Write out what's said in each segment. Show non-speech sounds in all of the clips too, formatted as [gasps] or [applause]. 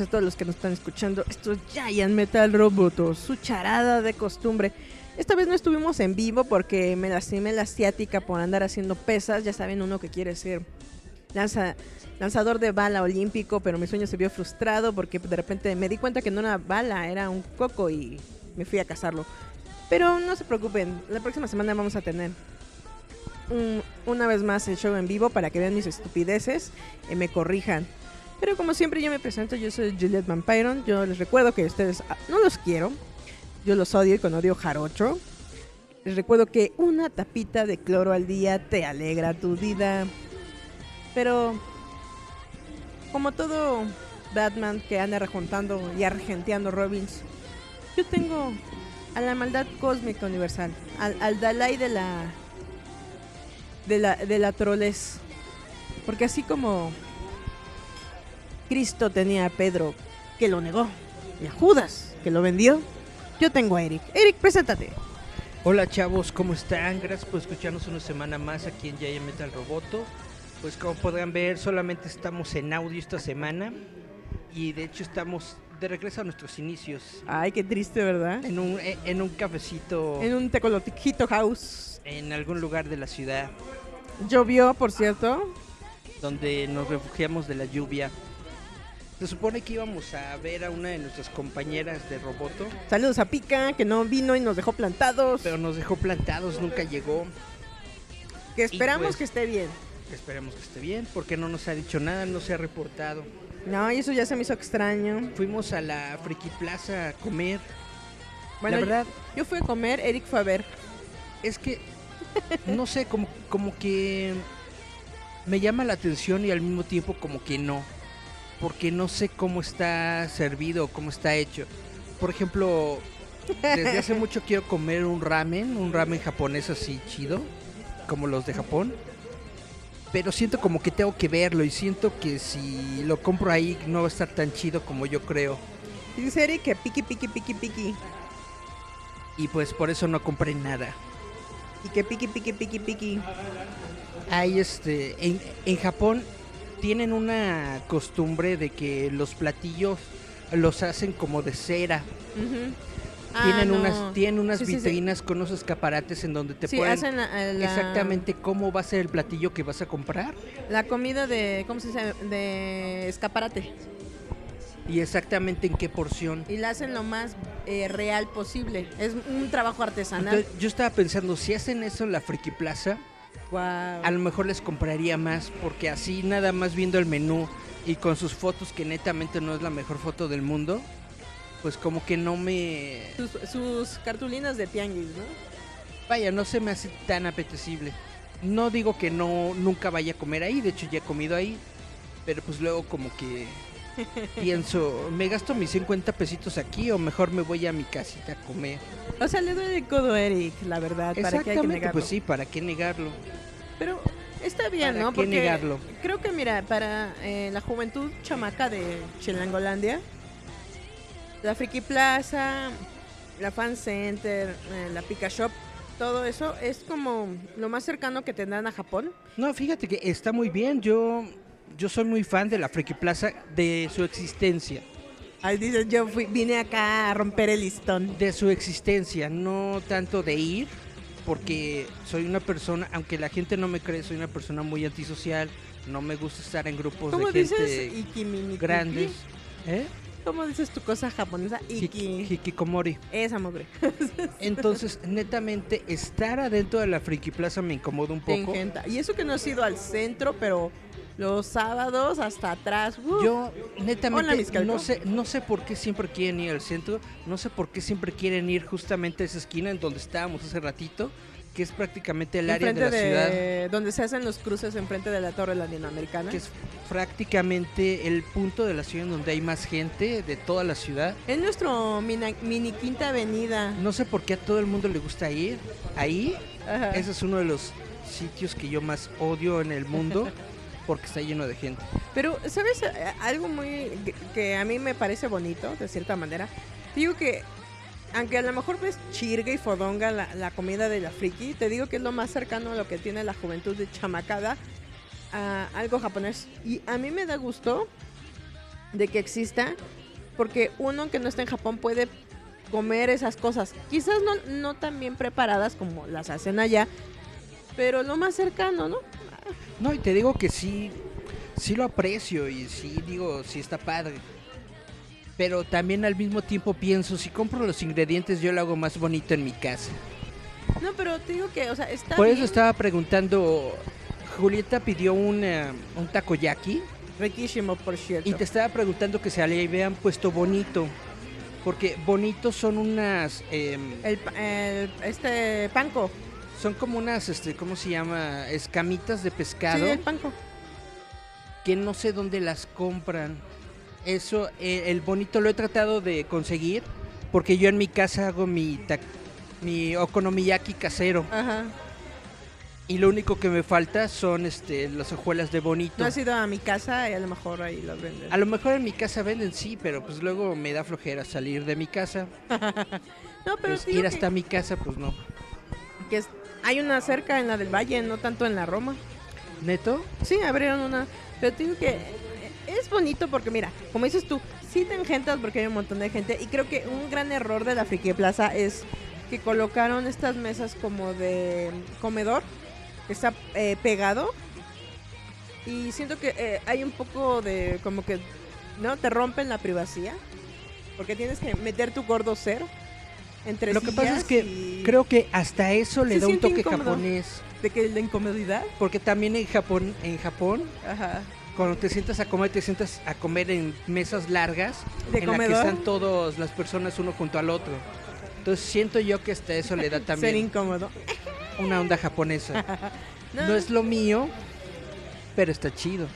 A todos los que nos están escuchando. Esto es Giant Metal Roboto, su charada de costumbre. Esta vez no estuvimos en vivo porque me lastimé la asiática por andar haciendo pesas. Ya saben, uno que quiere ser lanza- lanzador de bala olímpico, pero mi sueño se vio frustrado porque de repente me di cuenta que no era bala, era un coco y me fui a cazarlo. Pero no se preocupen, la próxima semana vamos a tener un- una vez más el show en vivo para que vean mis estupideces y me corrijan. Pero como siempre yo me presento, yo soy Juliet Vampiron. Yo les recuerdo que ustedes ah, no los quiero. Yo los odio y con odio jarocho. Les recuerdo que una tapita de cloro al día te alegra tu vida. Pero como todo Batman que anda rejuntando y argenteando Robins, yo tengo a la maldad cósmica universal, al, al Dalai de la de la, de la troles. Porque así como Cristo tenía a Pedro que lo negó y a Judas que lo vendió, yo tengo a Eric. Eric, preséntate. Hola chavos, ¿cómo están? Gracias por escucharnos una semana más aquí en Giant Metal Roboto. Pues como podrán ver, solamente estamos en audio esta semana y de hecho estamos de regreso a nuestros inicios Ay, qué triste, ¿verdad? en un, eh, en un cafecito En un tecolotijito house. en algún lugar de la ciudad Llovió, por cierto. donde nos refugiamos de la lluvia. Se supone que íbamos a ver a una de nuestras compañeras de Roboto, Saludos a Pica, que no vino y nos dejó plantados. pero nos dejó plantados, nunca llegó. que esperamos pues- que esté bien. Esperemos que esté bien, porque no nos ha dicho nada, no se ha reportado. No, y eso ya se me hizo extraño. Fuimos a la Friki Plaza a comer. Bueno, la verdad, Yo fui a comer, Eric fue a ver. es que, no sé, como, como que me llama la atención y al mismo tiempo como que no. Porque no sé cómo está servido cómo está hecho. Por ejemplo, desde hace [laughs] mucho quiero comer un ramen, un ramen japonés así chido, como los de Japón. Pero siento como que tengo que verlo y siento que si lo compro ahí no va a estar tan chido como yo creo. Dice Eric que piqui, piqui, piqui, piqui. Y pues por eso no compré nada. Y que piqui, piqui, piqui, piqui. Hay este. En, en Japón tienen una costumbre de que los platillos los hacen como de cera. Ah, tienen no. unas, tienen unas Sí, sí, sí. vitrinas con unos escaparates en donde te ponen hacen la, la- exactamente cómo va a ser el platillo que vas a comprar la comida de, ¿cómo se dice? De escaparate. y exactamente en qué porción. Y la hacen lo más eh, real posible. Es un trabajo artesanal. Entonces, yo estaba pensando, si hacen eso en la Friki Plaza, A lo mejor les compraría más, porque así nada más viendo el menú y con sus fotos, que netamente no es la mejor foto del mundo, pues como que no me... Sus, sus cartulinas de tianguis, ¿no? Vaya, no se me hace tan apetecible. No digo que no nunca vaya a comer ahí, de hecho ya he comido ahí, pero pues luego como que pienso, ¿me gasto mis 50 pesitos aquí o mejor me voy a mi casita a comer? O sea, le doy el codo a Eric, la verdad. ¿Para qué hay que Exactamente, negarlo? pues sí, ¿para qué negarlo? Pero está bien, ¿Para ¿no? qué Porque negarlo? creo que, mira, para eh, la juventud chamaca de Chilangolandia, la Friki Plaza, la Fan Center, eh, la Pika Shop, todo eso es como lo más cercano que tendrán a Japón. No, fíjate que está muy bien, yo, yo soy muy fan de la Friki Plaza, de su existencia, Ahí dices, yo fui, vine acá a romper el listón. de su existencia, no tanto de ir, porque soy una persona, aunque la gente no me cree, soy una persona muy antisocial, no me gusta estar en grupos ¿Cómo de dices? gente grandes. ¿Eh? ¿Cómo dices tu cosa japonesa? Iki. Hiki- Hikikomori. Esa mugre. [laughs] Entonces, netamente, estar adentro de la Friki Plaza me incomoda un poco. engenta. Y eso que no has ido al centro, pero los sábados hasta atrás. ¡uh! Yo, netamente, Hola, no sé, no sé por qué siempre quieren ir al centro, no sé por qué siempre quieren ir justamente a esa esquina en donde estábamos hace ratito, que es prácticamente el área de la ciudad, de donde se hacen los cruces enfrente de la Torre Latinoamericana. que es prácticamente el punto de la ciudad en donde hay más gente de toda la ciudad. Es nuestro mina- mini quinta avenida. No sé por qué a todo el mundo le gusta ir ahí. Ajá. Ese es uno de los sitios que yo más odio en el mundo [laughs] porque está lleno de gente. Pero, ¿sabes? Eh, Algo muy que- a mí me parece bonito, de cierta manera. Digo que, aunque a lo mejor ves chirga y fodonga la, la comida de la friki, te digo que es lo más cercano a lo que tiene la juventud de chamacada a algo japonés. Y a mí me da gusto de que exista, porque uno que no está en Japón puede comer esas cosas. Quizás no, no tan bien preparadas como las hacen allá, pero lo más cercano, ¿no? No, y te digo que sí, sí lo aprecio y sí digo, sí está padre. Pero también al mismo tiempo pienso, si compro los ingredientes yo lo hago más bonito en mi casa. No, pero te digo que, o sea, está Por eso estaba preguntando, Julieta pidió un, eh, un takoyaki Riquísimo, por cierto. y te estaba preguntando que se le habían puesto bonito. Porque bonitos son unas, El, pa- el- este panco. Son como unas, este, ¿cómo se llama? Escamitas de pescado. Sí, el panco. que no sé dónde las compran. Eso, eh, el bonito lo he tratado de conseguir porque yo en mi casa hago mi, mi okonomiyaki casero Ajá. y lo único que me falta son este las hojuelas de bonito. No has ido a mi casa y a lo mejor ahí los venden. A lo mejor en mi casa venden sí, pero pues luego me da flojera salir de mi casa. [laughs] No, pero Pues ir que- hasta mi casa, pues no. que es- hay una cerca en la del Valle, no tanto en la Roma. ¿Neto? Sí, abrieron una. Pero te digo que eh, es bonito porque, mira, como dices tú, sí te engentas porque hay un montón de gente. Y creo que un gran error de la Friki Plaza es que colocaron estas mesas como de comedor, que está eh, pegado. Y siento que eh, hay un poco de como que, ¿no? Te rompen la privacidad. Porque tienes que meter tu gordo cero entre Lo que pasa es que y- creo que hasta eso le Se da un toque incómodo. japonés. de que la incomodidad. Porque también en Japón, en Japón Ajá. cuando te sientas a comer, te sientas a comer en mesas largas De en la que están todas las personas uno junto al otro. Entonces siento yo que hasta eso le da [laughs] Ser también incómodo. una onda japonesa. [laughs] No es lo mío, pero está chido.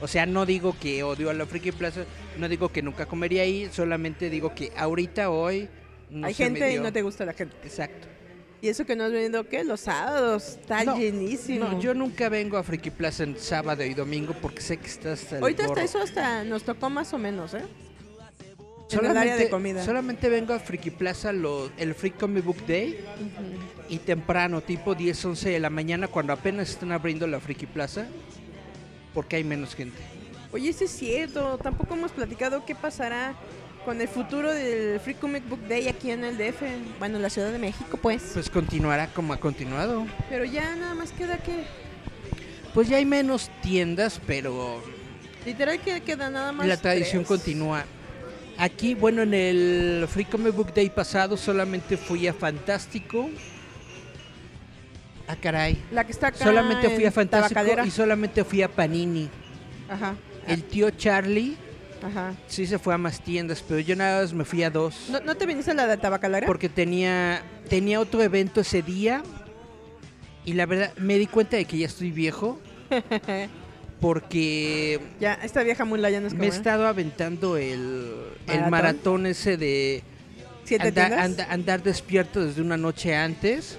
O sea, no digo que odio a la Friki Plaza, no digo que nunca comería ahí, solamente digo que ahorita, hoy, no Hay se me gente y no te gusta la gente. Exacto. Y eso que no has venido, ¿qué? Los sábados. Está No, llenísimo. No, yo nunca vengo a Friki Plaza en sábado y domingo porque sé que está hasta el Ahorita hasta eso hasta nos tocó más o menos, ¿eh? En el área de comida. Solamente vengo a Friki Plaza lo- el Free Comic Book Day Ujú. y temprano, tipo 10, 11 de la mañana, cuando apenas están abriendo la Friki Plaza, porque hay menos gente. Oye, sí es cierto. Tampoco hemos platicado qué pasará con el futuro del Free Comic Book Day aquí en el DF. Bueno, en la Ciudad de México, pues. Pues continuará como ha continuado. Pero ya nada más queda que... Pues ya hay menos tiendas, pero Literal que queda nada más la tradición tres. continúa. Aquí, bueno, en el Free Comic Book Day pasado solamente fui a Fantástico. Ah, caray. La que está acá Solamente fui a Fantástico y solamente fui a Panini. Ajá. El tío Charlie Ajá. sí se fue a más tiendas, pero yo nada más me fui a dos. ¿No, ¿No te viniste a la de Tabacalera? Porque tenía, tenía otro evento ese día. Y la verdad, me di cuenta de que ya estoy viejo. [laughs] Porque Ya, esta vieja mula ya no es como... me he estado aventando el, el ¿Maratón? maratón ese de ¿Siete anda- andar despierto desde una noche antes.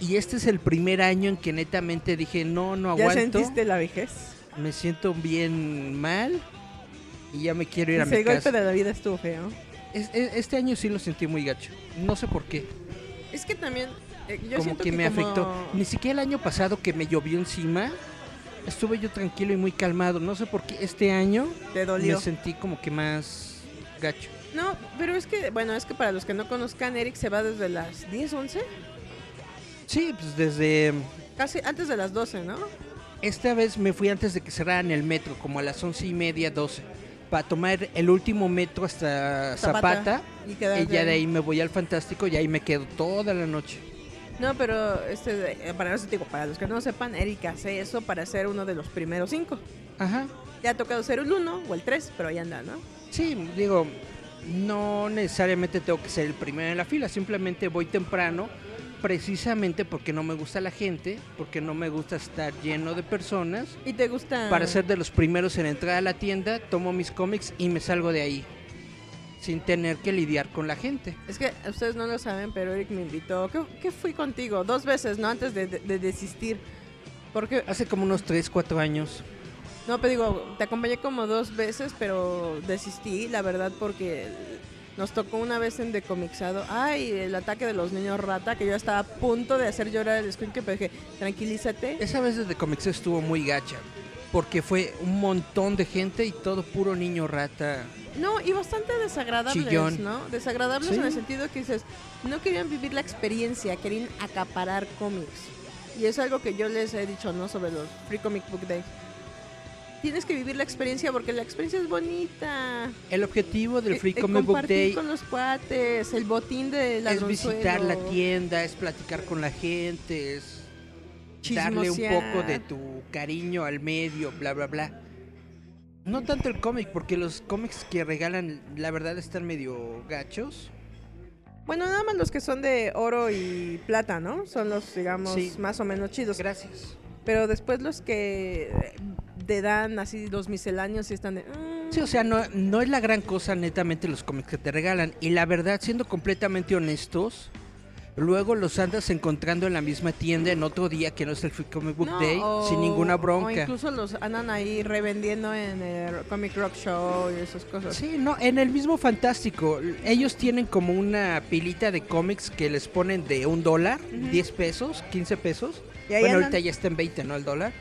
Y este es el primer año en que netamente dije, no, no ¿Ya aguanto. sentiste la vejez? Me siento bien mal. Y ya me quiero ir a Ese mi golpe casa. de la vida estuvo feo. Es- es- este año sí lo sentí muy gacho. No sé por qué. Es que también... eh, yo como siento que, que, me como- afectó. Ni siquiera el año pasado que me llovió encima, estuve yo tranquilo y muy calmado. No sé por qué este año Te dolió. me sentí como que más gacho. No, pero es que, bueno, es que para los que no conozcan, Eric se va desde las 10, 11, Sí, pues desde casi antes de las 12, ¿no? esta vez me fui antes de que cerraran el metro, como a las once y media, doce. Para tomar el último metro hasta Zapata, Zapata, y ya de ahí. me voy al Fantástico y ahí me quedo toda la noche. No, pero este, de- para, eso digo, para los que no sepan, Eric hace eso para ser uno de los primeros cinco. Ajá. Ya ha tocado ser el uno o el tres, pero ahí anda, ¿no? Sí, digo, no necesariamente tengo que ser el primero en la fila, simplemente voy temprano, precisamente porque no me gusta la gente, porque no me gusta estar lleno de personas. ¿Y te gusta? Para ser de los primeros en entrar a la tienda, tomo mis cómics y me salgo de ahí, sin tener que lidiar con la gente. Es que ustedes no lo saben, pero Eric me invitó. ¿Qué, qué fui contigo? Dos veces, ¿no? Antes de, de- de desistir. Porque, Hace como unos 3, 4 años. no, pero digo, te acompañé como dos veces, pero desistí, la verdad, porque nos tocó una vez en Decomixado. Ay, el ataque de los niños rata, que yo estaba a punto de hacer llorar el screen, pero dije, tranquilízate. Esa vez desde Comics estuvo muy gacha, porque fue un montón de gente y todo puro niño rata. No, y bastante desagradables, Chillón. ¿no? Desagradables Sí. en el sentido que dices, no querían vivir la experiencia, querían acaparar cómics. Y es algo que yo les he dicho, ¿no? Sobre los Free Comic Book Day. Tienes que vivir la experiencia porque la experiencia es bonita. El objetivo del Eh, Free eh, Comic Book Day con los cuates, el botín de la es visitar la tienda, es platicar con la gente, es darle un poco de tu cariño al medio, bla, bla, bla. No tanto el cómic, porque los cómics que regalan, la verdad, están medio gachos. Bueno, nada más los que son de oro y plata, ¿no? Son los, digamos, Sí. más o menos chidos. Gracias. Pero después los que te dan así los misceláneos y están de... "Mm". Sí, o sea, no, no es la gran cosa netamente los cómics que te regalan. Y la verdad, siendo completamente honestos, luego los andas encontrando en la misma tienda en otro día que no es el Free Comic Book No, Day, o- sin ninguna O bronca. incluso los andan ahí revendiendo en el Comic Rock Show y esas cosas. Sí, no, en el mismo Fantástico, ellos tienen como una pilita de cómics que les ponen de un dólar, Ujú. 10 pesos, 15 pesos. Bueno, andan- ahorita ya está en 20, ¿no? El dólar.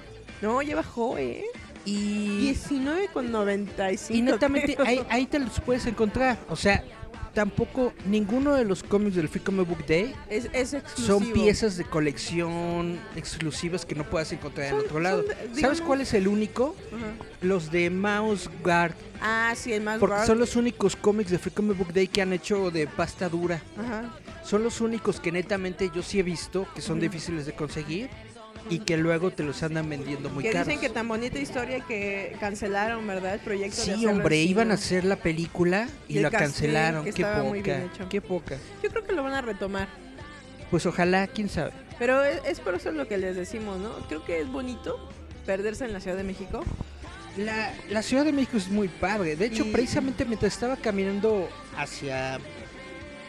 No, ya bajó, ¿eh? Y, 19,95. y netamente creo. ahí, ahí te los puedes encontrar. O sea, tampoco ninguno de los cómics del Free Comic Book Day Es, es exclusivo. son piezas de colección exclusivas que no puedas encontrar Son- en otro lado. ¿Sabes cuál es el único? Los de Mouse Guard. Ah, sí, el más Porque guard. son los únicos cómics de Free Comic Book Day que han hecho de pasta dura. Ajá. Son los únicos que netamente yo sí he visto que son difíciles de conseguir y que luego te los andan vendiendo muy que caros. dicen que tan bonita historia que cancelaron, ¿verdad? El proyecto Sí, hombre, iban a hacer la película y, la cancelaron. que Qué poca, qué poca. Yo creo que lo van a retomar. Pues ojalá, quién sabe. Pero es, es por eso lo que les decimos, ¿no? Creo que es bonito perderse en la Ciudad de México. La, la Ciudad de México es muy padre. De hecho, Y- precisamente mientras estaba caminando hacia,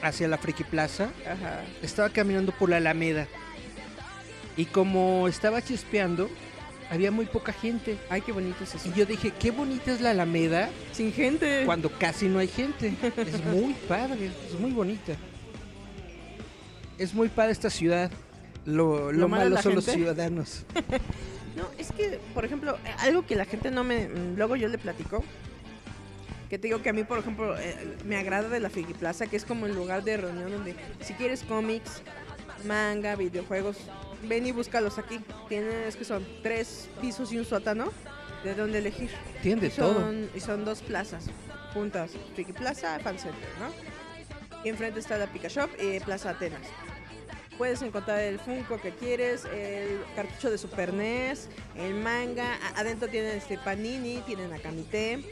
hacia la Friki Plaza, Ajá. estaba caminando por la Alameda. Y como estaba chispeando, había muy poca gente. Ay, qué bonito es eso. Y yo dije, qué bonita es la Alameda Sin gente. cuando casi no hay gente. [laughs] Es muy padre, es muy bonita. Es muy padre esta ciudad. Lo, lo, Lo malo son los ciudadanos. [laughs] No, es que, por ejemplo, algo que la gente no me... mm, Luego yo le platico. Que te digo que a mí, por ejemplo, eh, me agrada de la Friki Plaza, que es como el lugar de reunión donde si quieres cómics, manga, videojuegos, ven y búscalos aquí. Tienes que son tres pisos y un sótano de donde elegir. Tiene de todo. Y son dos plazas juntas. Friki Plaza, Fan Center, ¿no? Y enfrente está la Pika Shop y Plaza Atenas. Puedes encontrar el Funko que quieres, el cartucho de Super NES, el manga. Adentro tienen este Panini, tienen Akamite.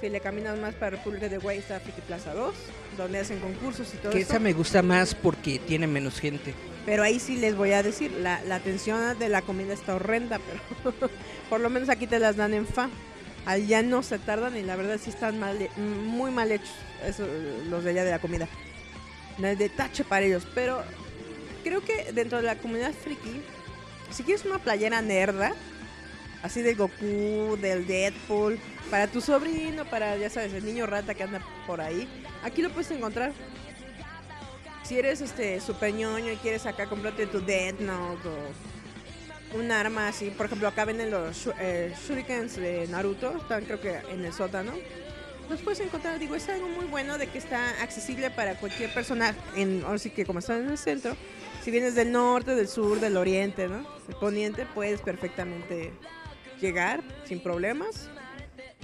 Si le caminas más para República de Güey está Friki Plaza 2, donde hacen concursos y todo Que eso. esa me gusta más porque tiene menos gente. Pero ahí sí les voy a decir, la, la atención de la comida está horrenda, pero [laughs] por lo menos aquí te las dan en fa. Allá no se tardan y la verdad sí están mal, muy mal hechos eso, los de allá de la comida. No es de tache para ellos, pero creo que dentro de la comunidad friki, si quieres una playera nerda, así del Goku, del Deadpool, para tu sobrino, para, ya sabes, el niño rata que anda por ahí, aquí lo puedes encontrar si eres este super ñoño y quieres acá comprarte tu Death Note o un arma así, por ejemplo, acá venden los eh, shurikens de Naruto, están creo que en el sótano. Los puedes encontrar, digo, es algo muy bueno de que está accesible para cualquier persona, en, ahora sí que como están en el centro, si vienes del norte, del sur, del oriente, ¿no? Del poniente, puedes perfectamente llegar sin problemas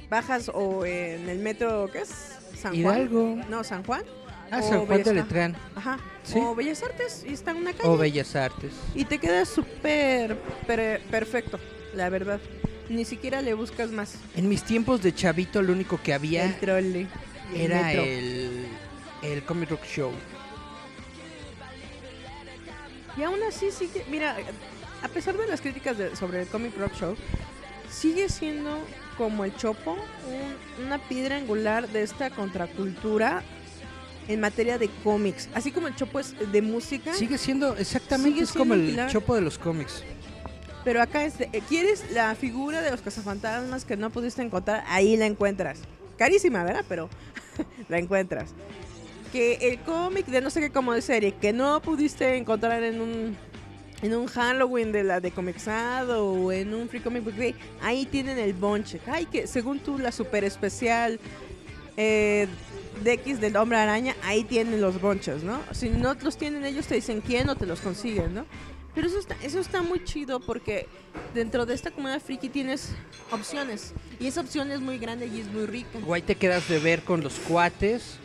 bajas o en el metro, ¿qué es? San Juan. Hidalgo. No, San Juan. Ah, o San Juan de Letrán. Ajá. Sí. O Bellas Artes y está en una calle. O Bellas Artes. Y te queda súper per- perfecto, la verdad. Ni siquiera le buscas más. En mis tiempos de chavito, lo único que había El trolley. era metro. el, el Comic Rock Show. Y aún así sigue, mira, a pesar de las críticas de- sobre el Comic Rock Show, sigue siendo como el Chopo, un- una piedra angular de esta contracultura en materia de cómics. Así como el Chopo es de música, Sigue siendo, exactamente, Sigue es como siendo el pilar. chopo de los cómics. pero acá es de- eh, ¿quieres la figura de los cazafantasmas que no pudiste encontrar? Ahí la encuentras. Carísima, ¿verdad? Pero [laughs] la encuentras. Que el cómic de no sé qué como de serie que no pudiste encontrar en un en un Halloween de la de Comixado o en un Free Comic Book Day, ahí tienen el bonche. Ay, que según tú la super especial eh, de X del Hombre Araña, ahí tienen los bonches, ¿no? Si no los tienen ellos, te dicen quién o te los consiguen, ¿no? Pero eso está, eso está muy chido porque dentro de esta comunidad friki tienes opciones. Y esa opción es muy grande y es muy rica. O ahí te quedas de ver con los cuates.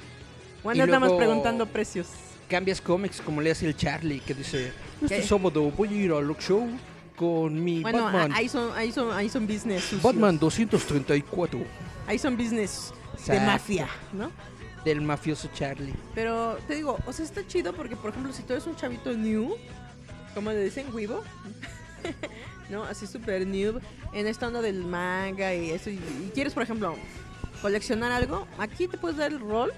Y estamos preguntando precios. Cambias cómics como le hace el Charlie, que dice: Este ¿Qué? sábado voy a ir al show con mi Bueno, Batman. ahí son, ahí son, ahí son business. sucios. Batman 234 Ahí son business de mafia, ¿no? del mafioso Charlie. Pero te digo, o sea, está chido porque, por ejemplo, si tú eres un chavito new, como le dicen, Weibo, [laughs] ¿no? Así súper new, en esta onda del manga y eso, y, y quieres, por ejemplo, coleccionar algo, aquí te puedes dar el rol.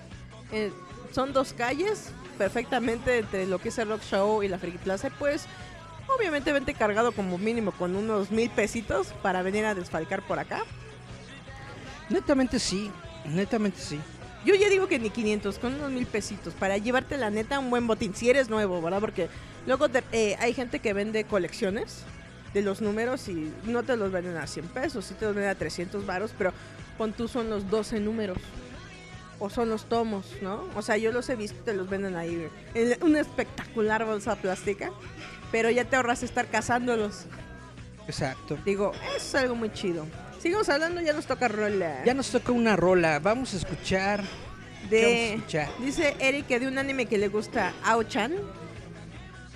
eh, son dos calles, perfectamente entre lo que es el Rock Show y la Friki Plaza, pues, obviamente, vente cargado como mínimo con unos mil pesitos para venir a desfalcar por acá. Netamente sí, netamente sí. Yo ya digo que ni 500, con unos mil pesitos, para llevarte la neta un buen botín, si eres nuevo, ¿verdad? Porque luego te- eh, hay gente que vende colecciones de los números y no te los venden a 100 pesos, sí te los venden a 300 varos, pero pon tú son los 12 números. O son los tomos, ¿no? O sea, yo los he visto, te los venden ahí en una espectacular bolsa plástica, pero ya te ahorras estar cazándolos. Exacto. Digo, es algo muy chido. Sigamos hablando, ya nos toca rola. Ya nos toca una rola. Vamos a escuchar. ¿Qué de... vamos a escuchar? Dice Eric que de un anime que le gusta Ao-chan.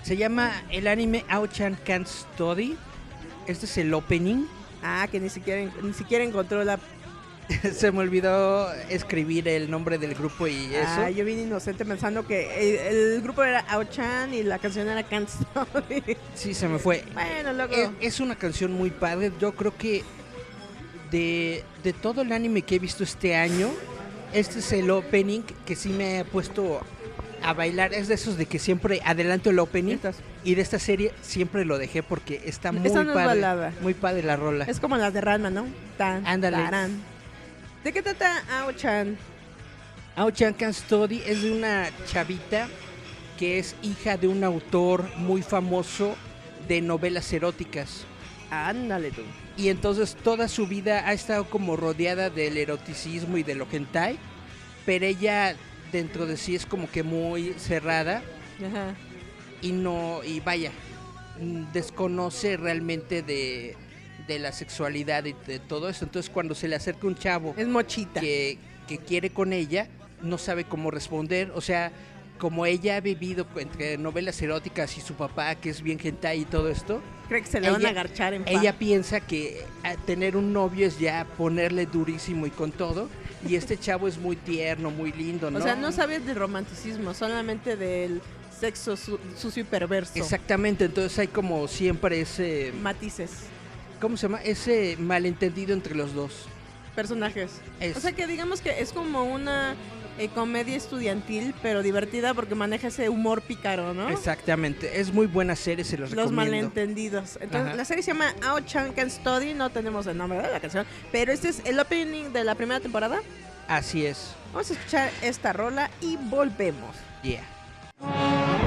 Se llama el anime Ao-chan Can't Study. Este es el opening. Ah, que ni siquiera, ni siquiera encontró la... [laughs] Se me olvidó escribir el nombre del grupo y eso. Ah, yo vine inocente pensando que el, el grupo era Ao-chan y la canción era Can't Stop. Sí, se me fue. bueno, luego... Es, es una canción muy padre. Yo creo que de, de todo el anime que he visto este año, este es el opening que sí me ha puesto a bailar. Es de esos de que siempre adelanto el opening. Estas. Y de esta serie siempre lo dejé porque está muy no es padre. balada. Muy padre la rola. Es como las de Ranma, ¿no? Tan, Ándale. tarán. ¿De qué trata Ao-chan? Ao-chan Can Study es de una chavita que es hija de un autor muy famoso de novelas eróticas. Ándale tú. Y entonces toda su vida ha estado como rodeada del eroticismo y de lo hentai, pero ella dentro de sí es como que muy cerrada Ajá. y no, y vaya, desconoce realmente de, de la sexualidad y de todo eso. Entonces cuando se le acerca un chavo Es mochita. que, que quiere con ella, no sabe cómo responder. O sea, como ella ha vivido entre novelas eróticas y su papá, que es bien hentai y todo esto, Cree que se le van a agarchar en ella piensa que a tener un novio es ya ponerle durísimo y con todo. Y este chavo es muy tierno, muy lindo, ¿no? O sea, no sabes del romanticismo, solamente del sexo su- sucio y perverso. Exactamente, entonces hay como siempre ese, Matices. ¿cómo se llama? Ese malentendido entre los dos. personajes. Es- O sea que digamos que es como una eh, comedia estudiantil, pero divertida porque maneja ese humor pícaro, ¿no? Exactamente, es muy buena serie, se los, Los recomiendo. malentendidos. Entonces, Ajá. la serie se llama Ao Chan Can Study, no tenemos el nombre de la canción, pero este es el opening de la primera temporada. Así es, Vamos a escuchar esta rola y volvemos. yeah.「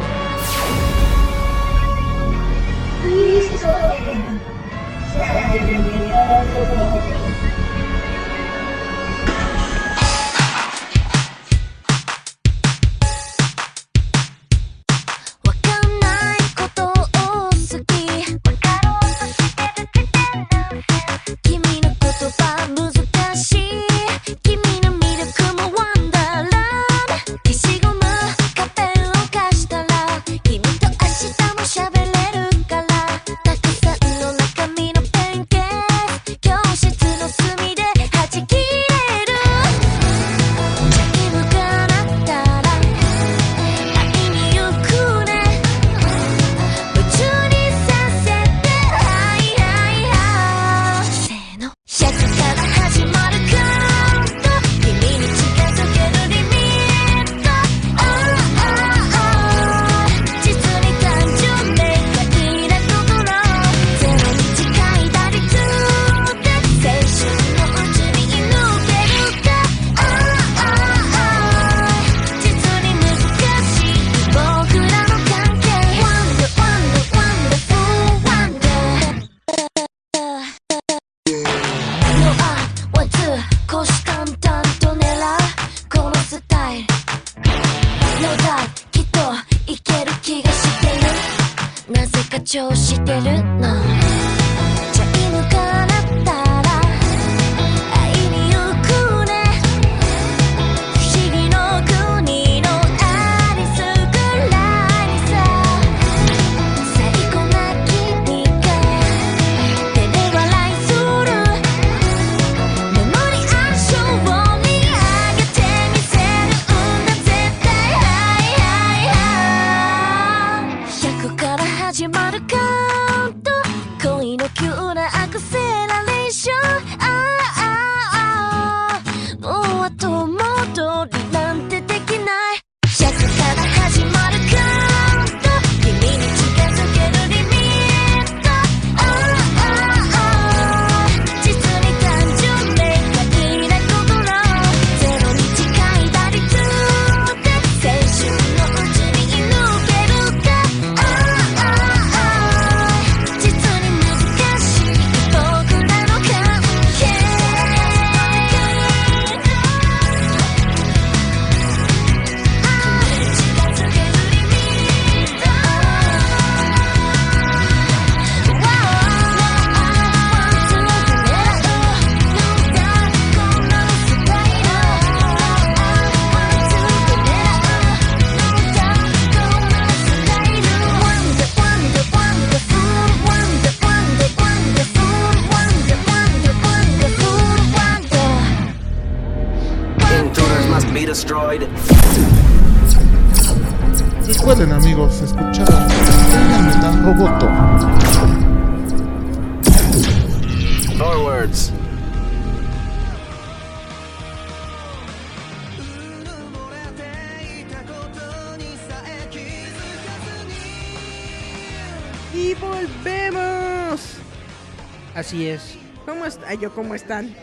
Yo, ¿cómo están?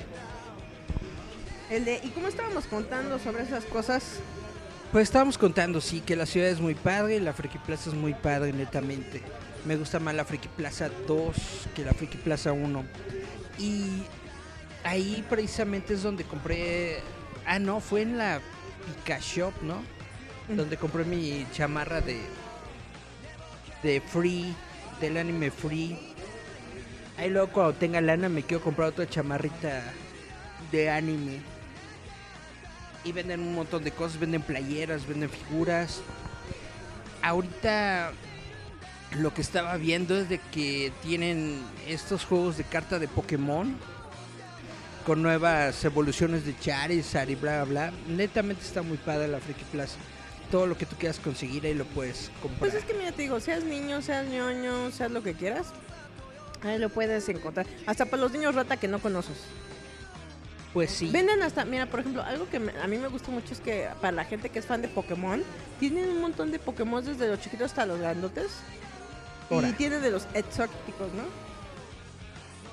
El de, ¿y cómo estábamos contando sobre esas cosas? Pues estábamos contando, sí, que la ciudad es muy padre, la Friki Plaza es muy padre, netamente. Me gusta más la Friki Plaza 2 que la Friki Plaza 1. Y ahí precisamente es donde compré... Ah, no, fue en la Pika Shop, ¿no? Donde compré mi chamarra de... De Free, del anime Free. Ahí luego cuando tenga lana me quiero comprar otra chamarrita de anime. Y venden un montón de cosas, venden playeras, venden figuras. Ahorita lo que estaba viendo es de que tienen estos juegos de carta de Pokémon con nuevas evoluciones de Charizard y bla bla bla. Netamente está muy padre la Friki Plaza. Todo lo que tú quieras conseguir ahí lo puedes comprar. Pues es que mira, te digo, seas niño, seas ñoño, seas lo que quieras, ahí lo puedes encontrar. Hasta para los niños rata que no conoces. Pues sí. Venden hasta, mira, por ejemplo, algo que me- a mí me gusta mucho es que para la gente que es fan de Pokémon, tienen un montón de Pokémon desde los chiquitos hasta los grandotes. Ora. Y tienen de los exóticos, ¿no?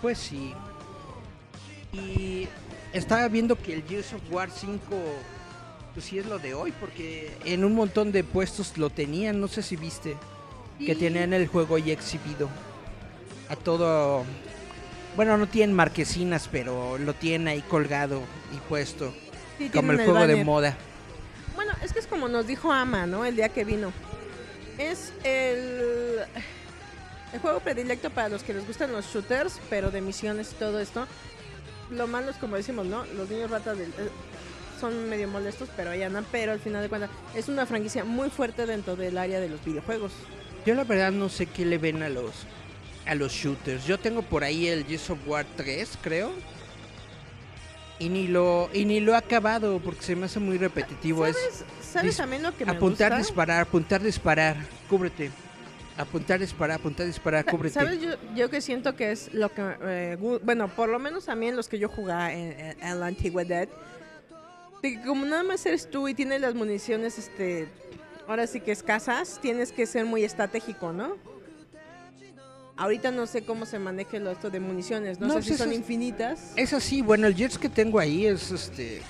Pues sí. Y estaba viendo que el Gears of War 5, pues sí es lo de hoy, porque en un montón de puestos lo tenían, no sé si viste, que tenían el juego ya exhibido. A todo... Bueno, no tienen marquesinas, pero lo tienen ahí colgado y puesto, Sí, como el juego de moda. Bueno, es que es como nos dijo Ama, ¿no? El día que vino. Es el, el juego predilecto para los que les gustan los shooters, pero de misiones y todo esto. Lo malo es como decimos, ¿no? Los niños ratas del- eh, son medio molestos, pero ahí andan. Pero al final de cuentas es una franquicia muy fuerte dentro del área de los videojuegos. Yo la verdad no sé qué le ven a los a los shooters. Yo tengo por ahí el Gears of War 3, creo. Y ni lo y ni lo he acabado porque se me hace muy repetitivo. Es ¿Sabes, ¿sabes dis- también lo que me apuntar, gusta? disparar, apuntar, disparar. Cúbrete. Apuntar, disparar, apuntar, disparar, [laughs] cúbrete. ¿Sabes? Yo, yo que siento que es lo que... eh, bueno, por lo menos a mí en los que yo jugaba en, en- en la antigüedad, de que como nada más eres tú y tienes las municiones, este... Ahora sí que escasas, tienes que ser muy estratégico, ¿no? Ahorita no sé cómo se maneja lo esto de municiones, no, No, sé pues si eso son es- infinitas. Es así, bueno, el Jets que tengo ahí es este.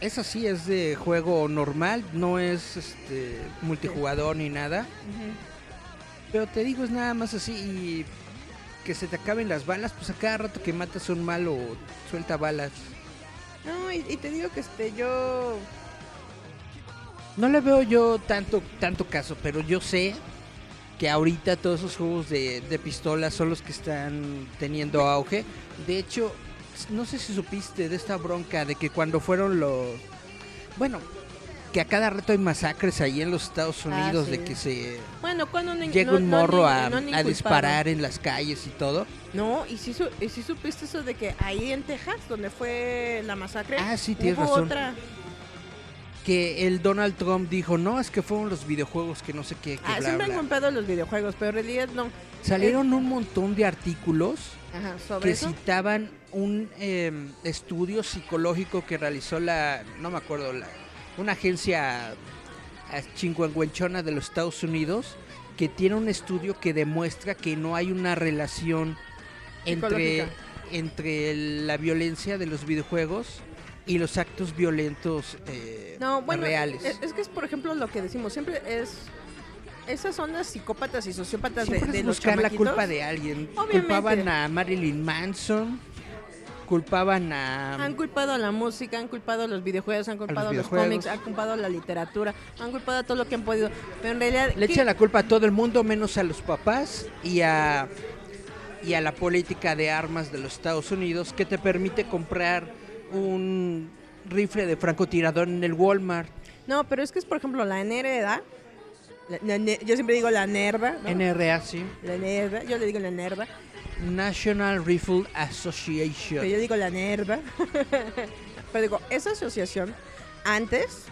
Es así, es de juego normal, no es este multijugador ni nada. Pero te digo, es nada más así y que se te acaben las balas, pues a cada rato que matas un malo suelta balas. No, y, y te digo que este, yo... No le veo yo tanto tanto caso, pero yo sé que ahorita todos esos juegos de, de pistolas son los que están teniendo auge. De hecho, no sé si supiste de esta bronca de que cuando fueron los... Bueno, que a cada rato hay masacres ahí en los Estados Ah, Unidos sí. de que se Bueno, cuando ni- llega no- un no morro a, no disparar en las calles y todo. No, y sí, su- y sí supiste eso de que ahí en Texas, donde fue la masacre, Ah, sí, tienes hubo razón. otra. Que el Donald Trump dijo, no, es que fueron los videojuegos que no sé qué, que Ah, bla, siempre han bla". comprado los videojuegos, pero en realidad no. Salieron un montón de artículos Ajá, sobre que eso. citaban un em, estudio psicológico que realizó la, no me acuerdo, la, una agencia eh, chingüengüenchona de los Estados Unidos que tiene un estudio que demuestra que no hay una relación entre, entre la violencia de los videojuegos y los actos violentos eh, No, bueno, reales. Es, es que es, por ejemplo, lo que decimos, siempre es... Esas son las psicópatas y sociópatas de, Siempre de los buscar la chamaquitos. culpa de alguien. Obviamente. Culpaban a Marilyn Manson, culpaban a... Han culpado a la música, han culpado a los videojuegos, han culpado a los, videojuegos. cómics, han culpado a la literatura, han culpado a todo lo que han podido. Pero en realidad... Le ¿qué- echan la culpa a todo el mundo menos a los papás y a y a la política de armas de los Estados Unidos que te permite comprar un rifle de francotirador en el Walmart. No, pero es que es, por ejemplo, la NRA. la- la ne- yo siempre digo la NERDA. ¿no? NRA, sí. La NERDA, yo le digo la NERDA. National Rifle Association. Pero yo digo la NERDA. [laughs] pero digo, esa asociación, antes,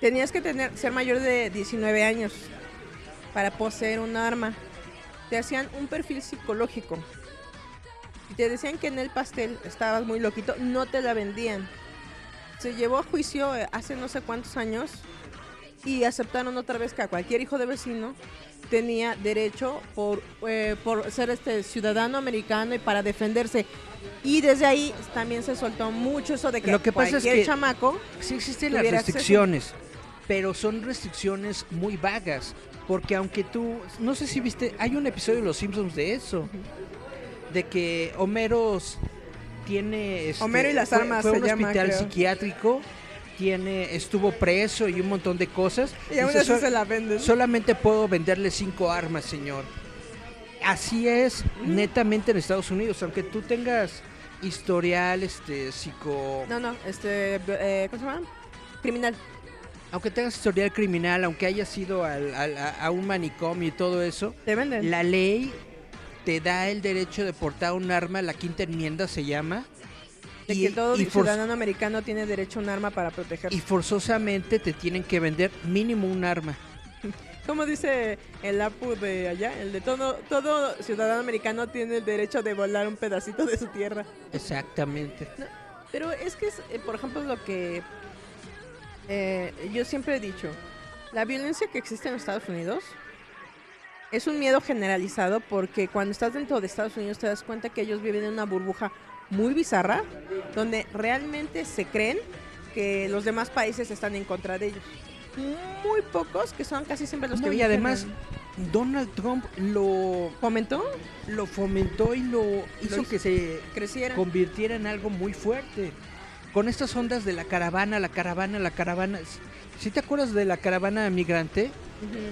tenías que tener ser mayor de 19 años para poseer un arma. Te hacían un perfil psicológico. Y te decían que en el pastel estabas muy loquito, no te la vendían. Se llevó a juicio eh, hace no sé cuántos años y aceptaron otra vez que a cualquier hijo de vecino tenía derecho por, eh, por ser este ciudadano americano y para defenderse. Y desde ahí también se soltó mucho eso de que, Lo que pasa es cualquier que- chamaco Sí existen las acceso. restricciones, pero son restricciones muy vagas, porque aunque tú, no sé si viste, hay un episodio de Los Simpsons de eso, de que Homero s- tiene, este, Homero y las fue- armas fue se un llama, hospital creo. psiquiátrico, tiene, estuvo preso y un montón de cosas. y aún así "Sol- se la venden. Solamente puedo venderle cinco armas, señor. Así es, netamente en Estados Unidos, aunque tú tengas historial, este, psico... No, no, este, eh, ¿cómo se llama? Criminal. aunque tengas historial criminal, aunque hayas ido al- al- a, a un manicomio y todo eso, Te venden. la ley te da el derecho de portar un arma, la quinta enmienda se llama, de y, que todo y ciudadano americano tiene derecho a un arma para protegerse. y forzosamente te tienen que vender mínimo un arma. [laughs] Como dice el APU de allá, el de todo, todo ciudadano americano tiene el derecho de volar un pedacito de su tierra. Exactamente. Pero es que es, eh, por ejemplo, lo que eh, yo siempre he dicho, la violencia que existe en Estados Unidos es un miedo generalizado porque cuando estás dentro de Estados Unidos te das cuenta que ellos viven en una burbuja muy bizarra donde realmente se creen que los demás países están en contra de ellos. Muy pocos, que son casi siempre los No, que y además Donald Trump lo, ¿Fomentó? lo fomentó y lo hizo hizo. que se Creciera. convirtiera en algo muy fuerte. Con estas ondas de la caravana, la caravana, la caravana. ¿Sí te acuerdas de la caravana migrante?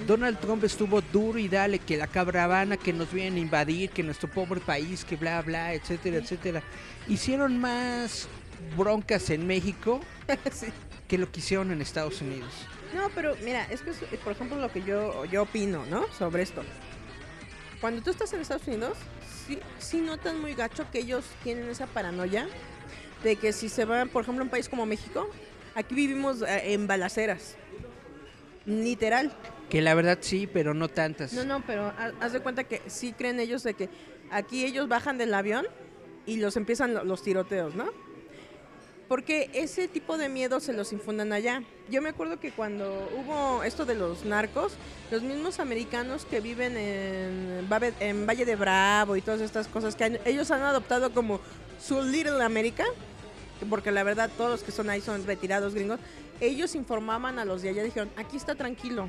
Donald Trump estuvo duro y dale que la caravana que nos vienen a invadir, que nuestro pobre país, que bla bla, etcétera, etcétera. Hicieron más broncas en México [laughs] Sí. que lo que hicieron en Estados Unidos. No, pero mira, es que, es, por ejemplo, lo que yo, yo opino, ¿no? Sobre esto. Cuando tú estás en Estados Unidos, sí, sí notan muy gacho que ellos tienen esa paranoia de que si se van, por ejemplo, a un país como México, aquí vivimos eh, en balaceras. Literal. Que la verdad sí, pero no tantas. No, no, pero ha- haz de cuenta que sí creen ellos de que aquí ellos bajan del avión y los empiezan lo- los tiroteos, ¿no? Porque ese tipo de miedo se los infundan allá. Yo me acuerdo que cuando hubo esto de los narcos, los mismos americanos que viven en, Valle de Bravo y todas estas cosas que han- ellos han adoptado como su Little America, porque la verdad todos los que son ahí son retirados gringos, ellos informaban a los de allá, dijeron, aquí está tranquilo,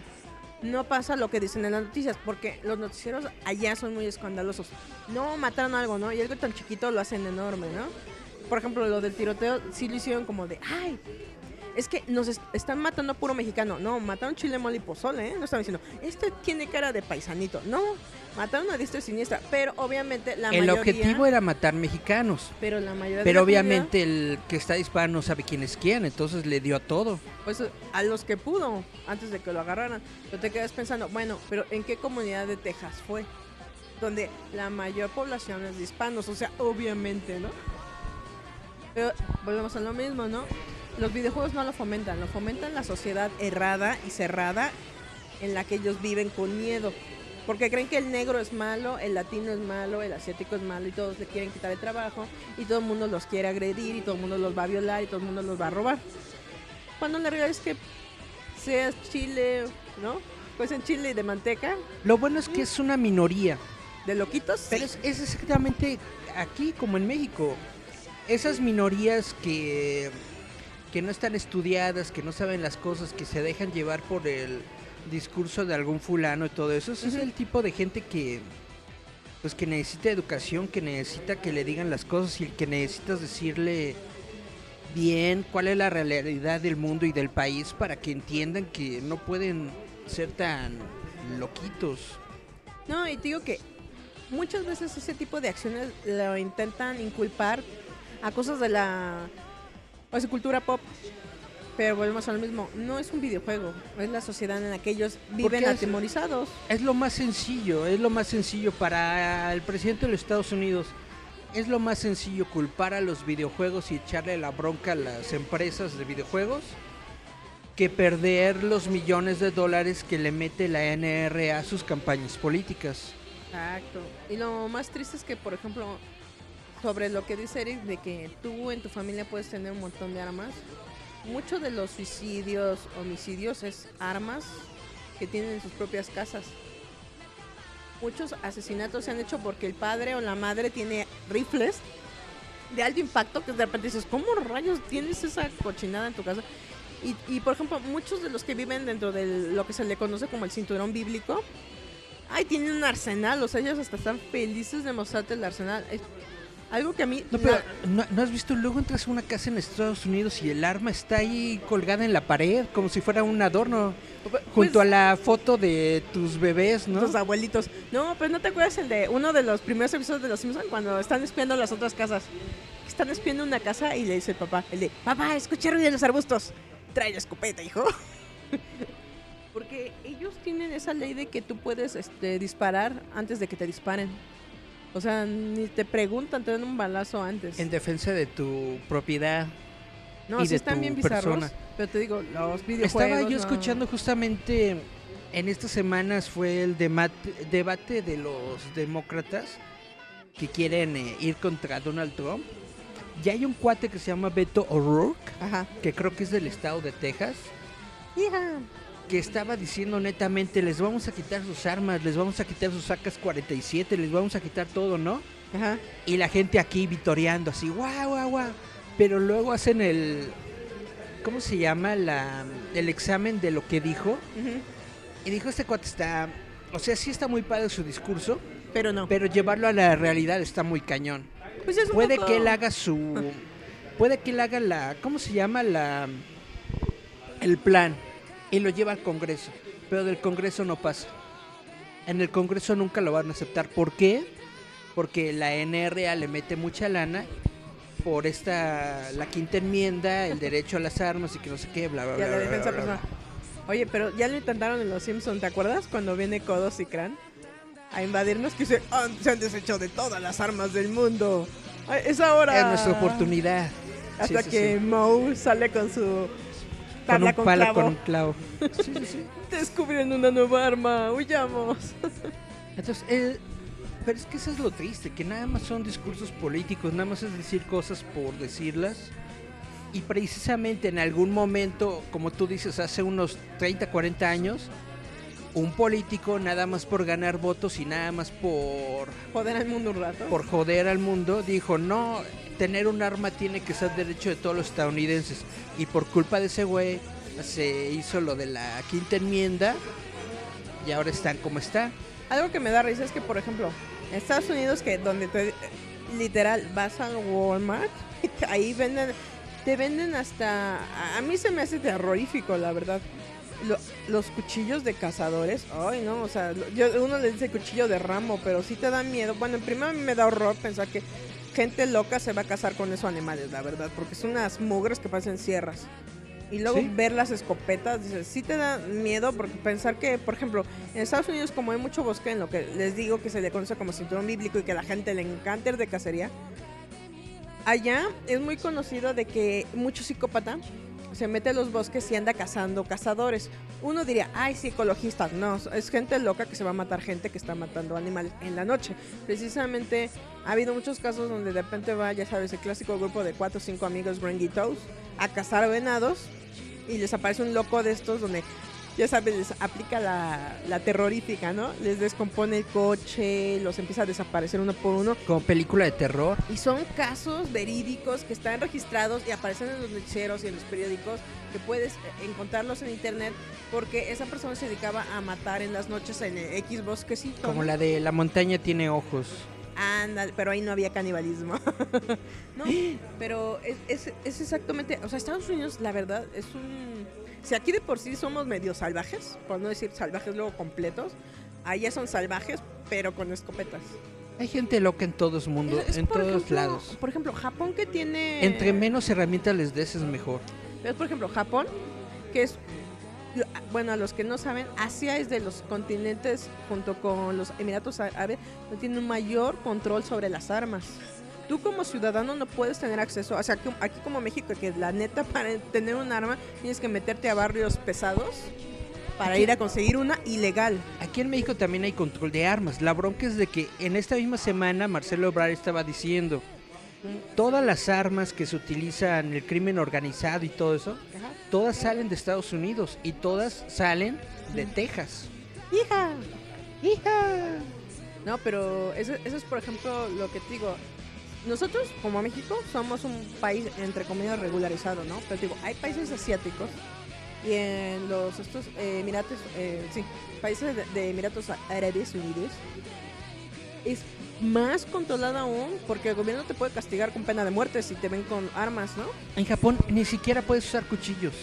no pasa lo que dicen en las noticias, porque los noticieros allá son muy escandalosos. No mataron algo, ¿no? Y algo tan chiquito lo hacen enorme, ¿no? Por ejemplo, lo del tiroteo, sí lo hicieron como de, ay, es que nos est- están matando a puro mexicano. No, mataron chile, mole y pozole, ¿eh? No están diciendo, este tiene cara de paisanito. No, mataron a diestra y siniestra. Pero obviamente la El mayoría... objetivo era matar mexicanos. Pero la mayoría de Pero la obviamente el que está disparando no sabe quién es quién, entonces le dio a todo. Pues a los que pudo, antes de que lo agarraran. Pero te quedas pensando, bueno, pero ¿en qué comunidad de Texas fue? Donde la mayor población es de hispanos, o sea, obviamente, ¿no? Pero volvemos a lo mismo, ¿no? Los videojuegos no lo fomentan, lo fomentan la sociedad errada y cerrada en la que ellos viven con miedo. Porque creen que el negro es malo, el latino es malo, el asiático es malo y todos le quieren quitar el trabajo y todo el mundo los quiere agredir y todo el mundo los va a violar y todo el mundo los va a robar. Cuando la realidad es que seas chile, ¿no? Pues en chile de manteca, Lo bueno es que es una minoría, de loquitos. pero sí. es, es exactamente aquí como en México. Esas minorías que, que no están estudiadas, que no saben las cosas, que se dejan llevar por el discurso de algún fulano y todo eso, ese es el tipo de gente que pues que necesita educación, que necesita que le digan las cosas y que necesitas decirle bien cuál es la realidad del mundo y del país para que entiendan que no pueden ser tan loquitos. No, y te digo que muchas veces ese tipo de acciones lo intentan inculpar a cosas de la pues, cultura pop. Pero volvemos a lo mismo, no es un videojuego, es la sociedad en la que ellos viven es- atemorizados. Es lo más sencillo, es lo más sencillo para el presidente de los Estados Unidos. Es lo más sencillo culpar a los videojuegos y echarle la bronca a las empresas de videojuegos que perder los millones de dólares que le mete la NRA a sus campañas políticas. Exacto. Y lo más triste es que, por ejemplo, sobre lo que dice Eric, de que tú en tu familia puedes tener un montón de armas, muchos de los suicidios, homicidios, es armas que tienen en sus propias casas. Muchos asesinatos se han hecho porque el padre o la madre tiene rifles de alto impacto que de repente dices, ¿cómo rayos tienes esa cochinada en tu casa? Y, y, por ejemplo, muchos de los que viven dentro de lo que se le conoce como el cinturón bíblico, ay, tienen un arsenal, o sea, ellos hasta están felices de mostrarte el arsenal. Algo que a mí... No, pero ¿no, no has visto? Luego entras a una casa en Estados Unidos y el arma está ahí colgada en la pared, como si fuera un adorno, junto a la foto de tus bebés, ¿no? Pues, abuelitos. No, pero no te acuerdas el de uno de los primeros episodios de Los Simpsons cuando están espiando las otras casas. Están espiando una casa y le dice el papá, el de, papá, escuché ruido en los arbustos. Trae la escopeta, hijo. [laughs] Porque ellos tienen esa ley de que tú puedes este, disparar antes de que te disparen. O sea, ni te preguntan, te dan un balazo antes. En defensa de tu propiedad. no, y sí de están tu bien bizarros. persona. Pero te digo, los videojuegos... Estaba yo no. escuchando justamente en estas semanas fue el debate de los demócratas que quieren eh, ir contra Donald Trump. Ya hay un cuate que se llama Beto O'Rourke, que creo que es del estado de Texas, Hija. Que estaba diciendo netamente, les vamos a quitar sus armas, les vamos a quitar sus sacas 47, les vamos a quitar todo, ¿no? Ajá. Y la gente aquí vitoreando así, guau, guau, guau. Pero luego hacen el, ¿cómo se llama? La, el examen de lo que dijo. Ujú. Y dijo, este cuate está, o sea, sí está muy padre su discurso, Pero no. pero llevarlo a la realidad está muy cañón. Pues es un Puede poco- que él haga su, puede que él haga la, ¿cómo se llama? La, el plan y lo lleva al Congreso, pero del Congreso no pasa. En el Congreso nunca lo van a aceptar. ¿Por qué? Porque la NRA le mete mucha lana por esta, la quinta enmienda, el derecho a las armas y que no sé qué, bla, bla, Y bla. a la bla, defensa bla, bla. personal. Oye, pero ya lo intentaron en Los Simpsons, ¿te acuerdas? Cuando viene Kodos y Kran a invadirnos, que "Ah, se han deshecho de todas las armas del mundo. Ay, es ahora. Es nuestra oportunidad. Hasta Sí, sí, que sí. Moe sale con su Con un con, palo clavo. con un clavo. Sí, sí, sí. [laughs] Descubren una nueva arma, huyamos. [laughs] Entonces, eh, pero es que eso es lo triste, que nada más son discursos políticos, nada más es decir cosas por decirlas. Y precisamente en algún momento, como tú dices, hace unos 30, 40 años, un político nada más por ganar votos y nada más por, Joder al mundo un rato. por joder al mundo, dijo, no, tener un arma tiene que ser derecho de todos los estadounidenses. Y por culpa de ese güey se hizo lo de la quinta enmienda y ahora están como están. Algo que me da risa es que, por ejemplo, en Estados Unidos, que donde te, literal vas al Walmart, [laughs] ahí venden te venden hasta... A, mí se me hace terrorífico, la verdad. Lo- los cuchillos de cazadores, ay no, o sea, yo, uno le dice cuchillo de ramo, pero sí te da miedo. Bueno, en primero me da horror pensar que gente loca se va a cazar con esos animales, la verdad, porque son unas mugres que parecen sierras. Y luego Sí. ver las escopetas, dices, sí te da miedo porque pensar que, por ejemplo, en Estados Unidos como hay mucho bosque, en lo que les digo que se le conoce como cinturón bíblico y que a la gente le encanta ir de cacería, allá es muy conocido de que mucho psicópata se mete a los bosques y anda cazando cazadores. Uno diría, ay, sí, ecologistas. No, es gente loca que se va a matar gente que está matando animales en la noche. Precisamente ha habido muchos casos donde de repente va, ya sabes, el clásico grupo de cuatro o cinco amigos gringuitos a cazar venados y les aparece un loco de estos donde, ya sabes, les aplica la, la terrorífica, ¿no? Les descompone el coche, los empieza a desaparecer uno por uno. Como película de terror. Y son casos verídicos que están registrados y aparecen en los noticieros y en los periódicos que puedes eh, encontrarlos en internet porque esa persona se dedicaba a matar en las noches en el X bosquecito. Como ¿no? la de La montaña tiene ojos. Ándale, pero ahí no había canibalismo. [laughs] no, [gasps] pero es, es, es exactamente, o sea, Estados Unidos, la verdad, es un... Si aquí de por sí somos medio salvajes, por no decir salvajes luego completos, allá son salvajes, pero con escopetas. Hay gente loca en mundo, Es- es, en todos ejemplo, lados. Por ejemplo, Japón que tiene... Entre menos herramientas les des es mejor. ¿Ves, por ejemplo, Japón, que es, bueno, a los que no saben, Asia es de los continentes, junto con los Emiratos Árabes, no tiene un mayor control sobre las armas. Tú como ciudadano no puedes tener acceso, o sea, que aquí como México, que la neta [laughs] para tener un arma tienes que meterte a barrios pesados para ir a conseguir una ilegal. Aquí en México también hay control de armas. La bronca es de que en esta misma semana Marcelo Obrar estaba diciendo todas las armas que se utilizan el crimen organizado y todo eso, todas salen de Estados Unidos y todas salen de Texas. ¡Hija! ¡Hija! No, pero eso, eso es, por ejemplo, lo que te digo. Nosotros, como México, somos un país, entre comillas, regularizado, ¿no? Pero digo, hay países asiáticos y en los estos eh, Emiratos, eh, sí, países de, de Emiratos Árabes Unidos, es más controlado aún porque el gobierno te puede castigar con pena de muerte si te ven con armas, ¿no? En Japón ni siquiera puedes usar cuchillos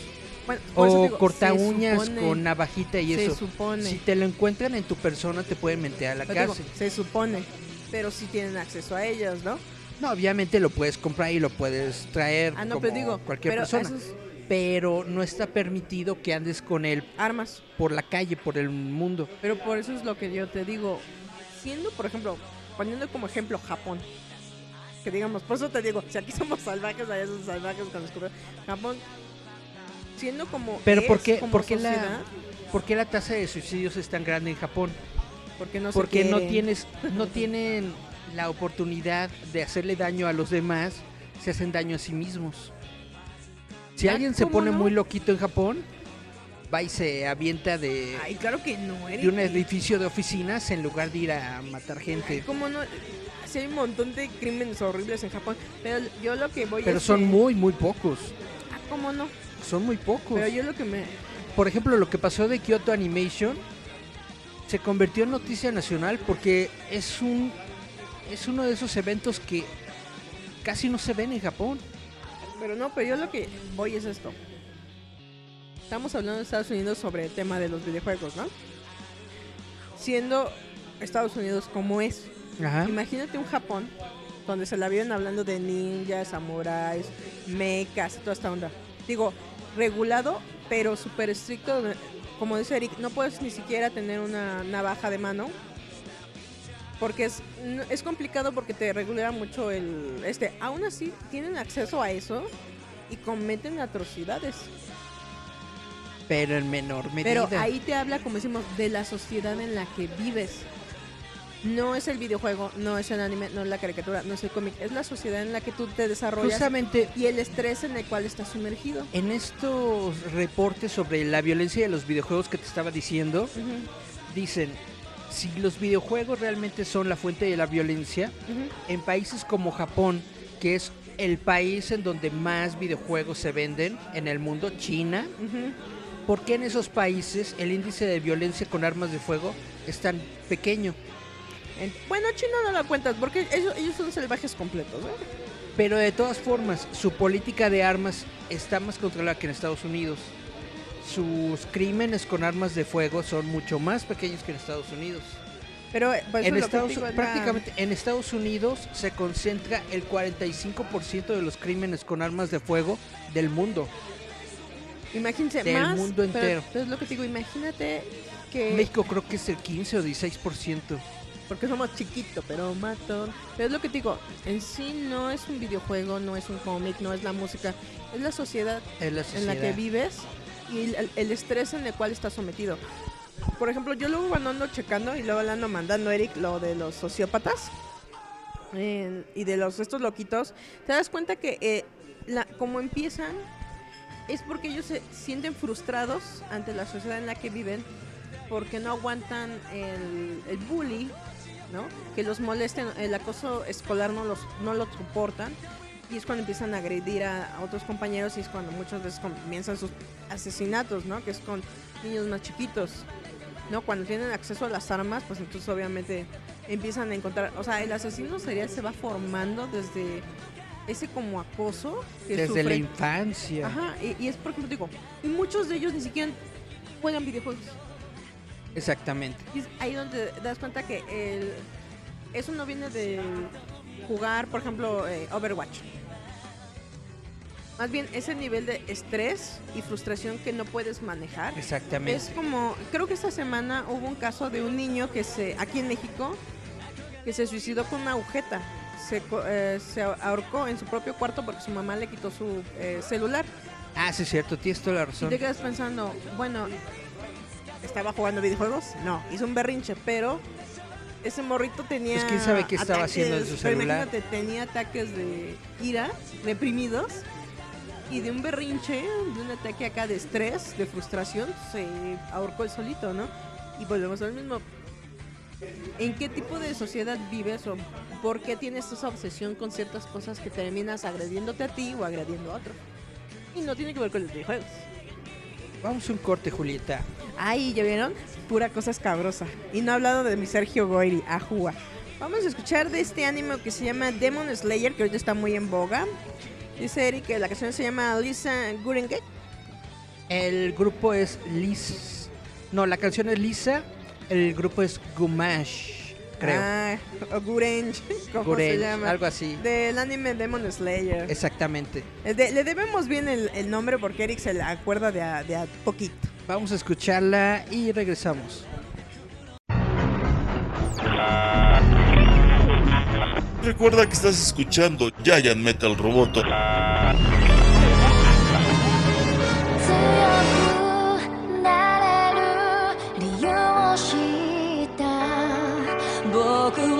Bueno, o digo, corta se uñas supone- con navajita y se eso. supone. Si te lo encuentran en tu persona te pueden meter a la Pero digo, cárcel. se supone, pero sí tienen acceso a ellos, ¿no? No, obviamente lo puedes comprar y lo puedes traer Ah, no, como pero digo, cualquier pero persona. Pero no está permitido que andes con él armas. por la calle, por el mundo. Pero por eso es lo que yo te digo. Siendo, por ejemplo, poniendo como ejemplo Japón. Que digamos, por eso te digo, si aquí somos salvajes, allá son salvajes con los cuberos. Japón, siendo como. Pero es ¿por qué, como por qué la, por qué la tasa de suicidios es tan grande en Japón? porque no se Porque no tienes, no [laughs] tienen la oportunidad de hacerle daño a los demás, se hacen daño a sí mismos. Si alguien se ¿cómo pone no? muy loquito en Japón, va y se avienta de, Ay, claro que no, Eric. de un edificio de oficinas en lugar de ir a matar Ay, gente. ¿Cómo no? Sí, hay un montón de crímenes horribles en Japón. Pero yo lo que voy Pero es son que- muy, muy pocos. Ah, ¿cómo no? Son muy pocos. Pero yo lo que me. Por ejemplo, lo que pasó de Kyoto Animation se convirtió en noticia nacional porque es un es uno de esos eventos que casi no se ven en Japón. Pero no, pero yo lo que voy es esto. Estamos hablando de Estados Unidos sobre el tema de los videojuegos, ¿no? Siendo Estados Unidos como es. Ajá. Imagínate un Japón donde se la viven hablando de ninjas, samuráis, mechas, toda esta onda. Digo, regulado, pero súper estricto. Como dice Eric, no puedes ni siquiera tener una navaja de mano. Porque es, es complicado porque te regula mucho el... Este, aún así, tienen acceso a eso y cometen atrocidades. Pero en menor medida. Pero ahí te habla, como decimos, de la sociedad en la que vives. No es el videojuego, no es el anime, no es la caricatura, no es el cómic, es la sociedad en la que tú te desarrollas Justamente y el estrés en el cual estás sumergido. en estos reportes sobre la violencia de los videojuegos que te estaba diciendo, dicen, si los videojuegos realmente son la fuente de la violencia, en países como Japón, que es el país en donde más videojuegos se venden en el mundo, China, Ujú. ¿por qué en esos países el índice de violencia con armas de fuego es tan pequeño? En- bueno, China no la cuentas porque ellos, ellos son salvajes completos. ¿eh? Pero de todas formas, su política de armas está más controlada que en Estados Unidos. Sus crímenes con armas de fuego son mucho más pequeños que en Estados Unidos. Pero pues, En Estados, es la- prácticamente en Estados Unidos se concentra el 45% de los crímenes con armas de fuego del mundo. Imagínense, del más. mundo entero. pero es lo que te digo, imagínate que. México creo que es el 15 o 16%. Porque somos chiquitos, pero matón. Pero es lo que te digo, en sí no es un videojuego, no es un cómic, no es la música, es la sociedad En la en la que vives y el, el estrés en el cual estás sometido. Por ejemplo, yo luego cuando ando checando y luego le ando mandando Eric lo de los sociópatas eh, y de los estos loquitos, te das cuenta que eh, la, como empiezan es porque ellos se sienten frustrados ante la sociedad en la que viven porque no aguantan el, el bully, ¿no? Que los molesten, el acoso escolar no los no lo soportan y es cuando empiezan a agredir a, a otros compañeros y es cuando muchas veces comienzan sus asesinatos, ¿no? Que es con niños más chiquitos, ¿no? Cuando tienen acceso a las armas, pues entonces obviamente empiezan a encontrar, o sea, el asesino serial se va formando desde ese como acoso que Desde la infancia. Ajá, y, y es por ejemplo, digo, y muchos de ellos ni siquiera juegan videojuegos. Exactamente. Y es ahí donde te das cuenta que el, eso no viene de jugar, por ejemplo, eh, Overwatch. Más bien ese nivel de estrés y frustración que no puedes manejar. Exactamente. Es como, creo que esta semana hubo un caso de un niño que se, aquí en México, que se suicidó con una agujeta. Se, eh, se ahorcó en su propio cuarto porque su mamá le quitó su eh, celular. Ah, sí, es cierto, tienes toda la Y razón. te quedas pensando, bueno, ¿estaba jugando videojuegos? No, hizo un berrinche, pero ese morrito tenía. Pues, quién sabe qué estaba haciendo en su pero celular. Imagínate, tenía ataques de ira, reprimidos, y de un berrinche, de un ataque acá de estrés, de frustración, se ahorcó el solito, ¿no? Y volvemos al mismo. ¿En qué tipo de sociedad vives o por qué tienes esa obsesión con ciertas cosas que terminas agrediéndote a ti o agrediendo a otro? Y no tiene que ver con los videojuegos. Vamos a un corte, Julieta. Ay, ¿ya vieron? Pura cosa escabrosa. Y no he hablado de mi Sergio Goyri, ajúa. Vamos a escuchar de este anime que se llama Demon Slayer, que ahorita está muy en boga. Dice Eric que la canción se llama Lisa Gurenge. El grupo es Liz. No, la canción es Lisa. El grupo es Gumash, creo. Ah, o Gurenge, [laughs] como Gurenge, se llama. algo así. Del anime Demon Slayer. Exactamente. Eh, de- le debemos bien el, el nombre porque Eric se la acuerda de a, de a poquito. Vamos a escucharla y regresamos. Recuerda que estás escuchando Giant Metal Roboto. 僕は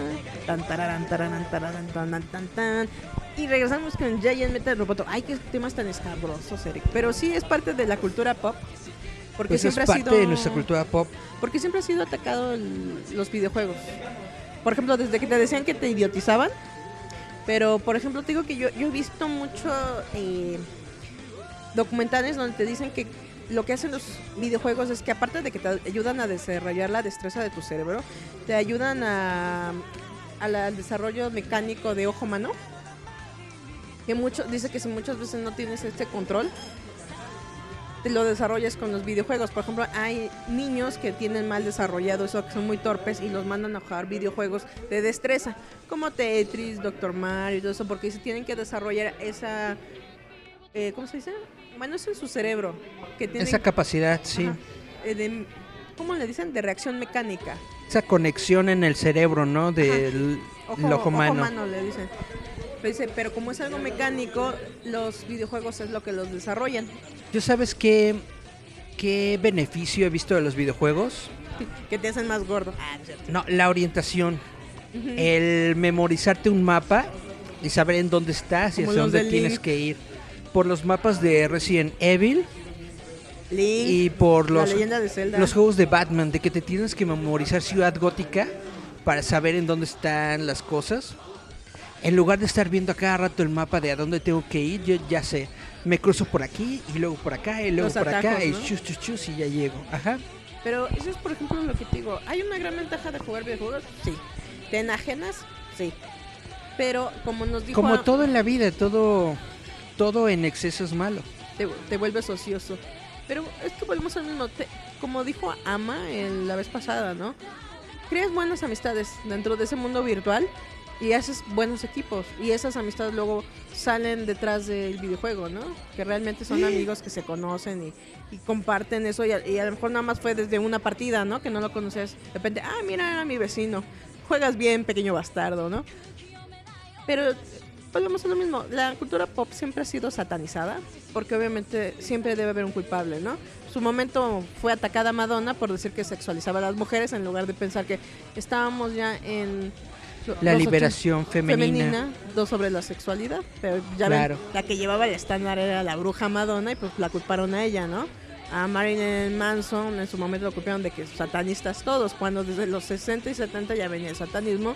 Tan tararán, tararán, tararán, tan, tan, tan, tan. Y regresamos con Giant Metal Roboto. Ay, qué temas tan escabrosos, Eric. Pero sí es parte de la cultura pop. Porque Pues es siempre ha parte sido de nuestra cultura pop. porque siempre ha sido atacado el- los videojuegos. Por ejemplo, desde que te decían que te idiotizaban. Pero, por ejemplo, te digo que yo, yo he visto mucho eh, documentales donde te dicen que lo que hacen los videojuegos es que aparte de que te ayudan a desarrollar la destreza de tu cerebro, te ayudan a, al desarrollo mecánico de ojo-mano. Que mucho, dice que si muchas veces no tienes este control, te lo desarrollas con los videojuegos. Por ejemplo, hay niños que tienen mal desarrollado eso, que son muy torpes y los mandan a jugar videojuegos de destreza, como Tetris, Doctor Mario y todo eso, porque se tienen que desarrollar esa, eh, ¿cómo se dice? Bueno, eso en su cerebro, que tienen, Esa capacidad, sí. Ajá, eh, de, ¿cómo le dicen? De reacción mecánica. Esa conexión en el cerebro, ¿no? Del Ojo, el ojo humano. mano, le dicen. Pero, dice, pero como es algo mecánico, los videojuegos es lo que los desarrollan. ¿Yo sabes qué, qué beneficio he visto de los videojuegos? Que te hacen más gordo. Ah, no es cierto. No, la orientación. El memorizarte un mapa y saber en dónde estás y Como hacia dónde de tienes Link. que ir. Por los mapas de Resident Evil Link, y por la los, leyenda de Zelda. los juegos de Batman, de que te tienes que memorizar Ciudad Gótica para saber en dónde están las cosas. En lugar de estar viendo a cada rato el mapa de a dónde tengo que ir, yo ya sé. Me cruzo por aquí y luego por acá y luego Los por acá y chus, chus, chus y ya llego. Ajá. Pero eso es, por ejemplo, lo que te digo. ¿Hay una gran ventaja de jugar videojuegos? Sí. ¿Te enajenas? Sí. Pero como nos dijo... Como a- todo en la vida, todo, todo en exceso es malo. te, te vuelves ocioso. Pero es que volvemos al mismo. te- como dijo Ama en la vez pasada, ¿no? Creas buenas amistades dentro de ese mundo virtual y haces buenos equipos. Y esas amistades luego salen detrás del videojuego, ¿no? Que realmente son amigos que se conocen y, y comparten eso. Y a, y a lo mejor nada más fue desde una partida, ¿no? Que no lo conocías. De repente, ah, mira, era mi vecino. Juegas bien, pequeño bastardo, ¿no? Pero volvemos a lo mismo. La cultura pop siempre ha sido satanizada, porque obviamente siempre debe haber un culpable, ¿no? Su momento fue atacada Madonna por decir que sexualizaba a las mujeres en lugar de pensar que estábamos ya en La liberación ochenta- femenina. dos sobre la sexualidad, pero ya Claro. ven, la que llevaba el estándar era la bruja Madonna y pues la culparon a ella, ¿no? A Marilyn Manson en su momento lo culparon de que satanistas todos, cuando desde los 60 y 70 ya venía el satanismo.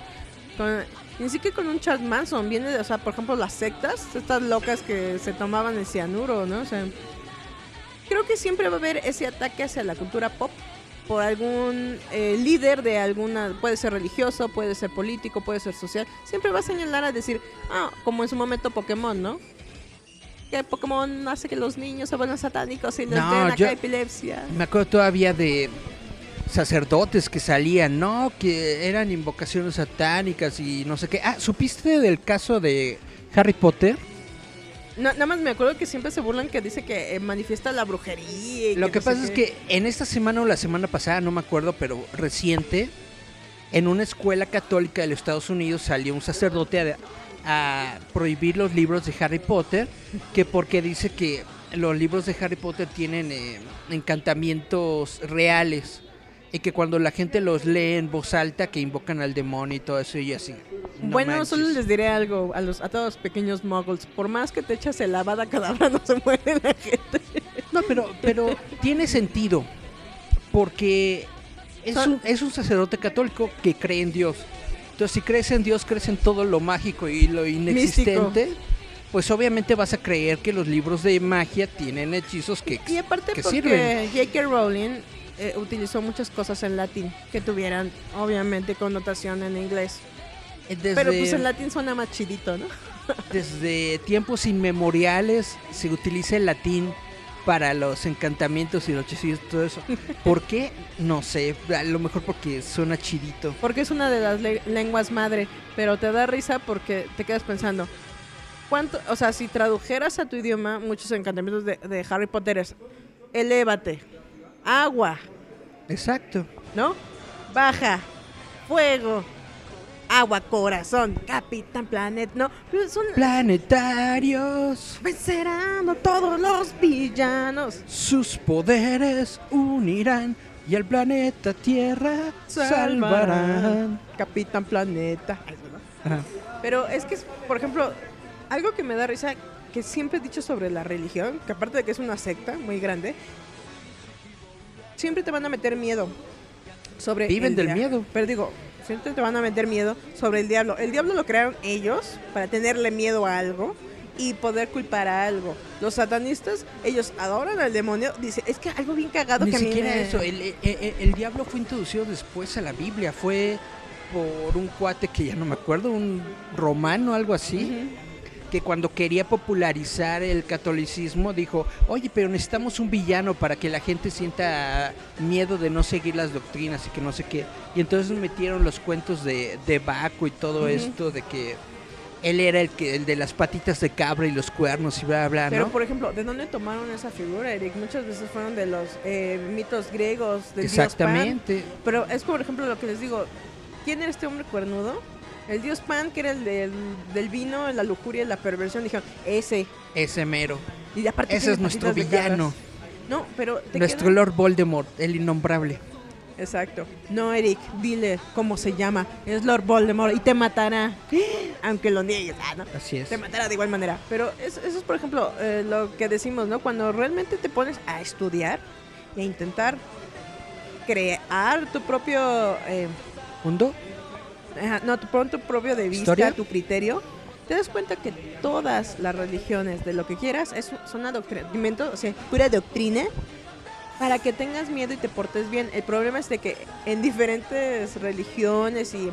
Con, ni siquiera con un Charles Manson, viene, o sea, por ejemplo, las sectas, estas locas que se tomaban el cianuro, ¿no? O sea, creo que siempre va a haber ese ataque hacia la cultura pop por algún eh, líder de alguna, puede ser religioso, puede ser político, puede ser social, siempre va a señalar a decir, ah, como en su momento Pokémon, ¿no? Que Pokémon hace que los niños se vuelvan satánicos y les No, den acá epilepsia. Me acuerdo todavía de sacerdotes que salían, ¿no? Que eran invocaciones satánicas y no sé qué. Ah, ¿supiste del caso de Harry Potter? No, nada más me acuerdo que siempre se burlan que dice que eh, manifiesta la brujería. y Lo que no pasa es que en esta semana o la semana pasada, no me acuerdo, pero reciente, en una escuela católica de los Estados Unidos salió un sacerdote a, a prohibir los libros de Harry Potter, que porque dice que los libros de Harry Potter tienen eh, encantamientos reales y que cuando la gente los lee en voz alta que invocan al demonio y todo eso y así. No bueno, manches. solo les diré algo a los a todos los pequeños muggles. Por más que te echas el lavada cadabra, [laughs] no se muere la gente. No, pero, pero tiene sentido. Porque es un, es un sacerdote católico que cree en Dios. Entonces, si crees en Dios, crees en todo lo mágico y lo inexistente. Pues obviamente vas a creer que los libros de magia tienen hechizos que, Y aparte que porque. J.K. Rowling eh, utilizó muchas cosas en latín que tuvieran, obviamente, connotación en inglés. Desde, Pero pues en latín suena más chidito, ¿no? [laughs] desde tiempos inmemoriales se utiliza el latín para los encantamientos y los hechizos y todo eso. ¿Por qué? No sé, a lo mejor porque suena chidito. Porque es una de las le- lenguas madre, pero te da risa porque te quedas pensando, ¿cuánto, o sea, si tradujeras a tu idioma muchos encantamientos de, de Harry Potter es, elévate, agua, Exacto. ¿no? Baja, fuego, agua, corazón, Capitán Planet, ¿no? Pero Son, Planetarios, vencerán a todos los villanos. sus poderes unirán y al planeta Tierra salvarán. Capitán Planeta. Ay, ¿no? Ajá. Pero es que, es, por ejemplo, algo que me da risa, que siempre he dicho sobre la religión, que aparte de que es una secta muy grande, siempre te van a meter miedo sobre Viven el del miedo. Pero digo, siempre te van a meter miedo sobre el diablo. El diablo lo crearon ellos para tenerle miedo a algo y poder culpar a algo. Los satanistas, ellos adoran al demonio. Dice, es que algo bien cagado Ni que a mí siquiera me- eso, el, el- el- el diablo fue introducido después a la Biblia, fue por un cuate que ya no me acuerdo, un romano, algo así, que cuando quería popularizar el catolicismo dijo, oye, pero necesitamos un villano para que la gente sienta miedo de no seguir las doctrinas y que no sé qué. Y entonces metieron los cuentos de, de Baco y todo esto, de que él era el que el de las patitas de cabra y los cuernos y bla, bla, Pero, ¿no? por ejemplo, ¿de dónde tomaron esa figura, Eric? Muchas veces fueron de los eh, mitos griegos, del dios Pan. Exactamente. Pero es por ejemplo lo que les digo. ¿Quién era este hombre cuernudo? El dios Pan, que era el del, del vino, la lujuria y la perversión. Dijeron, ese. Ese mero. Y aparte Ese es nuestro villano. No, pero te Nuestro queda- Lord Voldemort, el innombrable. Exacto. No, Eric, dile cómo se llama. Es Lord Voldemort y te matará. [gasps] Aunque lo niegues. Ah, ¿no? Así es. Te matará de igual manera. Pero es- eso es, por ejemplo, eh, lo que decimos, ¿no? Cuando realmente te pones a estudiar e intentar crear tu propio... eh, ¿Mundo? Ajá, no, tu, pon tu propio de vista, ¿Historia? tu criterio, te das cuenta que todas las religiones de lo que quieras es, son adoctrinamiento, o sea, pura doctrina para que tengas miedo y te portes bien. El problema es de que en diferentes religiones y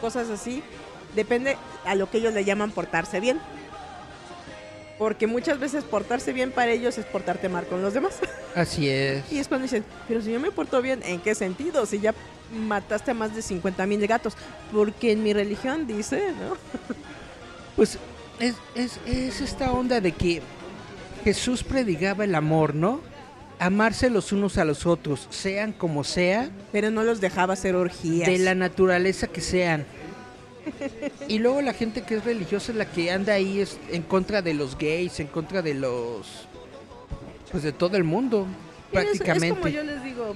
cosas así, depende a lo que ellos le llaman portarse bien. Porque muchas veces portarse bien para ellos es portarte mal con los demás. Así es. Y es cuando dicen, pero si yo me porto bien, ¿en qué sentido? Si ya mataste a más de 50 mil gatos. Porque en mi religión dice, ¿no? Pues es, es, es esta onda de que Jesús predicaba el amor, ¿no? Amarse los unos a los otros, sean como sea, Pero no los dejaba hacer orgías. de la naturaleza que sean. Y luego la gente que es religiosa es la que anda ahí es en contra de los gays, en contra de los... Pues de todo el mundo, Y es- Es, prácticamente. como yo les digo,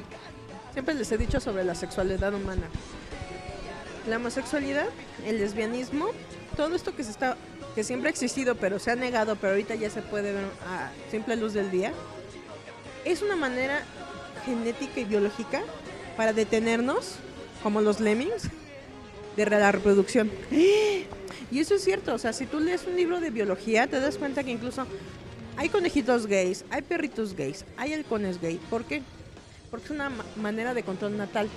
siempre les he dicho sobre la sexualidad humana. La homosexualidad, el lesbianismo, todo esto que se está que siempre ha existido, pero se ha negado, pero ahorita ya se puede ver a simple luz del día, es una manera genética y biológica para detenernos, como los lemmings, de la reproducción. [gasps] Y eso es cierto, o sea, si tú lees un libro de biología, te das cuenta que incluso hay conejitos gays, hay perritos gays, hay halcones gay. ¿Por qué? Porque es una ma- manera de control natal.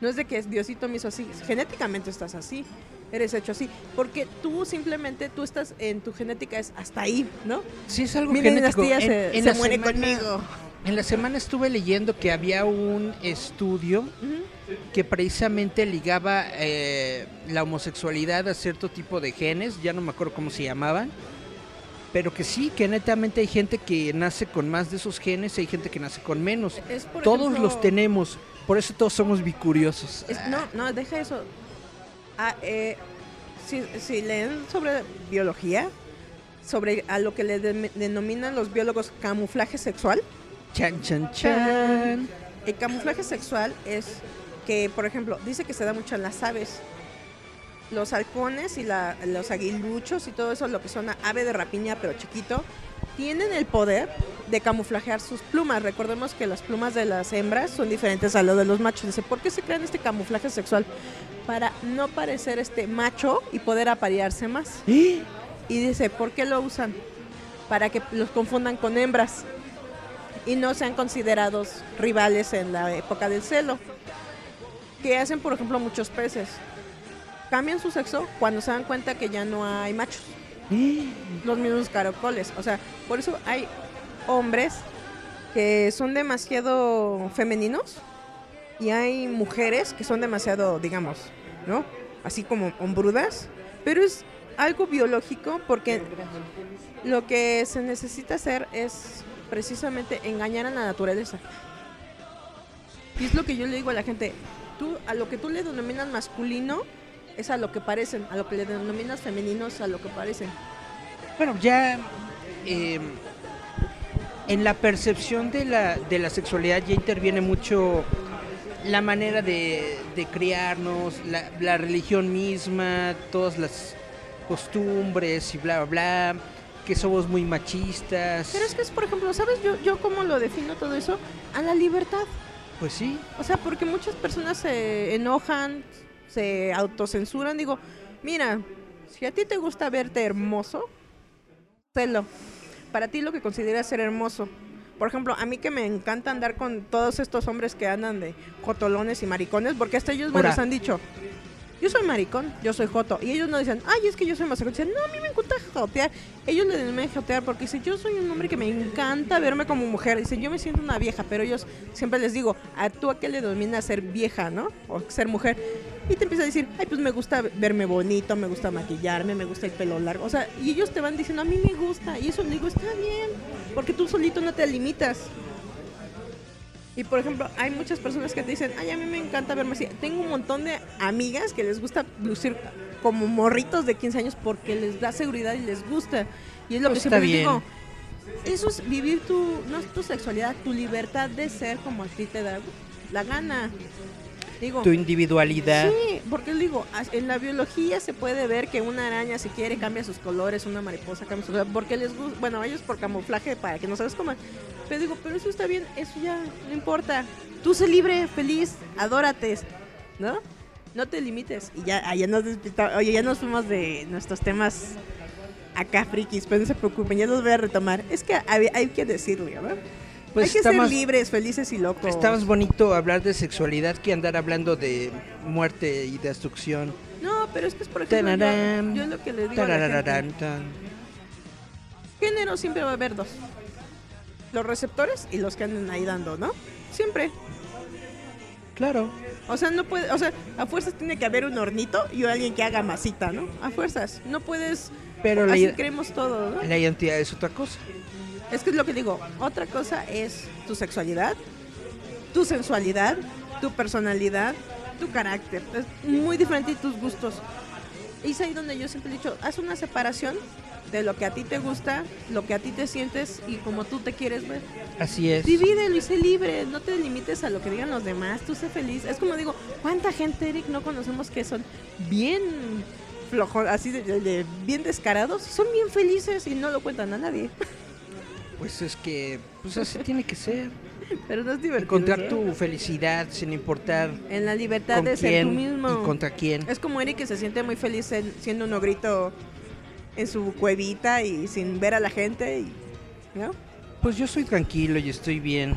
No es de que Diosito me hizo así, genéticamente estás así, eres hecho así, porque tú simplemente, tú estás en tu genética es hasta ahí, ¿no? Sí, es algo Mi genético. dinastía En- se, en se muere semana- conmigo. En la semana estuve leyendo que había un estudio que precisamente ligaba eh, la homosexualidad a cierto tipo de genes, ya no me acuerdo cómo se llamaban, pero que sí, que netamente hay gente que nace con más de esos genes y hay gente que nace con menos. Es, por Todos ejemplo, los tenemos, por eso todos somos bicuriosos. es- no, no, deja eso. Ah, eh, si, si leen sobre biología, sobre a lo que le de- denominan los biólogos camuflaje sexual, Chan, chan, chan. El camuflaje sexual es que, por ejemplo, dice que se da mucho en las aves. Los halcones y la- los aguiluchos y todo eso, lo que son ave de rapiña pero chiquito, tienen el poder de camuflajear sus plumas. Recordemos que las plumas de las hembras son diferentes a lo de los machos. Dice, ¿por qué se crean este camuflaje sexual? Para no parecer este macho y poder aparearse más. Y dice, ¿por qué lo usan? Para que los confundan con hembras y no sean considerados rivales en la época del celo. Que hacen, por ejemplo, muchos peces. Cambian su sexo cuando se dan cuenta que ya no hay machos. [gasps] Los mismos caracoles. O sea, por eso hay hombres que son demasiado femeninos y hay mujeres que son demasiado, digamos, ¿no? Así como hombrudas, pero es algo biológico porque lo que se necesita hacer es precisamente engañar a la naturaleza. Y es lo que yo le digo a la gente, tú a lo que tú le denominas masculino es a lo que parecen, a lo que le denominas femeninos a lo que parecen. Bueno, ya eh, en la percepción de la, de la sexualidad ya interviene mucho la manera de, de criarnos, la religión misma, todas las costumbres y bla, bla, bla, que somos muy machistas. Pero es que es, por ejemplo, ¿sabes yo, yo cómo lo defino todo eso? A la libertad. Pues sí, O sea, porque muchas personas se enojan, se autocensuran. Digo, mira, si a ti te gusta verte hermoso, sélo. Para ti lo que consideras ser hermoso. Por ejemplo, a mí que me encanta andar con todos estos hombres que andan de jotolones y maricones, porque hasta ellos me los han dicho. Yo soy maricón, yo soy joto. Y ellos no dicen, ay, es que yo soy masacón. Dicen, no, a mí me encanta jotear. Ellos le denominan jotear porque dicen, yo soy un hombre que me encanta verme como mujer. Dicen, yo me siento una vieja, pero ellos siempre les digo, ¿a tú a qué le denominas ser vieja, no? O ser mujer. Y te empieza a decir, ay, pues me gusta verme bonito, me gusta maquillarme, me gusta el pelo largo. O sea, y ellos te van diciendo, a mí me gusta. Y eso le digo, está bien, porque tú solito no te limitas. Y por ejemplo, hay muchas personas que te dicen, ay, a mí me encanta verme así. Tengo un montón de amigas que les gusta lucir como morritos de 15 años porque les da seguridad y les gusta. Y es lo Pues que siempre bien. digo. Eso es vivir tu, no es tu sexualidad, tu libertad de ser como a ti te da la gana. Digo, tu individualidad. Sí, porque digo, en la biología se puede ver que una araña si quiere cambia sus colores, una mariposa cambia sus colores, porque les gusta, bueno, ellos por camuflaje para que no sabes cómo. Pero digo, pero eso está bien, eso ya no importa. Tú sé libre, feliz, adórate, ¿no? No te limites. Y ya, ah, ya nos oye, ya nos fuimos de nuestros temas acá frikis, pero no se preocupen, ya los voy a retomar. Es que hay, hay que decirle, ¿verdad? Pues hay que ser más- libres, felices y locos. Está más bonito hablar de sexualidad que andar hablando de muerte y destrucción. No, pero es que es por ejemplo, yo, Tararán, yo lo que le digo la tan. género siempre va a haber dos. Los receptores y los que andan ahí dando, ¿no? Siempre. Claro. O sea, no puede, o sea, a fuerzas tiene que haber un hornito y alguien que haga masita, ¿no? A fuerzas. No puedes, Pero la, así i- creemos todo, ¿no? la identidad es otra cosa. Es que es lo que digo. Otra cosa es tu sexualidad, tu sensualidad, tu personalidad, tu carácter. Es muy diferente y tus gustos. Y es ahí donde yo siempre he dicho, haz una separación de lo que a ti te gusta, lo que a ti te sientes y como tú te quieres ver. Así es. Divídelo y sé libre, no te limites a lo que digan los demás, tú sé feliz. Es como digo, ¿cuánta gente, Eric, no conocemos que son bien flojos, así de, de- de bien descarados? Son bien felices y no lo cuentan a nadie. [laughs] Pues es que pues así tiene que ser. [laughs] Pero no es divertido. Encontrar ¿no? tu felicidad sin importar En la libertad con de ser tú mismo. y contra quién. Es como Eric que se siente muy feliz en- siendo un ogrito en su cuevita y sin ver a la gente. Y, ¿no? Pues yo soy tranquilo y estoy bien.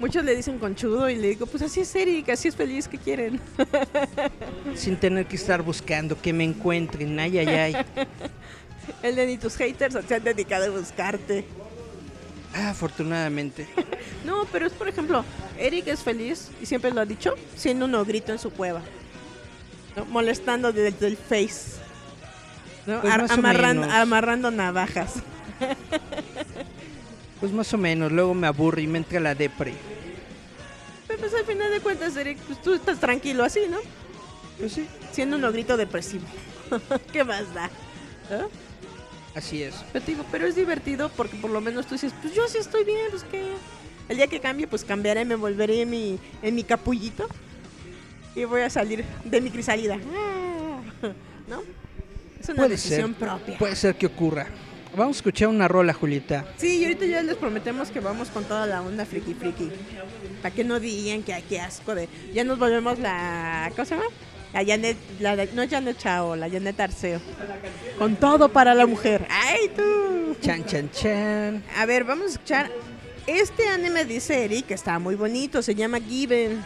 Muchos le dicen conchudo y le digo, pues así es Eric, así es feliz, ¿qué quieren? [laughs] Sin tener que estar buscando que me encuentren. Ay, ay, ay. [laughs] El de ni tus haters se han dedicado a buscarte. Ah, afortunadamente. [laughs] No, pero es por ejemplo, Eric es feliz, y siempre lo ha dicho, siendo un ogrito en su cueva. ¿no? Molestando desde el face. ¿no? Pues amarrando, navajas. [laughs] Pues más o menos. Luego me aburre y me entra la depre. Pero pues al final de cuentas, Eric, pues tú estás tranquilo así, ¿no? Pues sí. Siendo un ogrito depresivo. [laughs] ¿Qué más da? Así es. Pero te digo, pero es divertido porque por lo menos tú dices, pues yo sí estoy bien, pues que el día que cambie, pues cambiaré, me volveré en mi, en mi capullito y voy a salir de mi crisálida. ¿No? Es una Puede ser. decisión propia. Puede ser que ocurra. Vamos a escuchar una rola, Julieta. Sí, y ahorita ya les prometemos que vamos con toda la onda friki friki. Para que no digan que qué asco de. Ya nos volvemos la. ¿Cómo se llama? La Janet, la, no Janet Chao, la Janet Arceo. Con todo para la mujer. ¡Ay, tú! Chan, chan, chan. A ver, vamos a escuchar. Este anime, dice Eric, que está muy bonito. Se llama Given.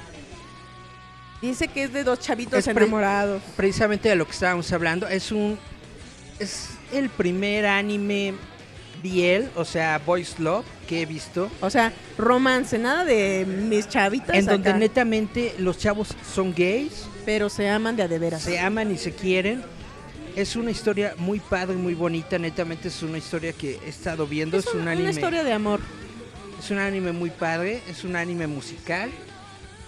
Dice que es de dos chavitos enamorados. Precisamente de lo que estábamos hablando. Es un. Es el primer anime Biel, o sea, Boys Love, que he visto. O sea, romance, nada de mis chavitas. En donde netamente los chavos son gays pero se aman de a de veras. Se aman y se quieren. Es una historia muy padre, muy bonita, netamente es una historia que he estado viendo. Es, es un, un anime, una historia de amor. Es un anime muy padre, es un anime musical.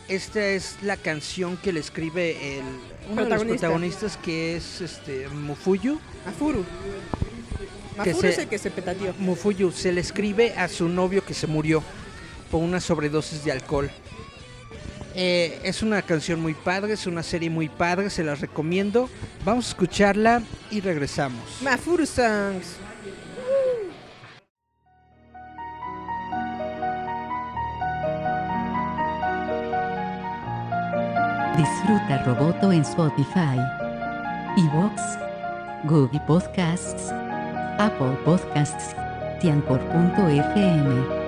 Esta es la canción que le escribe el, uno de los protagonistas que es este Mufuyu. Afuru. Que se, es el que se petateó. Mufuyu se le escribe a su novio que se murió por una sobredosis de alcohol. Eh, es una canción muy padre, es una serie muy padre, se las recomiendo. Vamos a escucharla y regresamos. Mafuru Songs. Disfruta Roboto en Spotify, Evox, Google Podcasts, Apple Podcasts, Tianpor.fm.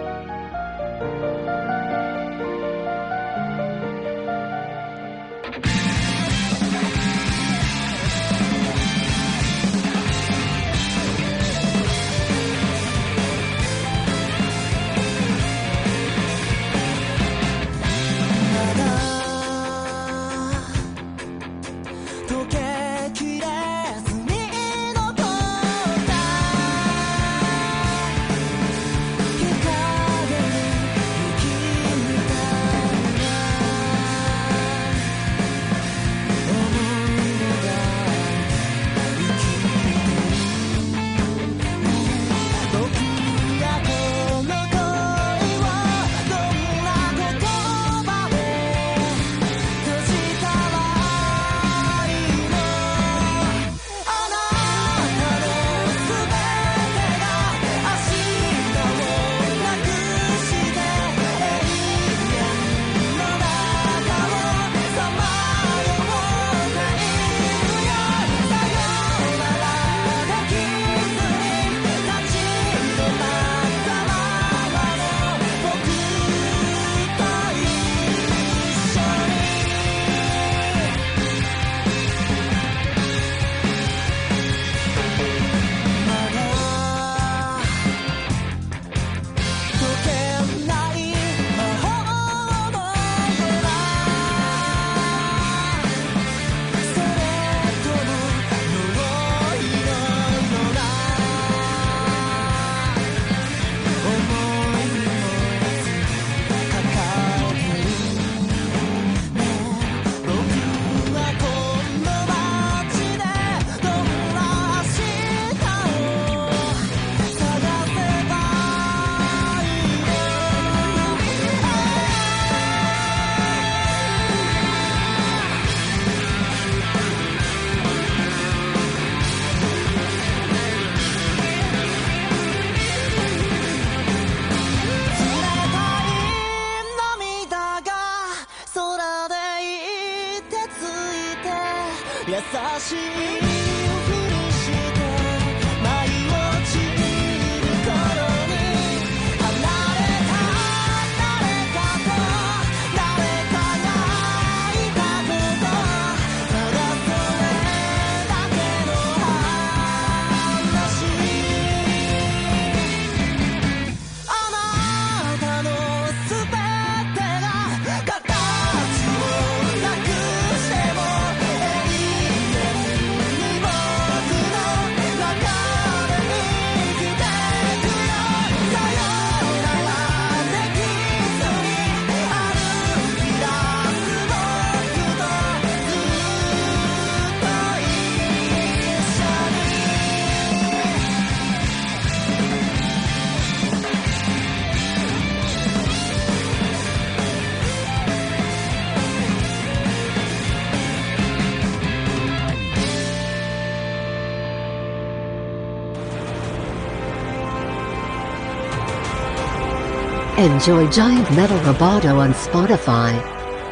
Enjoy Giant Metal Roboto on Spotify,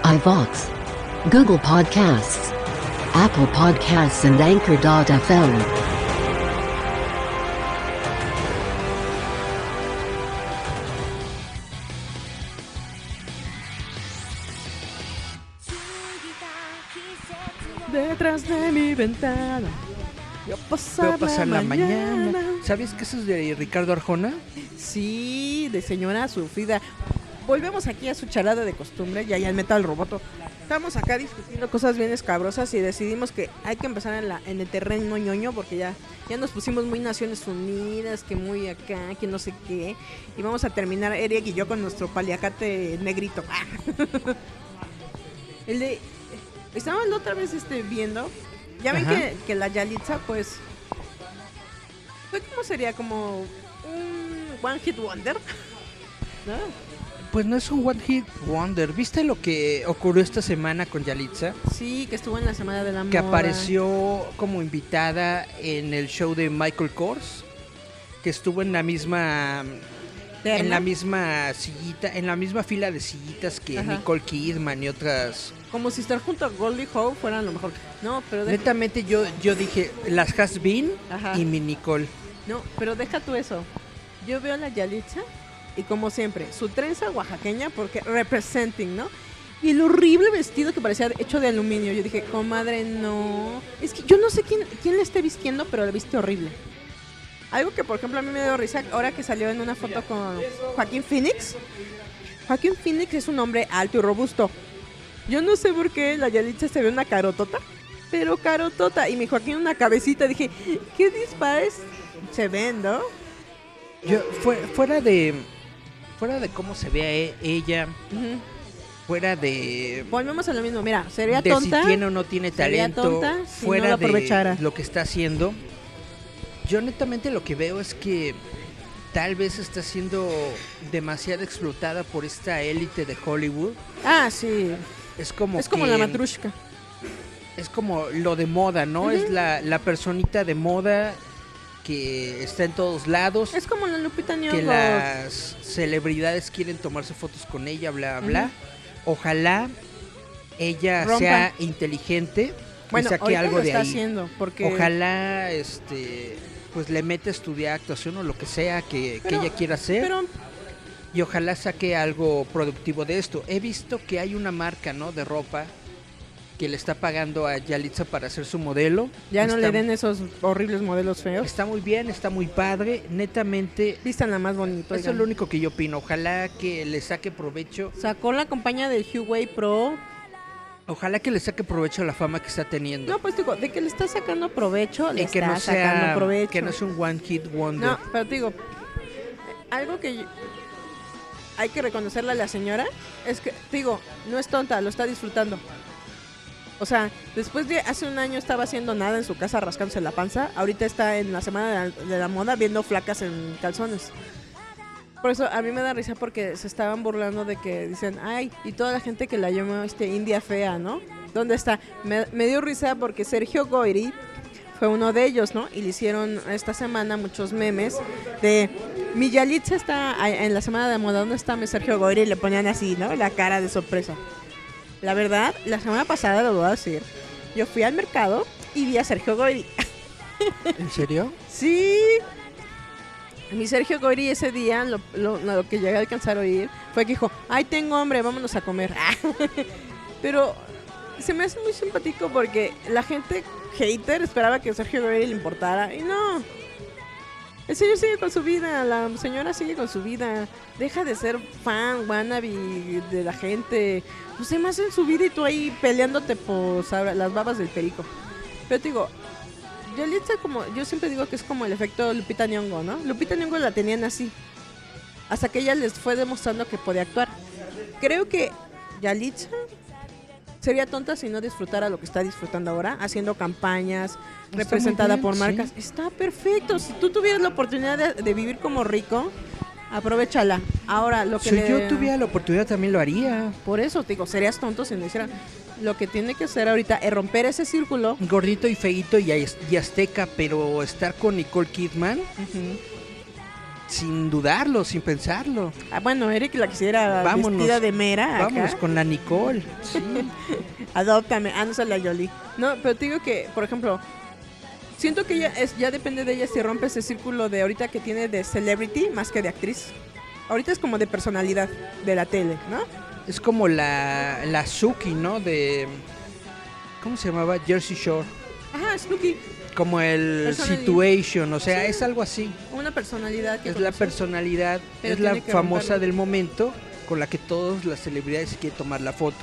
iVox, Google Podcasts, Apple Podcasts and Anchor.fm. pasar, pasar la mañana. mañana. ¿Sabes que eso es de Ricardo Arjona? Sí, de señora sufrida. Volvemos aquí a su charada de costumbre, ya ya el metal roboto. Estamos acá discutiendo cosas bien escabrosas y decidimos que hay que empezar en, la, en el terreno ñoño porque ya, ya nos pusimos muy Naciones Unidas, que muy acá, que no sé qué. Y vamos a terminar Eric y yo con nuestro paliacate negrito. [laughs] el de... Estábamos la otra vez este, viendo, ya ven que, que la Yalitza pues... Fue como sería como un One Hit Wonder. [laughs] ¿No? Pues no es un One Hit Wonder. ¿Viste lo que ocurrió esta semana con Yalitza? Sí, que estuvo en la Semana de la Que Moda. apareció como invitada en el show de Michael Kors. Que estuvo en la misma. Terna. En la misma sillita, en la misma fila de sillitas que Ajá. Nicole Kidman y otras. Como si estar junto a Goldie Howe fueran lo mejor. No, pero de- Netamente yo, yo dije, las Has Been Ajá. y mi Nicole. no, pero deja tú eso. Yo veo a la Yalitza y como siempre, su trenza oaxaqueña porque representing, ¿no? Y el horrible vestido que parecía hecho de aluminio. Yo dije, comadre, no. Es que yo no sé quién, quién le esté vistiendo, pero le viste horrible. Algo que, por ejemplo, a mí me dio risa ahora que salió en una foto con Joaquín Phoenix. Joaquín Phoenix es un hombre alto y robusto. Yo no sé por qué la Yalitza se ve una carotota, pero carotota. Y mi Joaquín una cabecita. Dije, ¿qué dispares se ven, no? Yo, fue- fuera de. Fuera de cómo se ve a e- ella, fuera de. Volvemos a lo mismo. Mira, sería de tonta. si tiene o no tiene sería talento, tonta si fuera no lo aprovechara. de lo que está haciendo. Yo netamente lo que veo es que tal vez está siendo demasiado explotada por esta élite de Hollywood. Ah, sí. Es como es como que- la matrushka. es como lo de moda, ¿no? Es la, la personita de moda que está en todos lados, Es como la Lupita que Nyong'o. las celebridades quieren tomarse fotos con ella, bla, bla. Ojalá ella Rompa. sea inteligente Bueno, y saque algo lo de está ahí. haciendo porque Ojalá este pues le meta a estudiar actuación o lo que sea que, que Pero- ella quiera hacer pero y ojalá saque algo productivo de esto. He visto que hay una marca, ¿no? De ropa que le está pagando a Yalitza para hacer su modelo. ya no Está- le den esos horribles modelos feos. Está muy bien, está muy padre. Netamente, Vistan la más bonito. eso es lo único que yo opino. Ojalá que le saque provecho. Sacó la compañía del Huawei Pro. Ojalá que le saque provecho a la fama que está teniendo. No, pues digo, de que le está sacando provecho, le y que está no sacando provecho. que no sea un one hit wonder. No, pero digo, algo que yo- hay que reconocerle a la señora es que, digo, no es tonta, lo está disfrutando. O sea, después de hace un año estaba haciendo nada en su casa rascándose la panza, ahorita está en la semana de la, de la moda viendo flacas en calzones. Por eso a mí me da risa porque se estaban burlando de que dicen, ay, y toda la gente que la llamó este India fea, ¿no? ¿Dónde está? Me, me dio risa porque Sergio Goyri fue uno de ellos, ¿no? Y le hicieron esta semana muchos memes de mi Yalitza está en la semana de moda, ¿dónde está mi Sergio Goyri? Y le ponían así, ¿no? La cara de sorpresa. La verdad, la semana pasada lo voy a decir. Yo fui al mercado y vi a Sergio Goyri. ¿En serio? Sí. Mi Sergio Goyri ese día, lo, lo- lo que llegué a alcanzar a oír, fue que dijo, ay, tengo hambre, vámonos a comer. [laughs] Pero se me hace muy simpático porque la gente hater esperaba que Sergio Goyri le importara. Y no. El señor sigue con su vida, la señora sigue con su vida. Deja de ser fan, wannabe de la gente. Pues se más en su vida y tú ahí peleándote por las babas del perico. Pero te digo, Yalitza como, yo siempre digo que es como el efecto Lupita Nyong'o, ¿no? Lupita Nyong'o la tenían así. Hasta que ella les fue demostrando que podía actuar. Creo que Yalitza sería tonta si no disfrutara lo que está disfrutando ahora, haciendo campañas, representada bien, por sí. marcas. Está perfecto. Si tú tuvieras la oportunidad de, de vivir como rico, aprovechala. Ahora, lo que Si le- yo tuviera la oportunidad también lo haría. Por eso, te digo, serías tonto si no hiciera. Lo que tiene que hacer ahorita es romper ese círculo. Gordito y feito y, y azteca, pero estar con Nicole Kidman sin dudarlo, sin pensarlo. Ah, bueno, Eric la quisiera Vámonos. vestida de mera. acá. Vámonos con la Nicole. Sí. [laughs] Adóptame. Ah, no la Yoli. No, pero te digo que, por ejemplo, siento que ella es, ya depende de ella si rompe ese círculo de ahorita que tiene de celebrity más que de actriz. Ahorita es como de personalidad de la tele, ¿no? Es como la, la Suki, ¿no? De. ¿Cómo se llamaba? Jersey Shore. Ajá, Snooki. como el situation, o sea, Sí. es algo así. Una personalidad que Es la personalidad, Pero es la famosa romperlo. del momento con la que todas las celebridades quieren tomar la foto.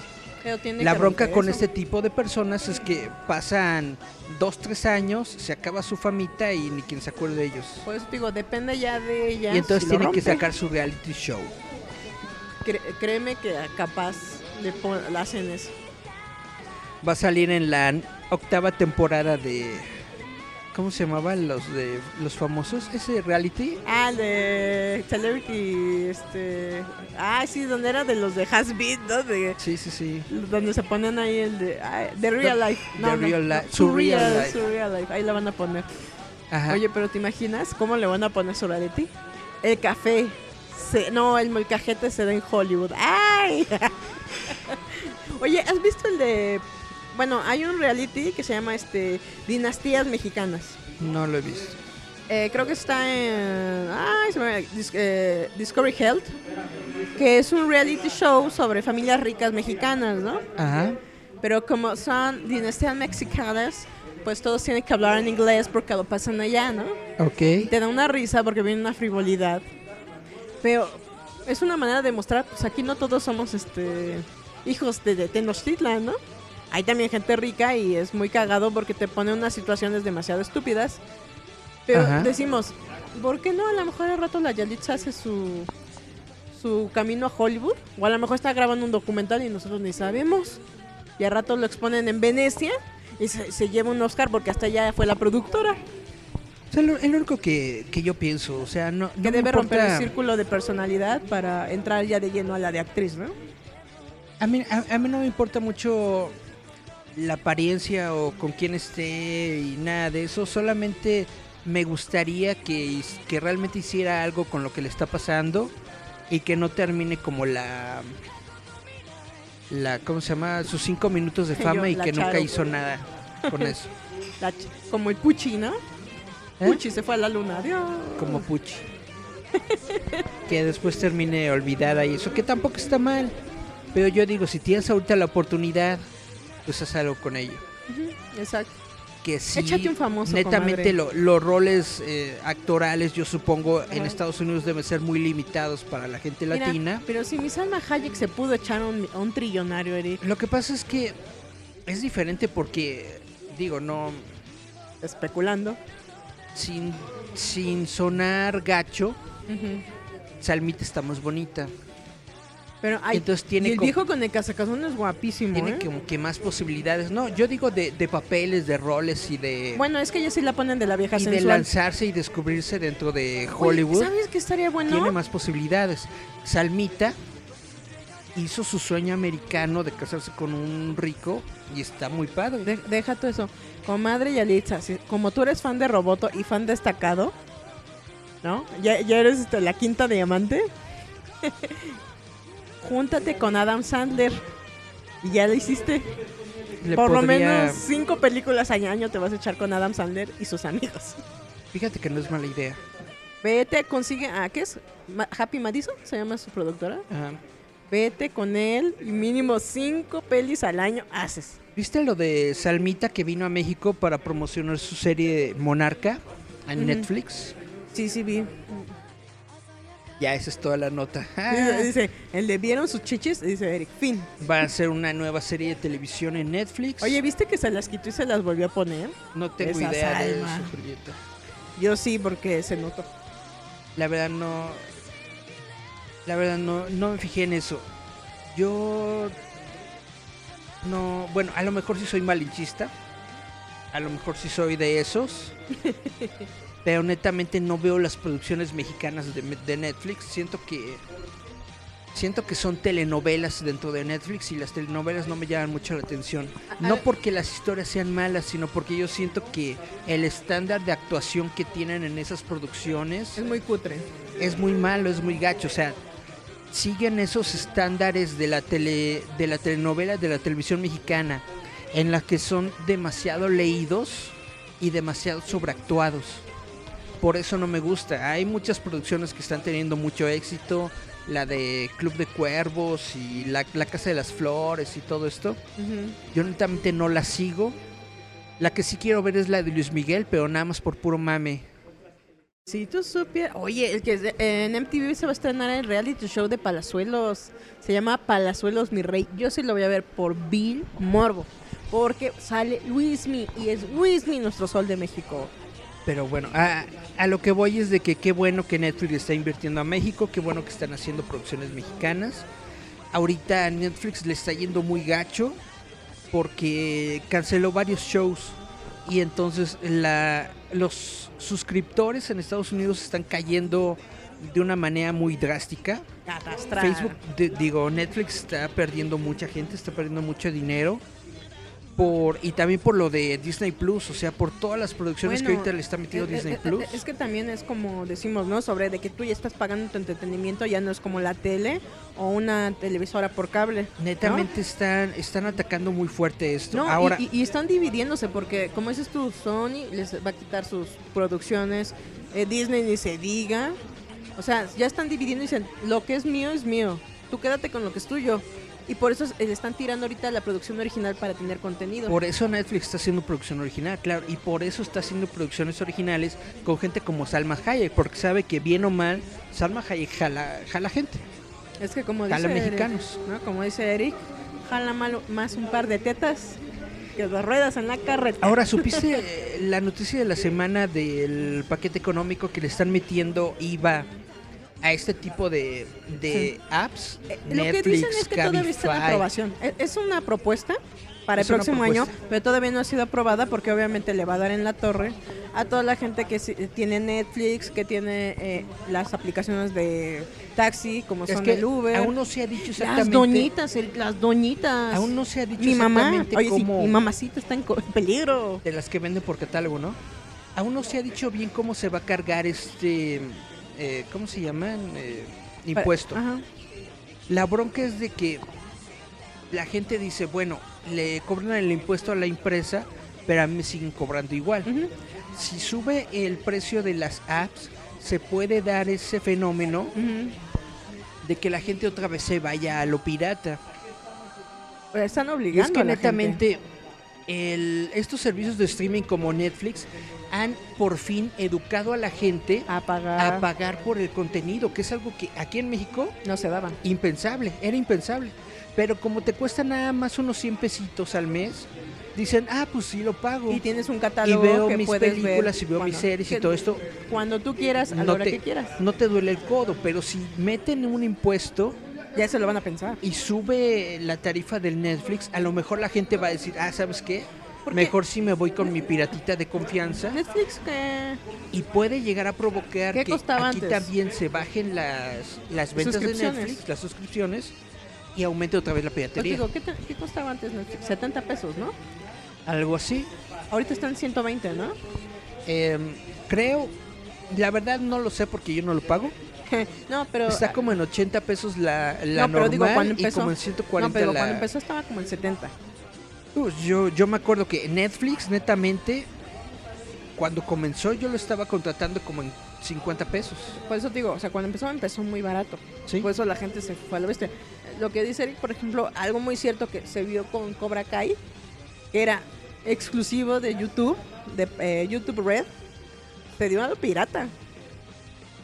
La que bronca con eso. este tipo de personas es que pasan dos, tres años, se acaba su famita y ni quien se acuerde de ellos. Por eso digo, depende ya de ella. y entonces si tienen que sacar su reality show. Cre- créeme que capaz le hacen eso. Va a salir en la octava temporada de... ¿Cómo se llamaban los de los famosos? Ese reality. Ah, el de Celebrity, este... Ah, sí, donde era de los de Has Been, ¿no? De, Sí, sí, sí. donde se ponen ahí el de... ah, The Real The- Life. The No, no, Real no, Li- Surreal Life. Surreal Life. Ahí la van a poner. Ajá. Oye, pero ¿te imaginas cómo le van a poner su reality? El café. Se, no, el molcajete se da en Hollywood. ¡Ay! [laughs] Oye, ¿has visto el de... Bueno, hay un reality que se llama este Dinastías Mexicanas. No lo he visto. Eh, creo que está en ay, se me- Dis- eh, Discovery Health, que es un reality show sobre familias ricas mexicanas, ¿no? Ajá. Pero como son dinastías mexicanas, pues todos tienen que hablar en inglés porque lo pasan allá, ¿no? Ok. Te da una risa porque viene una frivolidad. Pero es una manera de mostrar, pues aquí no todos somos este hijos de, de Tenochtitlan, ¿no? Hay también gente rica y es muy cagado porque te pone unas situaciones demasiado estúpidas. Pero Ajá. decimos, ¿por qué no? A lo mejor al rato la Yalitza hace su, su camino a Hollywood. O a lo mejor está grabando un documental y nosotros ni sabemos. Y al rato lo exponen en Venecia y se, se lleva un Oscar porque hasta allá fue la productora. O sea, lo, es lo único que, que yo pienso, o sea, no, no que debe romper el círculo de personalidad para entrar ya de lleno a la de actriz, ¿no? A mí, a, a mí no me importa mucho la apariencia o con quién esté y nada de eso, solamente me gustaría que, que realmente hiciera algo con lo que le está pasando y que no termine como la... la ¿Cómo se llama? Sus cinco minutos de Yo, fama y que nunca hizo nada con eso. [laughs] La como el Puchi, ¿no? ¿Eh? Puchi se fue a la luna, adiós. Como Puchi. [laughs] que después termine olvidada y eso, que tampoco está mal. Pero yo digo, si tienes ahorita la oportunidad, pues haz algo con ello. Exacto. Que sí, Échate un famoso, netamente lo- los roles eh, actorales, yo supongo, en. Estados Unidos deben ser muy limitados para la gente Mira, latina. pero si mi Salma Hayek se pudo echar un, a un trillonario, Eric, Lo que pasa es que es diferente porque, digo, no, especulando. sin, sin sonar gacho. Salmita está más bonita. Pero ay, Entonces tiene y el viejo con el casacazón es guapísimo, Tiene ¿eh? como que más posibilidades. No, yo digo de, de papeles, de roles y de, Bueno, es que ellos sí la ponen de la vieja y de lanzarse y descubrirse dentro de Oye, Hollywood. ¿Sabes qué estaría bueno? Tiene más posibilidades. Salmita hizo su sueño americano de casarse con un rico y está muy padre. De- deja todo eso. Comadre Yalitza, si- como tú eres fan de Roboto y fan destacado, ¿no? Ya, ya eres este, la quinta diamante. [laughs] Júntate con Adam Sandler. Y ya lo hiciste. Le Por lo menos cinco películas al año te vas a echar con Adam Sandler y sus amigos. Fíjate que no es mala idea. Vete, consigue. ¿A qué es? Happy Madison se llama su productora. Ajá. Vete con él y mínimo cinco pelis al año haces. ¿Viste lo de Salmita que vino a México para promocionar su serie Monarca en. Netflix? Sí, sí, vi. Ya, esa es toda la nota. Ah, Dice, el de vieron sus chichis, dice Eric, fin. Va a ser una nueva serie de televisión en Netflix. Oye, ¿viste que se las quitó y se las volvió a poner? no tengo esa idea de Salma. eso, Julieta. Yo sí, porque se notó. La verdad no. La verdad no, no me fijé en eso. Yo. No. Bueno, a lo mejor sí soy malinchista. A lo mejor sí soy de esos. [laughs] pero netamente no veo las producciones mexicanas de, de Netflix. Siento que. Siento que son telenovelas dentro de Netflix y las telenovelas no me llaman mucho la atención. No porque las historias sean malas, sino porque yo siento que el estándar de actuación que tienen en esas producciones Es muy cutre. es muy malo, es muy gacho, o sea, siguen esos estándares de la tele de la telenovela de la televisión mexicana en la que son demasiado leídos y demasiado sobreactuados. Por eso no me gusta. Hay muchas producciones que están teniendo mucho éxito, la de Club de Cuervos y la, la Casa de las Flores y todo esto. Ujú. Yo netamente no la sigo La que sí quiero ver es la de Luis Miguel, pero nada más por puro mame. Si tú supieras. Oye, el que es de- en MTV se va a estrenar el reality show de Palazuelos. Se llama Palazuelos, mi rey. Yo sí lo voy a ver por Bill Morbo. Porque sale Luismi y es Luismi nuestro sol de México. Pero bueno, a, a lo que voy es de que qué bueno que Netflix está invirtiendo a México, qué bueno que están haciendo producciones mexicanas. Ahorita a Netflix le está yendo muy gacho porque canceló varios shows y entonces la, los suscriptores en Estados Unidos están cayendo de una manera muy drástica. Catastra. Facebook, de- digo, Netflix está perdiendo mucha gente, está perdiendo mucho dinero. Por, y también por lo de Disney Plus, o sea, por todas las producciones que ahorita le está metiendo eh, Disney eh, Plus. eh, Es que también es como decimos, ¿no? Sobre de que tú ya estás pagando tu entretenimiento, ya no es como la tele o una televisora por cable. ¿no? Netamente están, están atacando muy fuerte esto. No, y- Ahora, y, y están dividiéndose porque, como dices tú, Sony les va a quitar sus producciones, eh, Disney ni se diga. O sea, ya están dividiendo y dicen, lo que es mío es mío, tú quédate con lo que es tuyo. Y por eso le están tirando ahorita la producción original para tener contenido. por eso Netflix está haciendo producción original, claro, y por eso está haciendo producciones originales con gente como Salma Hayek, porque sabe que bien o mal, Salma Hayek jala, jala gente. es que como jala dice mexicanos. Eric, ¿no? Como dice Eric, jala malo- más un par de tetas que dos ruedas en la carreta. Ahora, [laughs] ¿supiste eh, la noticia de la semana del paquete económico que le están metiendo IVA a este tipo de, de apps? Eh, Lo que dicen es que todavía está en Cabify. aprobación. Es una propuesta para Es el próximo año, pero todavía no ha sido aprobada porque obviamente le va a dar en la torre a toda la gente que sí- tiene Netflix, que tiene eh, las aplicaciones de taxi, como Es son que el Uber. aún no se ha dicho las exactamente. doñitas, el- las doñitas. Aún no se ha dicho mi mamá, exactamente oye, sí, cómo- mi mamacita está en peligro. de las que venden por catálogo, ¿no? Aún no se ha dicho bien cómo se va a cargar este, eh, ¿cómo se llaman? Eh, impuesto. Ajá. La bronca es de que la gente dice, bueno, le cobran el impuesto a la empresa, pero a mí me siguen cobrando igual. Si sube el precio de las apps, se puede dar ese fenómeno de que la gente otra vez se vaya a lo pirata. Están Y obligando es que a la gente. netamente el- estos servicios de streaming como Netflix han por fin educado a la gente a pagar. a pagar por el contenido, que es algo que aquí en México no se daban. impensable, era impensable. Pero como te cuesta nada más unos 100 pesitos al mes, dicen, ah, pues sí lo pago. Y tienes un Y catálogo veo que mis puedes películas ver y veo mis series y todo esto. Cuando tú quieras, a la No hora te, que quieras. no te duele el codo, pero si meten un impuesto Ya se lo van a pensar. y sube la tarifa del Netflix, a lo mejor la gente va a decir, ah, ¿sabes qué? Mejor si me voy con mi piratita de confianza Netflix que y puede llegar a provocar ¿Qué que aquí también se bajen las, las ventas de. Netflix, las suscripciones y aumente otra vez la Pues piratería. digo, ¿qué, te- qué costaba antes Netflix? 70 pesos, ¿no? Algo así. Ahorita están 120, ¿no? Em, creo, la verdad no lo sé porque yo no lo pago. [laughs] no, pero Está como en 80 pesos la, la no, pero normal digo, cuando y empezó, como en 140 no, pero la... cuando empezó estaba como en 70. Pues yo, yo me acuerdo que Netflix, netamente, cuando comenzó yo lo estaba contratando como en 50 pesos. Por eso digo, o sea, cuando empezó empezó muy barato. ¿sí? Por eso la gente se fue a la bestia. Lo que dice Eric, por ejemplo, algo muy cierto que se vio con Cobra Kai, que era exclusivo de YouTube, de eh, YouTube Red, se dio a lo pirata.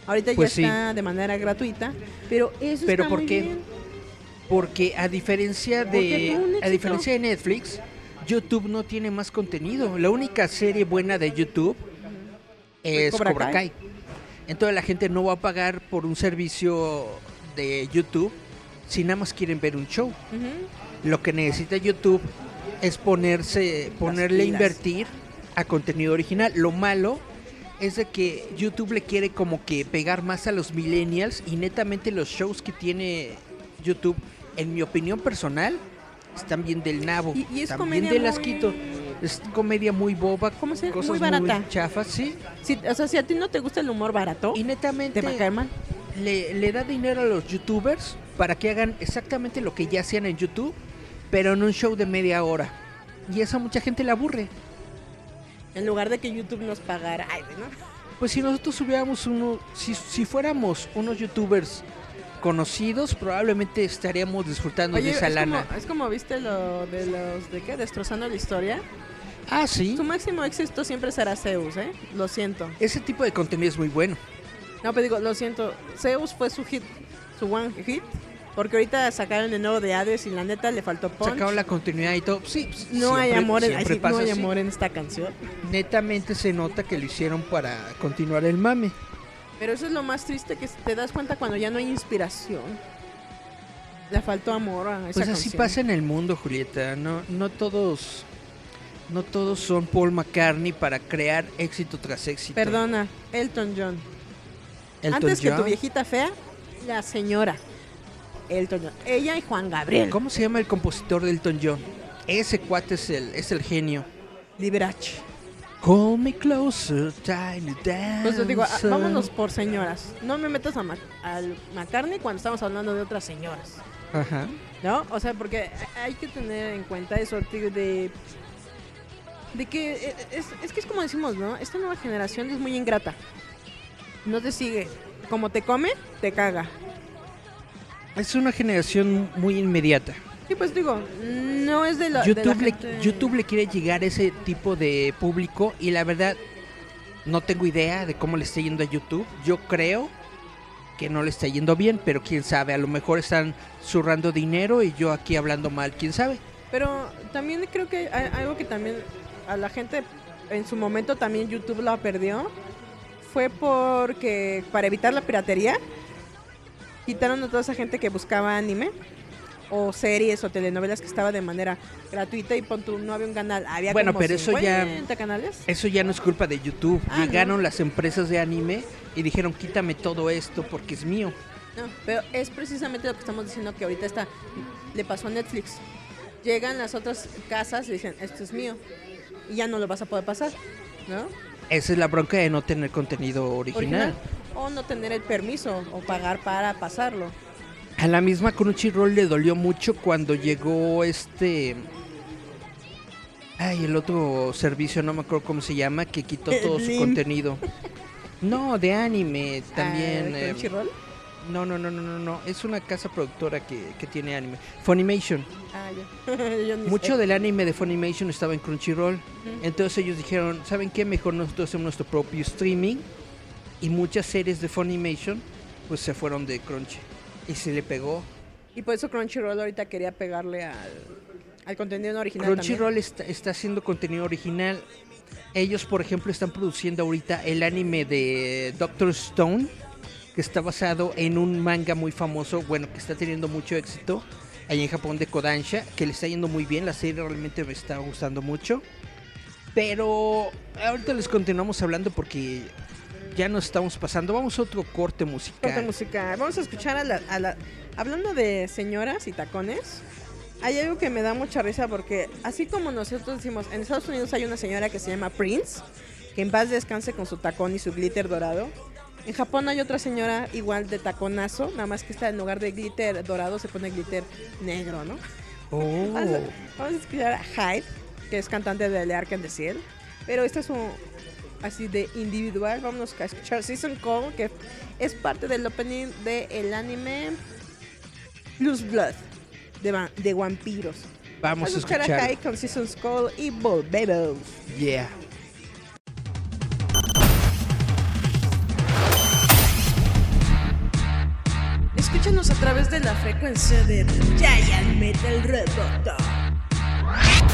Ahorita Pues ya sí. está de manera gratuita, pero eso Pero está ¿por muy qué? bien. Porque a diferencia de a diferencia de Netflix, YouTube no tiene más contenido. La única serie buena de YouTube es Cobra Cobra, Kai. Kai. Entonces la gente no va a pagar por un servicio de YouTube si nada más quieren ver un show. Lo que necesita YouTube es ponerse, ponerle invertir a contenido original. Lo malo es de que YouTube le quiere como que pegar más a los millennials y netamente los shows que tiene YouTube, en mi opinión personal, están bien del nabo. Y- y es bien del muy- asquito. Es comedia muy boba, ¿Cómo se- cosas muy barata. chafas, sí. O sea, si a ti no te gusta el humor barato, Y netamente te va a caer mal. le, le da dinero a los youtubers para que hagan exactamente lo que ya hacían en YouTube, pero en un show de media hora. Y eso a mucha gente le aburre. En lugar de que YouTube nos pagara. Ay, ¿no? Pues si nosotros hubiéramos uno, si, si fuéramos unos youtubers conocidos, probablemente estaríamos disfrutando Oye, de esa es lana. como, es como viste lo de los de qué destrozando la historia Ah, sí. Su máximo éxito siempre será Zeus, ¿eh? Lo siento. Ese tipo de contenido es muy bueno. No, pero digo, lo siento. Zeus fue su hit, su one hit. Porque ahorita sacaron el nuevo de Hades y la neta le faltó punch. Sacaron la continuidad y todo. Sí, pues, No hay siempre- amor, en, sí, no hay amor en esta canción. Netamente se nota que lo hicieron para continuar el mame. Pero eso es lo más triste que te das cuenta cuando ya no hay inspiración. Le faltó amor a esa Pues así canción. pasa en el mundo, Julieta. No, no todos, no todos son Paul McCartney para crear éxito tras éxito. Perdona, Elton John. Elton Antes que tu viejita fea, la señora. Elton John. Ella y Juan Gabriel. ¿Cómo se llama el compositor de Elton John? Ese cuate es el, es el genio. Liberace. Call me closer, tiny dancer. Pues digo, ah, vámonos por señoras. No me metas a Ma- al McCartney cuando estamos hablando de otras señoras. Ajá. ¿No? O sea, porque hay que tener en cuenta eso tío, de. De que eh, es, es que es como decimos, ¿no? Esta nueva generación es muy ingrata. No te sigue. Como te come, te caga. Es una generación muy inmediata. Sí, pues digo, no es de la. de la YouTube, le, YouTube le quiere llegar a ese tipo de público y la verdad no tengo idea de cómo le está yendo a YouTube. Yo creo que no le está yendo bien, pero quién sabe, a lo mejor están zurrando dinero y yo aquí hablando mal, quién sabe. Pero también creo que hay algo que también a la gente en su momento también YouTube la perdió. Fue porque para evitar la piratería quitaron a toda esa gente que buscaba anime o series o telenovelas que estaba de manera gratuita y pon tú, no había un canal, había Bueno, como pero eso ya- 50 canales. Eso ya no es culpa de YouTube. Ah, Llegaron no. las empresas de anime y dijeron quítame todo esto porque es mío. No, pero es precisamente lo que estamos diciendo que ahorita está le pasó a Netflix. Llegan las otras casas y dicen, "Esto es mío." Y ya no lo vas a poder pasar, ¿no? Esa es la bronca de no tener contenido original. original o no tener el permiso o pagar para pasarlo. A la misma Crunchyroll le dolió mucho cuando llegó este. Ay, el otro servicio, no me acuerdo cómo se llama, que quitó todo su contenido. No, de anime también. Ah, eh, Crunchyroll. no, no, no, no, no, no. Es una casa productora que, que tiene anime. Funimation. Ah, ya. [laughs] Yo ni Mucho sé. del anime de Funimation estaba en Crunchyroll. Entonces ellos dijeron, ¿saben qué? Mejor nosotros hacemos nuestro propio streaming. Y muchas series de Funimation pues se fueron de Crunchy. Y se le pegó. Y por eso Crunchyroll ahorita quería pegarle al, al contenido original Crunchyroll está, está haciendo contenido original. Ellos, por ejemplo, están produciendo ahorita el anime de Doctor Stone, que está basado en un manga muy famoso, bueno, que está teniendo mucho éxito ahí en Japón de Kodansha, que le está yendo muy bien. La serie realmente me está gustando mucho. Pero ahorita les continuamos hablando porque ya nos estamos pasando. Vamos a otro corte musical. Corte musical. Vamos a escuchar a la, a la- Hablando de señoras y tacones, hay algo que me da mucha risa porque así como nosotros decimos, en Estados Unidos hay una señora que se llama Prince, que en paz descanse con su tacón y su glitter dorado. En Japón hay otra señora igual de taconazo, nada más que está en lugar de glitter dorado se pone glitter negro, ¿no? Oh. [laughs] Vamos a, vamos a escuchar a Hyde, que es cantante de The Ark and the Ciel. Pero este es un así de individual. Vamos a escuchar Season Call, que es parte del opening del anime Blues Blood de, de vampiros. Vamos a escuchar a. Hyde con Season Call y volvemos. Yeah. Escúchanos a través de la frecuencia de Giant Metal Roboto.「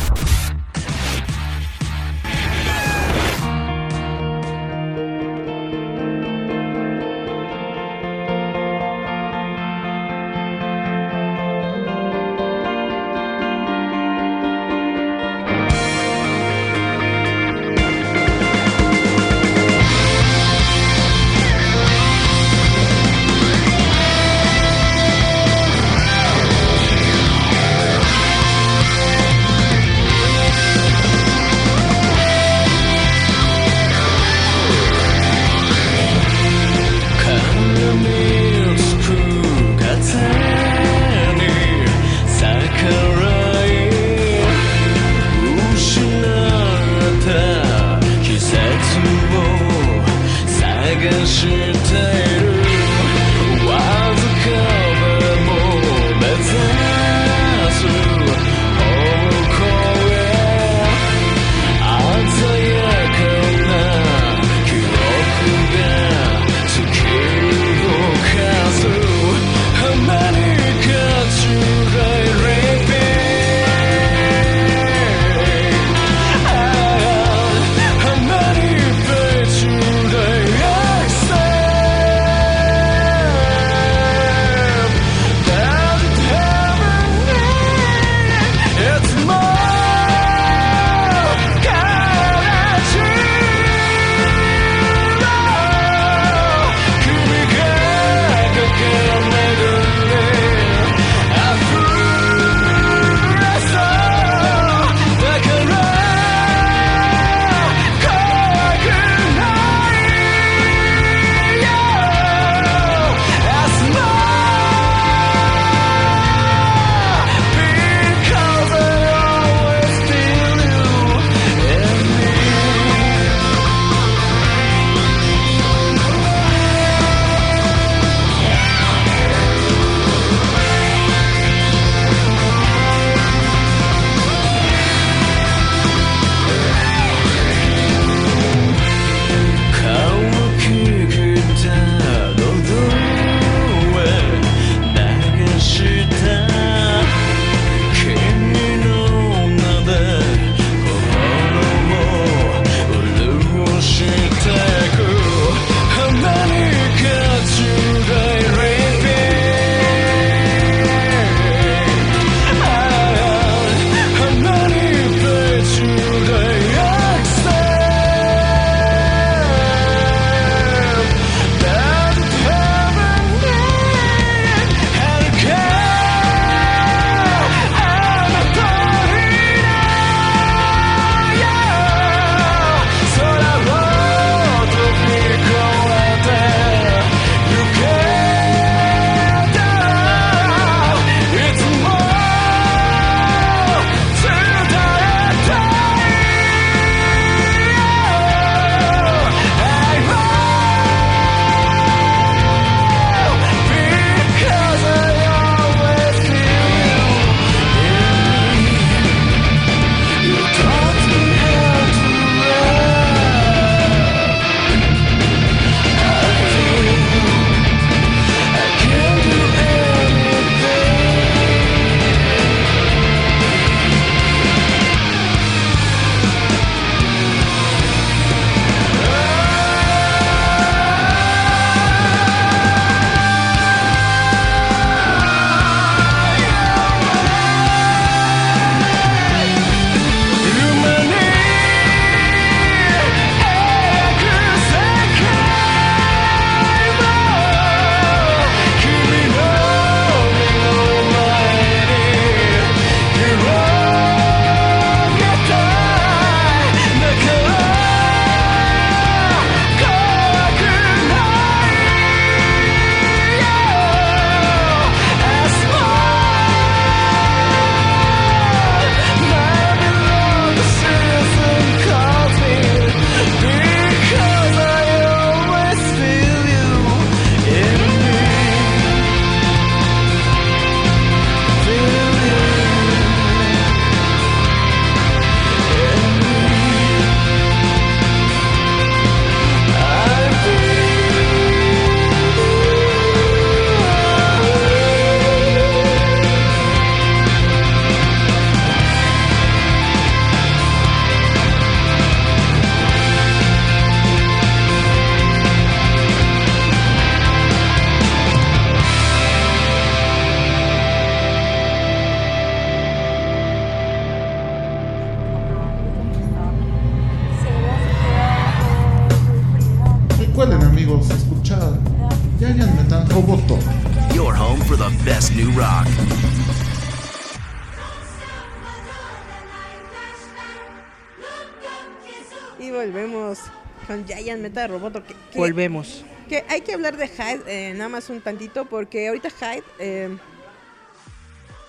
Que, que- Volvemos. que hay que hablar de Hyde eh, nada más un tantito porque ahorita Hyde eh,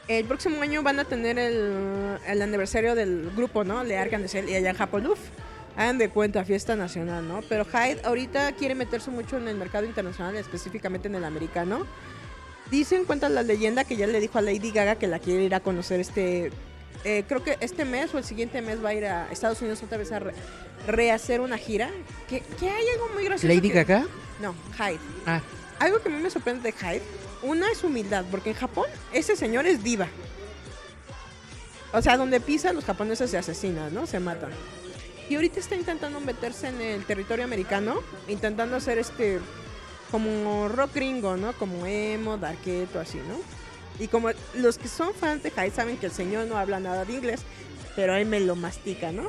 el próximo año van a tener el, el aniversario del grupo, ¿no? Le Arkansas y allá en Japón, uf, hagan de cuenta, fiesta nacional, ¿no? Pero Hyde ahorita quiere meterse mucho en el mercado internacional, específicamente en el americano. Dicen, cuenta la leyenda que ya le dijo a Lady Gaga que la quiere ir a conocer este... eh, creo que este mes o el siguiente mes va a ir a Estados Unidos otra vez a re- rehacer una gira. Que, que hay algo muy gracioso. Lady que- Gaga. No, Hyde. Ah, Algo que a mí me sorprende de Hyde, una es humildad, porque en Japón ese señor es diva. O sea, donde pisa los japoneses se asesinan, ¿no? Se matan. Y ahorita está intentando meterse en el territorio americano, intentando hacer este como rock gringo, ¿no? Como emo, darketo, así, ¿no? Y como los que son fans de Hyde saben que el señor no habla nada de inglés, pero él me lo mastica, ¿no?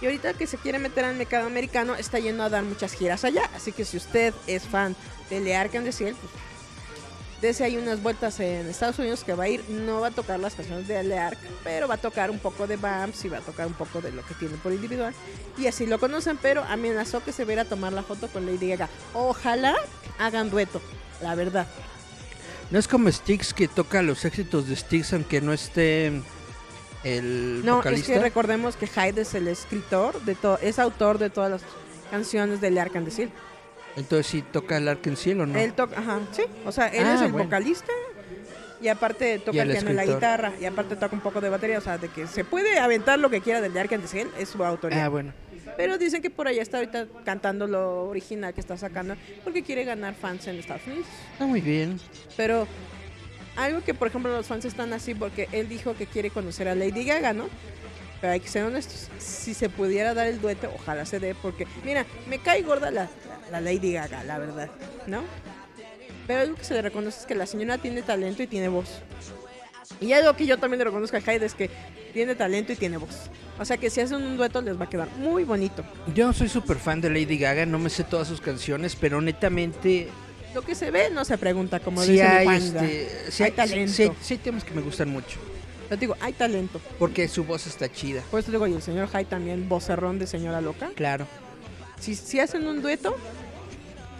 Y ahorita que se quiere meter al mercado americano, está yendo a dar muchas giras allá. Así que si usted es fan de Lear Can Decir, pues, dese ahí unas vueltas en Estados Unidos que va a ir. No va a tocar las canciones de Leark, pero va a tocar un poco de Bams y va a tocar un poco de lo que tiene por individual. Y así lo conocen, pero amenazó que se viera a tomar la foto con Lady Gaga. Ojalá hagan dueto, la verdad. No es como Styx que toca los éxitos de Styx aunque no esté el No, vocalista. es que recordemos que Hyde es el escritor, de todo, es autor de todas las canciones de Lear Can Decir. Entonces sí toca el Ark en Cielo, ¿no? Él toca, ajá, sí. O sea, él Ah, es el bueno. vocalista y aparte toca Y el el piano y la guitarra y aparte toca un poco de batería. O sea, de que se puede aventar lo que quiera del de Arkansas, es su autoría. Ah, bueno. Pero dicen que por allá está ahorita cantando lo original que está sacando porque quiere ganar fans en Estados Unidos. Está muy bien. Pero algo que, por ejemplo, los fans están así porque él dijo que quiere conocer a Lady Gaga, ¿no? Pero hay que ser honestos. Si se pudiera dar el dueto, ojalá se dé, porque, mira, me cae gorda la, la Lady Gaga, la verdad, ¿no? Pero algo que se le reconoce es que la señora tiene talento y tiene voz. Y algo que yo también le reconozco a Hyde es que tiene talento y tiene voz. O sea que si hacen un dueto les va a quedar muy bonito. Yo no soy súper fan de Lady Gaga, no me sé todas sus canciones, pero netamente Lo que se ve no se pregunta, como sí dice hay, este, sí Hay hay, talento. sí, sí temas que me gustan mucho, Yo te digo, hay talento. porque su voz está chida, Por eso digo, y el señor Hyde también, vocerrón de señora loca. claro. Si, si hacen un dueto,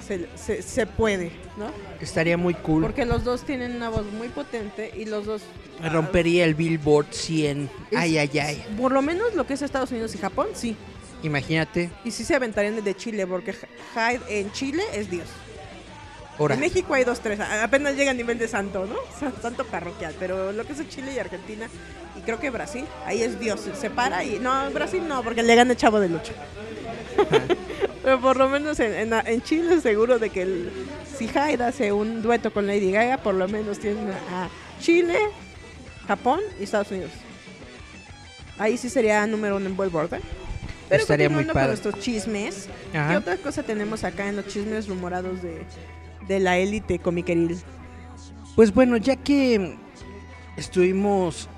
se, se, se puede, ¿no? Estaría muy cool. Porque los dos tienen una voz muy potente y los dos... Me rompería el Billboard 100. Es- Ay, ay, ay. Por lo menos lo que es Estados Unidos y Japón, sí. Imagínate. Y sí se aventarían de Chile, porque Hyde en Chile es Dios. Ahora, En México hay dos, tres. Apenas llega a nivel de santo, ¿no? [laughs] Sa- Santo parroquial. Pero lo que es Chile y Argentina, y creo que Brasil, ahí es Dios. Se para y. No, Brasil no, porque le gana el chavo de lucha. [laughs] pero por lo menos en, en- en Chile, seguro de que el, si Hyde hace un dueto con Lady Gaga, por lo menos tiene a Chile, Japón y Estados Unidos. Ahí sí sería número uno en Billboard, ¿eh? Pero Estaría muy continuando con padre. nuestros chismes. ¿Qué Ajá. otra cosa tenemos acá en los chismes rumorados de, de la élite comiqueril? pues bueno, ya que estuvimos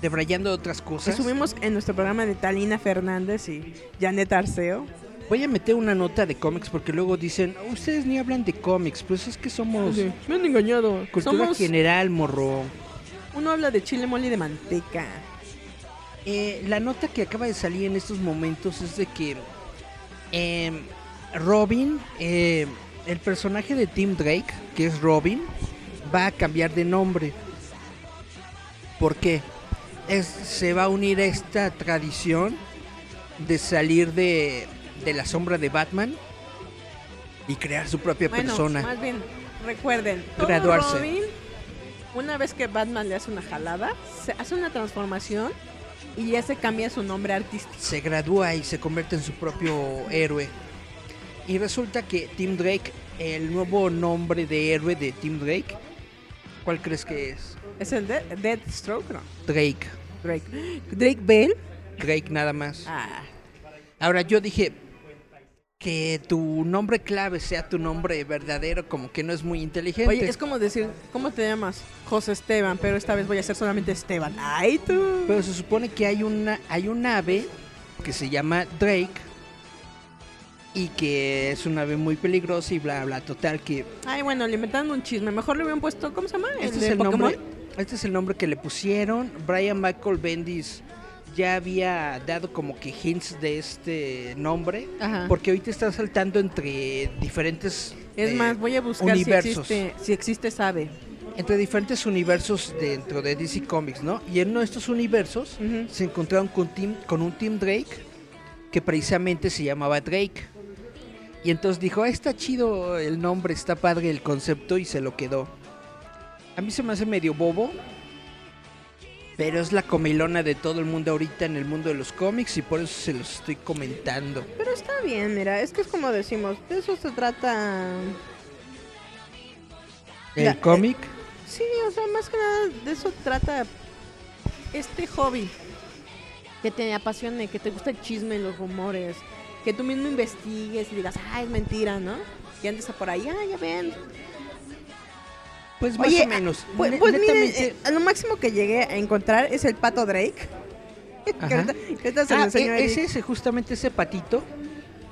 debrayando de otras cosas, Estuvimos en nuestro programa de Talina Fernández y Janet Arceo. Voy a meter una nota de cómics porque luego dicen, ustedes ni hablan de cómics, pues es que somos Me han engañado. cultura Somos, general, morro. uno habla de chile mole y de manteca. Eh, la nota que acaba de salir en estos momentos es de que em, Robin, eh, el personaje de Tim Drake, que es Robin, va a cambiar de nombre. ¿Por qué? Es, se va a unir a esta tradición de salir de, de la sombra de Batman y crear su propia Bueno, persona. más bien, recuerden, todo Graduarse. Robin, una vez que Batman le hace una jalada, se hace una transformación y ya se cambia su nombre artístico. se gradúa y se convierte en su propio héroe. Y resulta que Tim Drake, el nuevo nombre de héroe de Tim Drake, ¿cuál crees que es? ¿Es el de Deathstroke? No. Drake. Drake. [gasps] Drake Bell. Drake nada más. Ah, Ahora yo dije que tu nombre clave sea tu nombre verdadero, como que no es muy inteligente. Oye, es como decir, ¿cómo te llamas? José Esteban, pero esta vez voy a ser solamente Esteban. Ay, tú. Pero se supone que hay una hay un ave que se llama Drake y que es una ave muy peligrosa y bla bla total que Ay, bueno, le inventaron un chisme. Mejor le hubieran puesto, ¿cómo se llama? este de es el Pokémon? nombre este es el nombre que le pusieron Brian Michael Bendis ya había dado como que hints de este nombre Ajá. porque ahorita está saltando entre diferentes Es eh, más, voy a buscar si existe, si existe sabe. entre diferentes universos dentro de DC Comics, ¿no? Y en uno de estos universos se encontraron con, Tim- con un Team Drake que precisamente se llamaba Drake. Y entonces dijo, "Ah, está chido el nombre, está padre el concepto y se lo quedó. A mí se me hace medio bobo, pero es la comilona de todo el mundo ahorita en el mundo de los cómics y por eso se los estoy comentando. Pero está bien, mira, es que es como decimos, de eso se trata. El Ya, cómic, Sí, o sea, más que nada de eso trata este hobby. Que te apasione, que te gusta el chisme, los rumores, que tú mismo investigues y digas, ah, es mentira, ¿no? Y andes a por ahí, ah, ya ven. Pues más Oye, o menos. Pues, pues netamente- eh, lo máximo que llegué a encontrar es el pato Drake. [laughs] que ahorita, que Ah, e- es ese, justamente ese patito.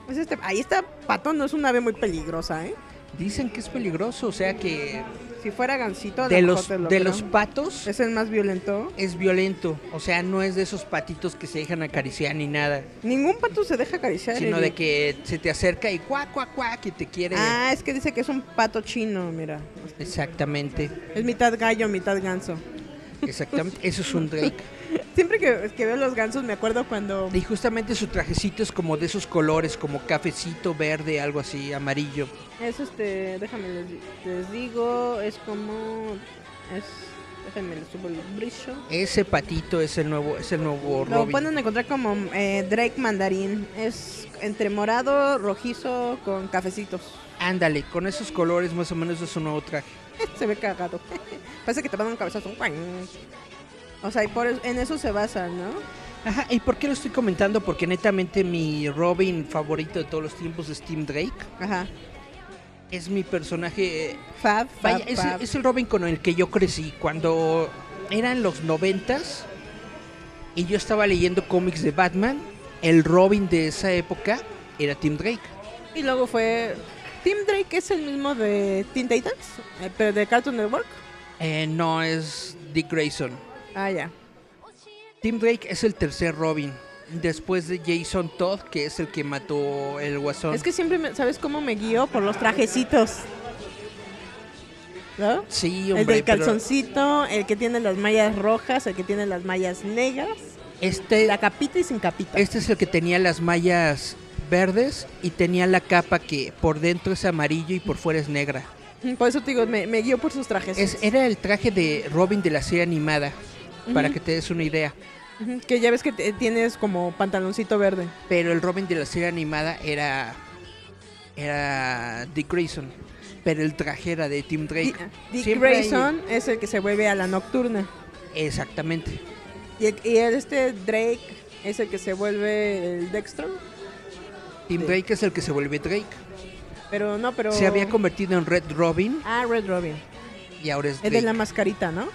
Es este- ahí está pato, no es un ave muy peligrosa, ¿eh? Dicen que es peligroso, o sea que Si fuera gansito, a de lo los, lo de creo. los patos es el más violento. es violento. O sea, no es de esos patitos que se dejan acariciar ni nada. Ningún pato se deja acariciar. Sino Eric. de que se te acerca y cuac, cuac, cuac, que te quiere. Ah, es que dice que es un pato chino, mira. Exactamente, Es mitad gallo, mitad ganso. exactamente. Eso es un Drake. [laughs] Siempre que, que veo los gansos me acuerdo cuando... Y justamente su trajecito es como de esos colores, como cafecito, verde, algo así, amarillo. Es este, déjame les, les digo, es como... Es, déjenme les subo el brillo. Ese patito es el nuevo, es el nuevo Lo Robin. pueden encontrar como eh, Drake mandarín. Es entre morado, rojizo con cafecitos. Ándale, con esos colores más o menos es su nuevo traje. [laughs] Se ve cagado. [laughs] Parece que te van a un cabezazo. O sea, y por eso- en eso se basan, ¿no? Ajá, ¿y por qué lo estoy comentando? Porque netamente mi Robin favorito de todos los tiempos es Tim Drake. Ajá. Es mi personaje. eh, Fab, fab, Vaya, es, fab. es el Robin con el que yo crecí. Cuando eran los noventas y yo estaba leyendo cómics de Batman, el Robin de esa época era Tim Drake. Y luego fue... Tim Drake es el mismo de Teen Titans, eh, pero de Cartoon Network. Eh, no es Dick Grayson. Ah, ya. Tim Drake es el tercer Robin. Después de Jason Todd, que es el que mató el guasón. Es que siempre, me- ¿sabes cómo me guío? Por los trajecitos. ¿No? Sí, el hombre, del pero calzoncito, el que tiene las mallas rojas, el que tiene las mallas negras, este, la capita y sin capita. este es el que tenía las mallas verdes y tenía la capa que por dentro es amarillo y por fuera es negra. Por eso te digo, me, me guío por sus trajes. Es, era el traje de Robin de la serie animada, para que te des una idea. Que ya ves que te- tienes como pantaloncito verde. Pero el Robin de la serie animada era era Dick Grayson, pero el traje era de Tim Drake. Di- Dick Siempre hay- Grayson es el que se vuelve a la nocturna. Exactamente. Y, el- y el- este Drake es el que se vuelve el Dextro. Tim. Drake es el que se vuelve Drake. Pero no, pero... Se había convertido en Red Robin Ah, Red Robin. y ahora es Es de la mascarita, ¿no?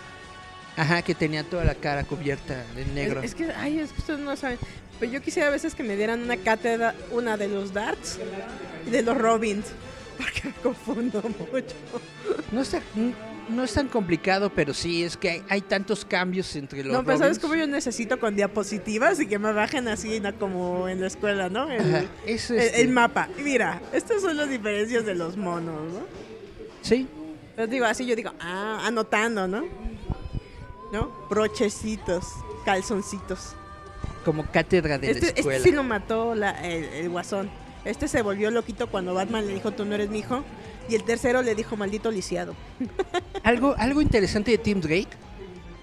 Ajá, que tenía toda la cara cubierta de negro. Es, es que, ay, es que ustedes no saben. Pero yo quisiera a veces que me dieran una cátedra, una de los darts y de los Robins. [laughs] Porque me confundo mucho. No, está, no es tan complicado, pero sí, es que hay, hay tantos cambios entre los no, pero ¿sabes cómo yo necesito con diapositivas y que me bajen así ¿no? como en la escuela, ¿no? El, Ajá, es el- este- el mapa. Y mira, estas son las diferencias de los monos, ¿no? Sí, Pero digo, así yo digo, ah, anotando, ¿no? ¿No? Brochecitos, calzoncitos. como cátedra de Este, la este escuela. sí lo mató la- el, el guasón. Este se volvió loquito cuando Batman le dijo, tú no eres mi hijo. Y el tercero le dijo, maldito lisiado. [laughs] Algo, algo interesante de Tim Drake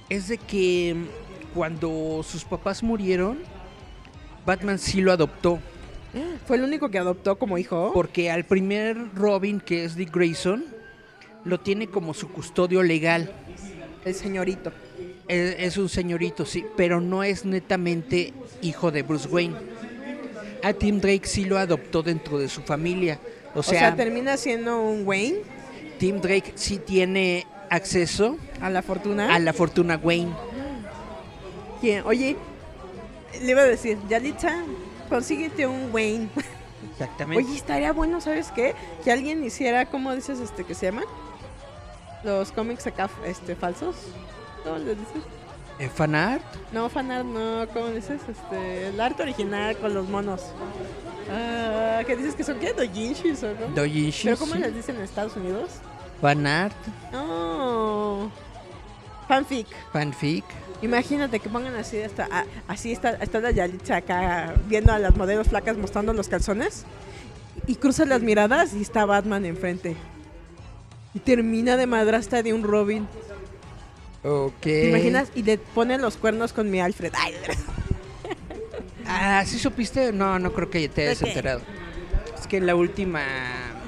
es de que mm, cuando sus papás murieron, Batman sí lo adoptó. Fue el único que adoptó como hijo. Porque al primer Robin, que es Dick Grayson, lo tiene como su custodio legal. El señorito. Es, es un señorito, sí, pero no es netamente hijo de Bruce Wayne. A Tim Drake sí lo adoptó dentro de su familia. O O sea, sea, termina siendo un Wayne Tim Drake sí tiene acceso a la fortuna. a la fortuna Wayne. ¿Quién? Oye, le iba a decir, Yalitza, consíguete un Wayne. Exactamente. Oye, estaría bueno, ¿sabes qué? Que alguien hiciera, ¿cómo dices este que se llaman? Los cómics acá este, falsos. ¿Cómo les dices? ¿En fanart? No, fanart, no, ¿cómo dices? Este, el arte original con los monos. Ah, ¿Qué dices que son qué? ¿Dojinshis o no? Doujinshis, ¿Pero cómo les dicen en Estados Unidos? Fanart, No. Fanfic. fanfic. Imagínate que pongan así hasta a- así está está la Yalitza acá viendo a las modelos flacas mostrando los calzones y cruza las miradas y está Batman enfrente. Y termina de madrastra de un Robin. Ok. ¿Te imaginas? Y le pone los cuernos con mi Alfred. Ay, Ah, ¿sí supiste? No, no creo que te hayas ¿De qué? enterado. Es que en la última...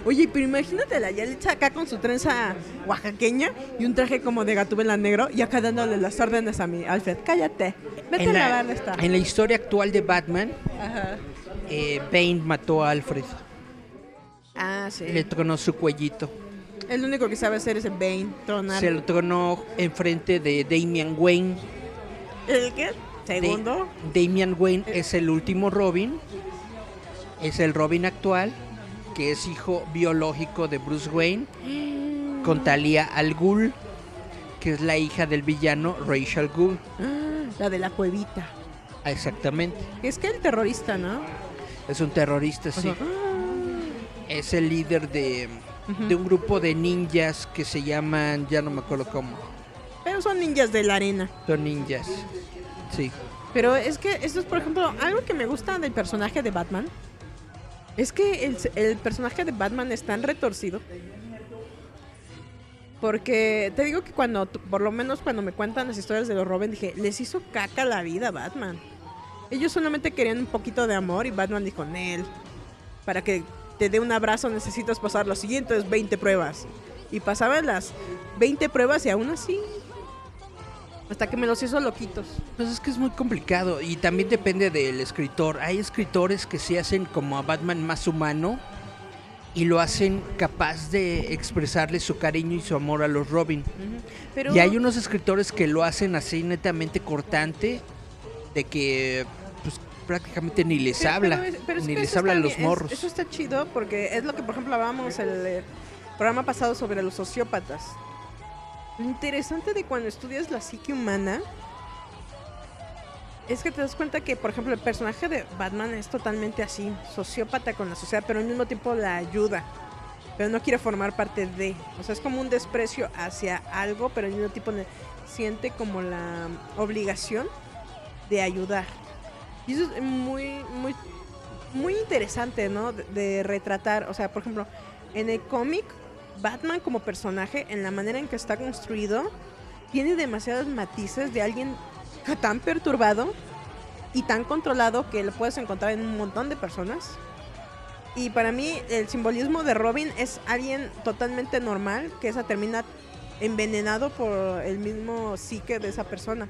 Oye, pero imagínate la Yalitza acá con su trenza oaxaqueña y un traje como de gatubela negro y acá dándole las órdenes a mi Alfred. Cállate. Vete En a la, lavar esta. en la historia actual de Batman, Ajá. eh, Bane mató a Alfred. Ah, sí. Le tronó su cuellito. El único que sabe hacer es el Bane, tronar. Se lo tronó enfrente de Damian Wayne. ¿El qué? Segundo. Da- Damian Wayne es el último Robin. Es el Robin actual, que es hijo biológico de Bruce Wayne, con Talia Al Ghul, que es la hija del villano Rachel Ghul. Ah, la de la cuevita. Ah, Exactamente. Es que el terrorista, ¿no? Es un terrorista, sí. Ajá. Es el líder de, de un grupo de ninjas que se llaman, ya no me acuerdo cómo. Pero son ninjas de la arena. Son ninjas. Sí. Pero es que esto es, por ejemplo, algo que me gusta del personaje de Batman. Es que el, el personaje de Batman es tan retorcido. Porque te digo que cuando, por lo menos cuando me cuentan las historias de los Robin, dije, les hizo caca la vida a Batman. Ellos solamente querían un poquito de amor y Batman dijo, Nel, para que te dé un abrazo necesitas pasar los siguientes 20 pruebas. Y pasaban las 20 pruebas y aún así, hasta que me los hizo loquitos. Pues es que es muy complicado y también depende del escritor. Hay escritores que se hacen como a Batman más humano y lo hacen capaz de expresarle su cariño y su amor a los Robin. Pero Y hay unos escritores que lo hacen así netamente cortante, de que prácticamente ni les Pero- habla, pero pero ni les está los es- morros. eso está chido porque es lo que, por ejemplo, hablábamos el eh, programa pasado sobre los sociópatas. Lo interesante de cuando estudias la psique humana es que te das cuenta que, por ejemplo, el personaje de Batman es totalmente así, sociópata con la sociedad, pero al mismo tiempo la ayuda. Pero no quiere formar parte de. O sea, es como un desprecio hacia algo, pero al mismo tiempo siente como la obligación de ayudar. Y eso es muy, muy, muy interesante, ¿no? De, retratar. O sea, por ejemplo, en el cómic, Batman como personaje, en la manera en que está construido, tiene demasiados matices de alguien tan perturbado y tan controlado que lo puedes encontrar en un montón de personas. Y para mí el simbolismo de Robin es alguien totalmente normal que esa termina envenenado por el mismo psique de esa persona.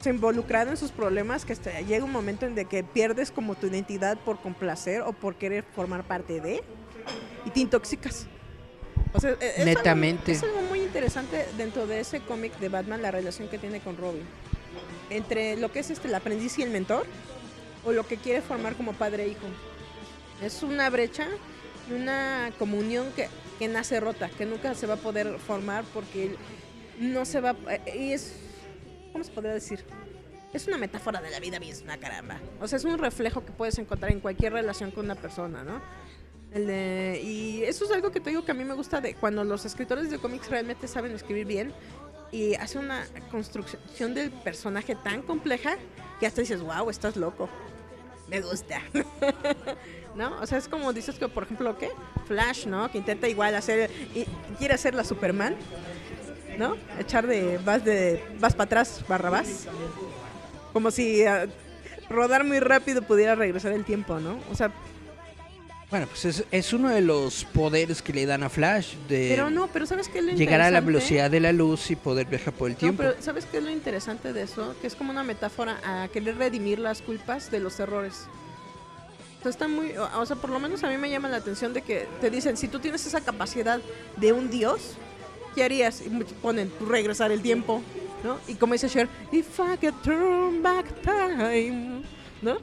Se involucrado en sus problemas que hasta llega un momento en de que pierdes como tu identidad por complacer o por querer formar parte de y te intoxicas. O sea, e- es algo- Netamente. es algo muy interesante dentro de ese cómic de Batman la relación que tiene con Robin. Entre lo que es este el aprendiz y el mentor o lo que quiere formar como padre e hijo. Es una brecha y una comunión que, que nace rota, que nunca se va a poder formar porque no se va... eh, Y es... ¿Cómo se podría decir? Es una metáfora de la vida misma, caramba. O sea, es un reflejo que puedes encontrar en cualquier relación con una persona, ¿no? Y eso es algo que te digo que a mí me gusta de cuando los escritores de cómics realmente saben escribir bien y hacen una construcción del personaje tan compleja que hasta dices, wow, estás loco. Me gusta. [laughs] ¿No? O sea, es como dices que, por ejemplo, ¿qué? Flash, ¿no? Que intenta igual hacer, y quiere hacer la Superman, ¿no? Echar de, vas de, vas para atrás, barra vas. Como si ah, rodar muy rápido pudiera regresar el tiempo, ¿no? O sea, Bueno, pues es, es uno de los poderes que le dan a Flash de pero no, pero ¿sabes qué es lo llegar a la velocidad de la luz y poder viajar por el No, tiempo. pero ¿sabes qué es lo interesante de eso? Que es como una metáfora a querer redimir las culpas de los errores. Entonces está muy, o sea, por lo menos a mí me llama la atención de que te dicen, si tú tienes esa capacidad de un dios, ¿qué harías? Y ponen, regresar el tiempo, ¿no? Y como dice Cher, if I could turn back time, ¿no?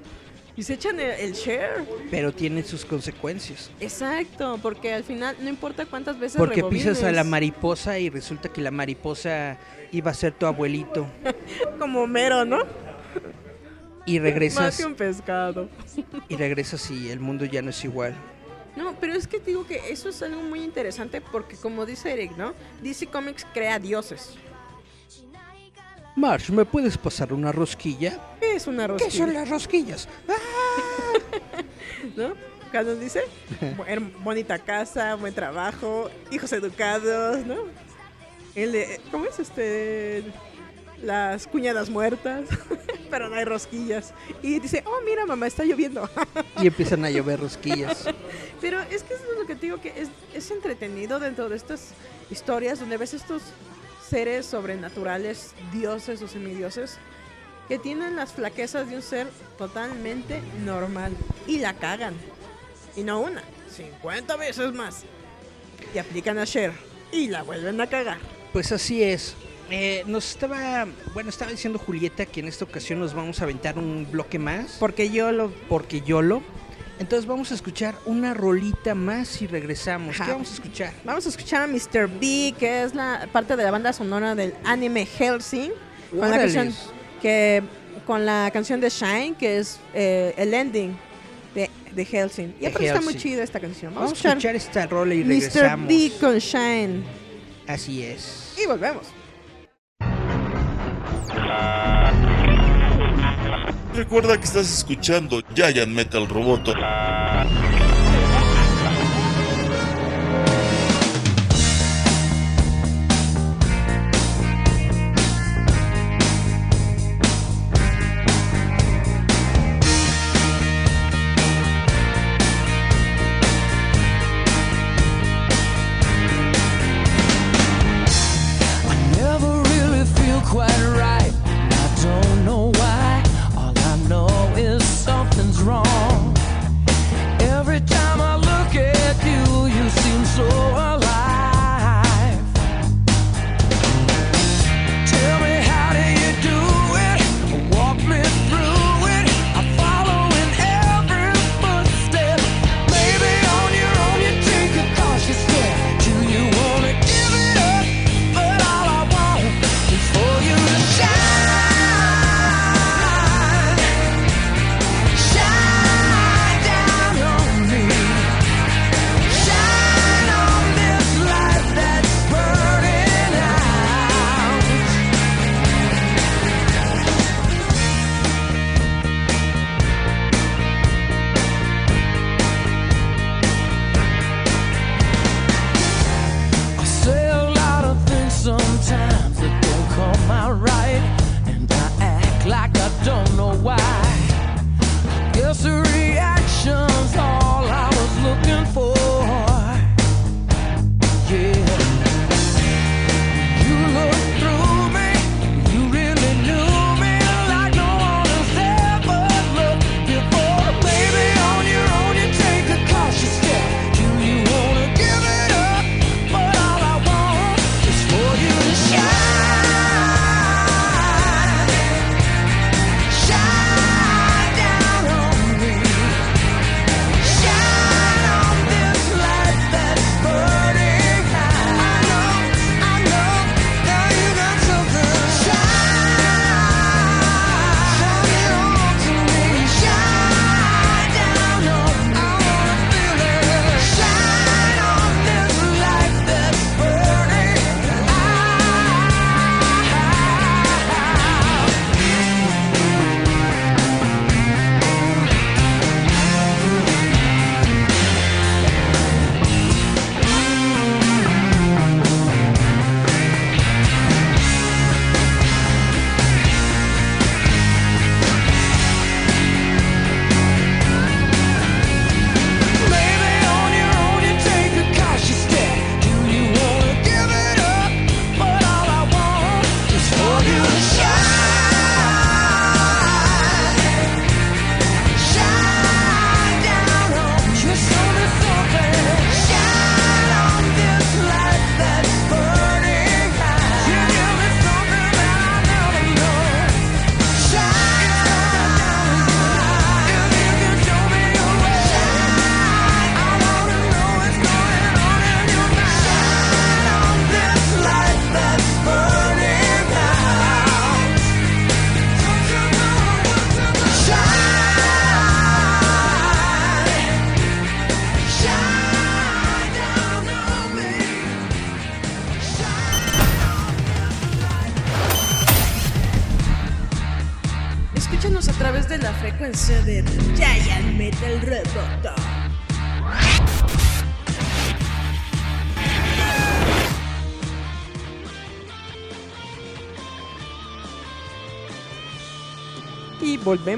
y se echan el, el share. Pero tiene sus consecuencias. Exacto, porque al final no importa cuántas veces Porque pisas a la rebobines, mariposa y resulta que la mariposa iba a ser tu abuelito. [laughs] como mero, ¿no? Y Más regresas que un pescado. y regresas y el mundo ya no es igual. No, pero es que digo que eso es algo muy interesante porque como dice Eric, ¿no? DC Comics crea dioses. Marsh, ¿me puedes pasar una rosquilla? ¿Qué es una ¿Qué rosquilla? son las rosquillas? [laughs] ¿No? Cuando dice, "Bu- her- bonita casa, buen trabajo, hijos educados, ¿no? El de, ¿cómo es este? Las cuñadas muertas, [laughs] pero no hay rosquillas. Y dice, oh, mira, mamá, está lloviendo. Y empiezan a llover rosquillas. [laughs] Pero es que eso es lo que te digo, que es, es entretenido dentro de estas historias donde ves estos seres sobrenaturales, dioses o semidioses, que tienen las flaquezas de un ser totalmente normal y la cagan. Y no una, 50 veces más. Y aplican a Cher y la vuelven a cagar. Pues así es. Eh, nos estaba, bueno, estaba diciendo Julieta que en esta ocasión nos vamos a aventar un bloque más. Porque yo lo... Porque yo lo. Entonces vamos a escuchar una rolita más y regresamos. Ajá. ¿Qué vamos a escuchar? Vamos a escuchar a Mr. B, que es la parte de la banda sonora del anime Helsing, con la canción que con la canción de Shine, que es eh, el ending de, de Helsing. Y aparte está muy chida esta canción. Vamos a escuchar esta rola y Mr. regresamos. B con Shine. Así es. Y volvemos. Recuerda que estás escuchando Giant Metal Roboto.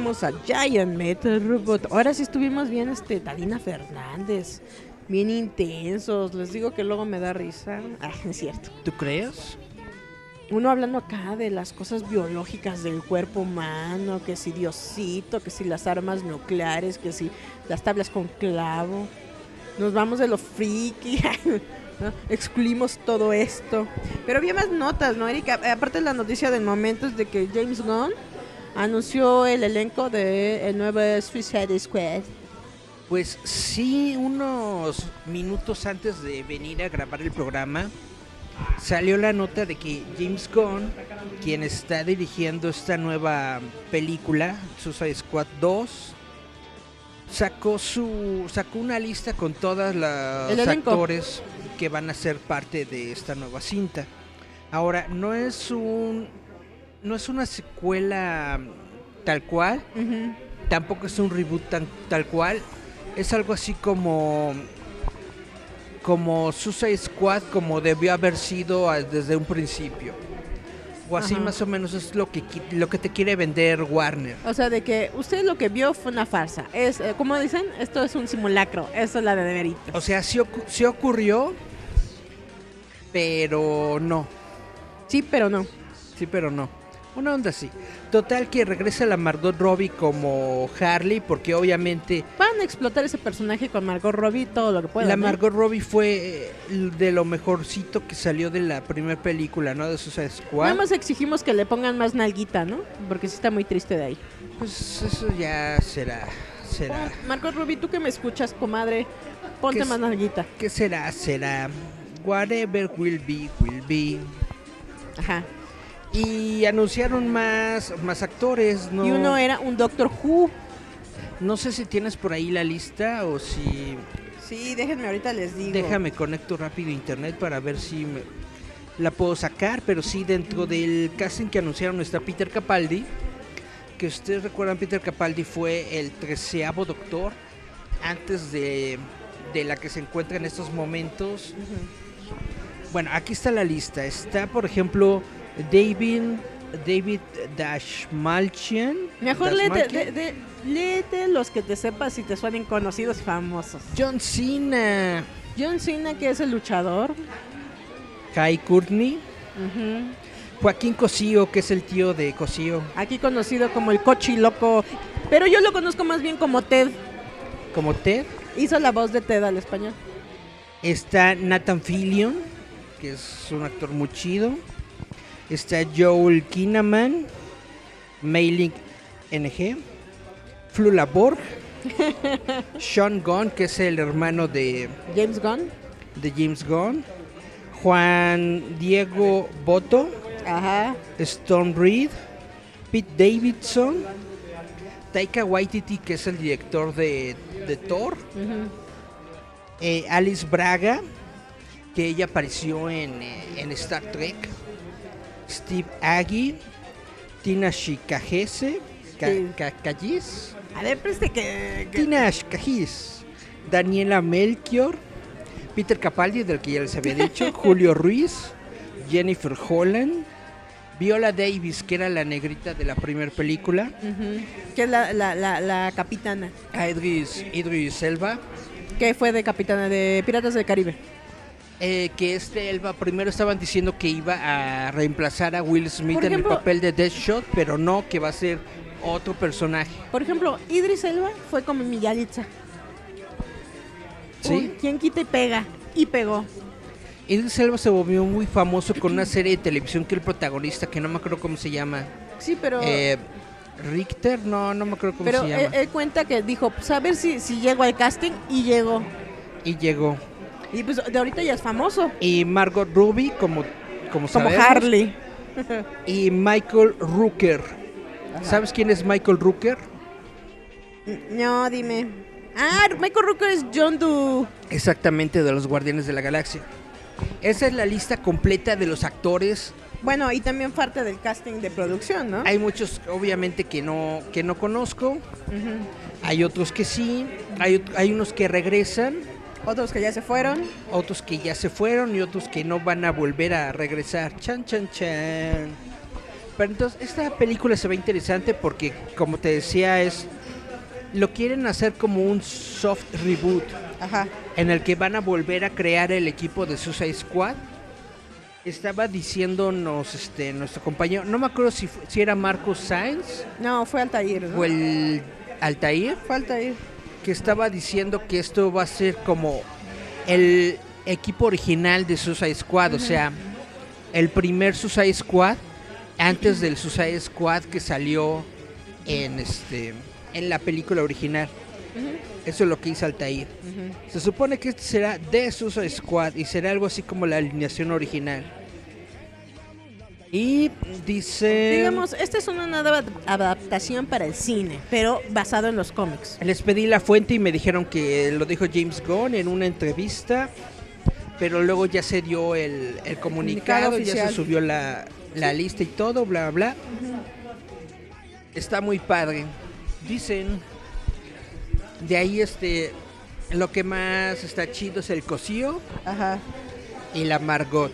A Giant Metal Robot. Ahora sí estuvimos bien, este, Talina Fernández. Bien intensos. Les digo que luego me da risa. Ah, es cierto. ¿Tú crees? Uno hablando acá de las cosas biológicas del cuerpo humano, que si Diosito, que si las armas nucleares, que si las tablas con clavo. Nos vamos de lo friki, [laughs] ¿no? excluimos todo esto. Pero había más notas, ¿no, Erika? Eh, Aparte la noticia del momento es de que James Gunn anunció el elenco de el nuevo Suicide Squad. Pues sí, unos minutos antes de venir a grabar el programa, salió la nota de que James Gunn, quien está dirigiendo esta nueva película, Suicide Squad 2, sacó su sacó una lista con todos los actores que van a ser parte de esta nueva cinta. Ahora, no es un no es una secuela tal cual, tampoco es un reboot tan, tal cual, es algo así como como Suicide Squad como debió haber sido a- desde un principio. O así Ajá. más o menos es lo que lo que te quiere vender Warner. O sea, de que usted lo que vio fue una farsa. Es, eh, como dicen, esto es un simulacro. Eso es la de verito. O sea, sí, sí ocurrió, pero no. Sí, pero no. Sí, pero no. Una onda así. Total que regresa la Margot Robbie como Harley, porque obviamente Van a explotar ese personaje con Margot Robbie todo lo que puedan. la ¿eh? Margot Robbie fue eh, de lo mejorcito que salió de la primera película, ¿no? De Suicide Squad. Nada más exigimos que le pongan más nalguita, ¿no? Porque sí está muy triste de ahí. Pues eso ya será, será. Margot Robbie, tú que me escuchas, comadre, ponte ¿Qué más nalguita. ¿Qué será? Será. Whatever will be, will be. Ajá. Y anunciaron más, más actores, ¿no? Y uno era un Doctor Who. No sé si tienes por ahí la lista o si... Sí, déjenme ahorita les digo. Déjame conecto rápido internet para ver si me- la puedo sacar, pero sí dentro del casting que anunciaron está Peter Capaldi, que ustedes recuerdan Peter Capaldi fue el treceavo doctor antes de, de la que se encuentra en estos momentos. Bueno, aquí está la lista. Está, por ejemplo, David David Dashmalchian. Mejor léete, de- léete los que te sepas y te suenen conocidos y famosos. John Cena, John Cena, que es el luchador. Kai Courtney. Joaquín Cosío, que es el tío de Cosío, Aquí conocido como el Cochi Loco. Pero yo lo conozco más bien como Ted. como Ted. Hizo la voz de Ted al español. Está Nathan Fillion, que es un actor muy chido. Está Joel Kinnaman, Mailing NG, Flula Borg, [laughs] Sean Gunn, que es el hermano de, James Gunn. de James Gunn, Juan Diego Boto, Ajá. Stone Reed, Pete Davidson, Taika Waititi, que es el director de, de Thor, eh, Alice Braga, que ella apareció en, eh, en Star Trek, Steve Aggie, Tina Shikajese, Callis, A ver, preste que. que- Tina Shikajis, Daniela Melchior, Peter Capaldi, del que ya les había dicho, [laughs] Julio Ruiz, Jennifer Holland, Viola Davis, que era la negrita de la primera película. Que es la, la, la, la capitana. Idris, Idris Elba, Que fue de capitana de Piratas del Caribe. Eh, que este Elba primero estaban diciendo que iba a reemplazar a Will Smith en el papel de Deathshot, pero no, que va a ser otro personaje. Por ejemplo, Idris Elba fue como mi Yalitza. ¿Sí? Uy, ¿Quién quita y pega? Y pegó. Idris Elba se volvió muy famoso con una serie de televisión que el protagonista, que no me acuerdo cómo se llama, Sí, pero. eh, Richter, no, no me acuerdo cómo pero se él, llama. él cuenta que dijo, pues a ver si, si llego al casting y llegó. Y llegó. Y pues de ahorita ya es famoso. Y Margot Ruby, como, como, Como Harley. Y Michael Rooker. ¿Sabes quién es Michael Rooker? No, dime. Ah, Michael Rooker es John Doe. Exactamente, de los Guardianes de la Galaxia. Esa es la lista completa de los actores Bueno, y también parte del casting de producción, ¿no? Hay muchos, obviamente, que no, que no conozco. Hay otros que sí. Hay, hay unos que regresan. Otros que ya se fueron. Otros que ya se fueron y otros que no van a volver a regresar. Chan, chan, chan. Pero entonces, esta película se ve interesante porque, como te decía, es. Lo quieren hacer como un soft reboot. Ajá. En el que van a volver a crear el equipo de Suicide Squad. Estaba diciéndonos este nuestro compañero, no me acuerdo si, si era Marcos Sainz No, fue Altair, ¿no? o el Altair, Fue Altair. Que estaba diciendo que esto va a ser como el equipo original de Suicide Squad, o sea, el primer Suicide Squad antes del Suicide Squad que salió en este en la película original. Eso es lo que hizo Altair. Se supone que este será de Suicide Squad y será algo así como la alineación original. Y dice... Digamos, esta es una nueva adaptación para el cine, pero basado en los cómics. Les pedí la fuente y me dijeron que lo dijo James Gunn en una entrevista, pero luego ya se dio el, el comunicado, Comunicado ya se subió la, la lista y todo, bla, bla. Está muy padre. Dicen, de ahí este, lo que más está chido es el cosío Ajá. y la Margot.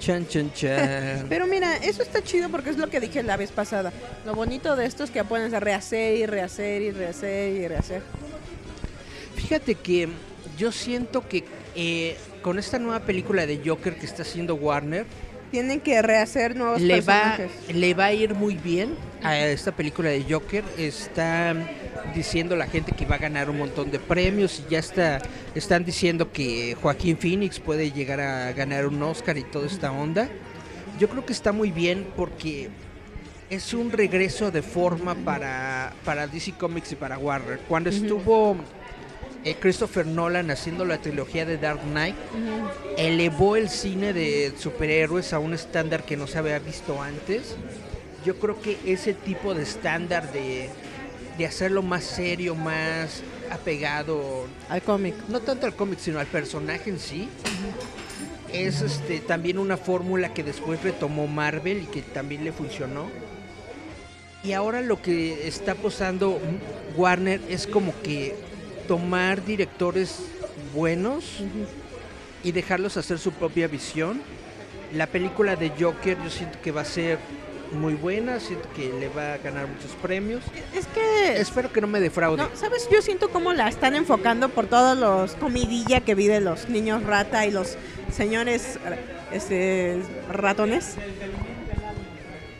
Chan, chan, chan. [laughs] Pero mira, eso está chido porque es lo que dije la vez pasada. Lo bonito de esto es que puedes rehacer y rehacer y rehacer y rehacer. Fíjate que yo siento que eh, con esta nueva película de Joker que está haciendo Warner, Tienen que rehacer nuevos le va, le va a ir muy bien a esta película de Joker. Está diciendo la gente que va a ganar un montón de premios y ya está están diciendo que Joaquín Phoenix puede llegar a ganar un Oscar y toda esta onda. Yo creo que está muy bien porque es un regreso de forma para, para DC Comics y para Warner. Cuando estuvo eh, Christopher Nolan haciendo la trilogía de Dark Knight, elevó el cine de superhéroes a un estándar que no se había visto antes. Yo creo que ese tipo de estándar de, de hacerlo más serio, más apegado, Al cómic. no tanto al cómic, sino al personaje en sí, es este, también una fórmula que después retomó Marvel y que también le funcionó. Y ahora lo que está posando Warner es como que tomar directores buenos y dejarlos hacer su propia visión. La película de Joker yo siento que va a ser muy buena, siento que le va a ganar muchos premios. Es que... Espero que no me defraude. No, ¿sabes? Yo siento cómo la están enfocando por todos los comidilla que viven los niños rata y los señores este, ratones.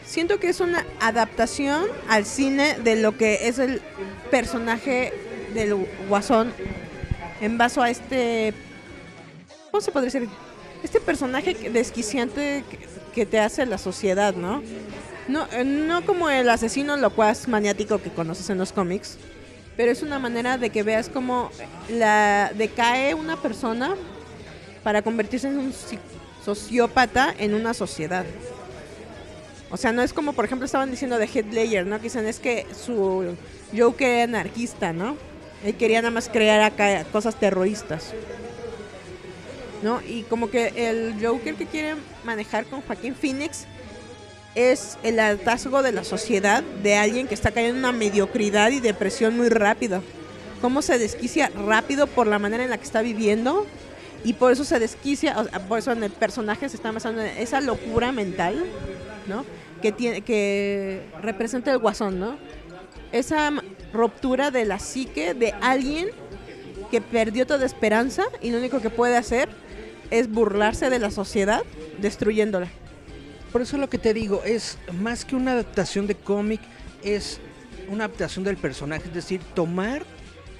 Siento que es una adaptación al cine de lo que es el personaje del guasón en base a este... ¿Cómo se podría decir? Este personaje desquiciante que, te hace la sociedad, ¿no? No, eh, no como el asesino locuaz maniático que conoces en los cómics, pero es una manera de que veas cómo la decae una persona para convertirse en un sociópata en una sociedad. O sea, no es como, por ejemplo, estaban diciendo de Headlayer, ¿no? Que dicen es que su Joker era anarquista, ¿no? Él quería nada más crear acá cosas terroristas. ¿No? Y como que el Joker que quieren manejar con Joaquín Phoenix es el hartazgo de la sociedad de alguien que está cayendo en una mediocridad y depresión muy rápido. Cómo se desquicia rápido por la manera en la que está viviendo y por eso se desquicia, por eso en el personaje se está basando en esa locura mental, ¿no? Que tiene que representa el guasón, ¿no? Esa ruptura de la psique de alguien que perdió toda esperanza y lo único que puede hacer es burlarse de la sociedad destruyéndola. Por eso lo que te digo es más que una adaptación de cómic, es una adaptación del personaje, es decir, tomar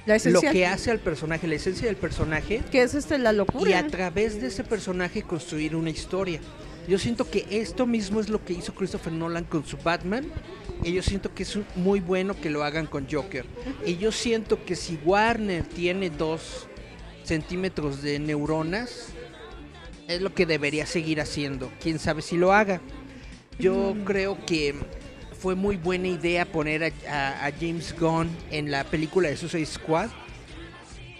La lo que hace al personaje, la esencia del personaje, que es este la y locura. a través de ese personaje construir una historia. Yo siento que esto mismo es lo que hizo Christopher Nolan con su Batman. Y yo siento que es muy bueno que lo hagan con Joker. Y yo siento que si Warner tiene dos centímetros de neuronas, es lo que debería seguir haciendo. Quién sabe si lo haga. Yo creo que fue muy buena idea poner a, a- a James Gunn en la película de Suicide Squad.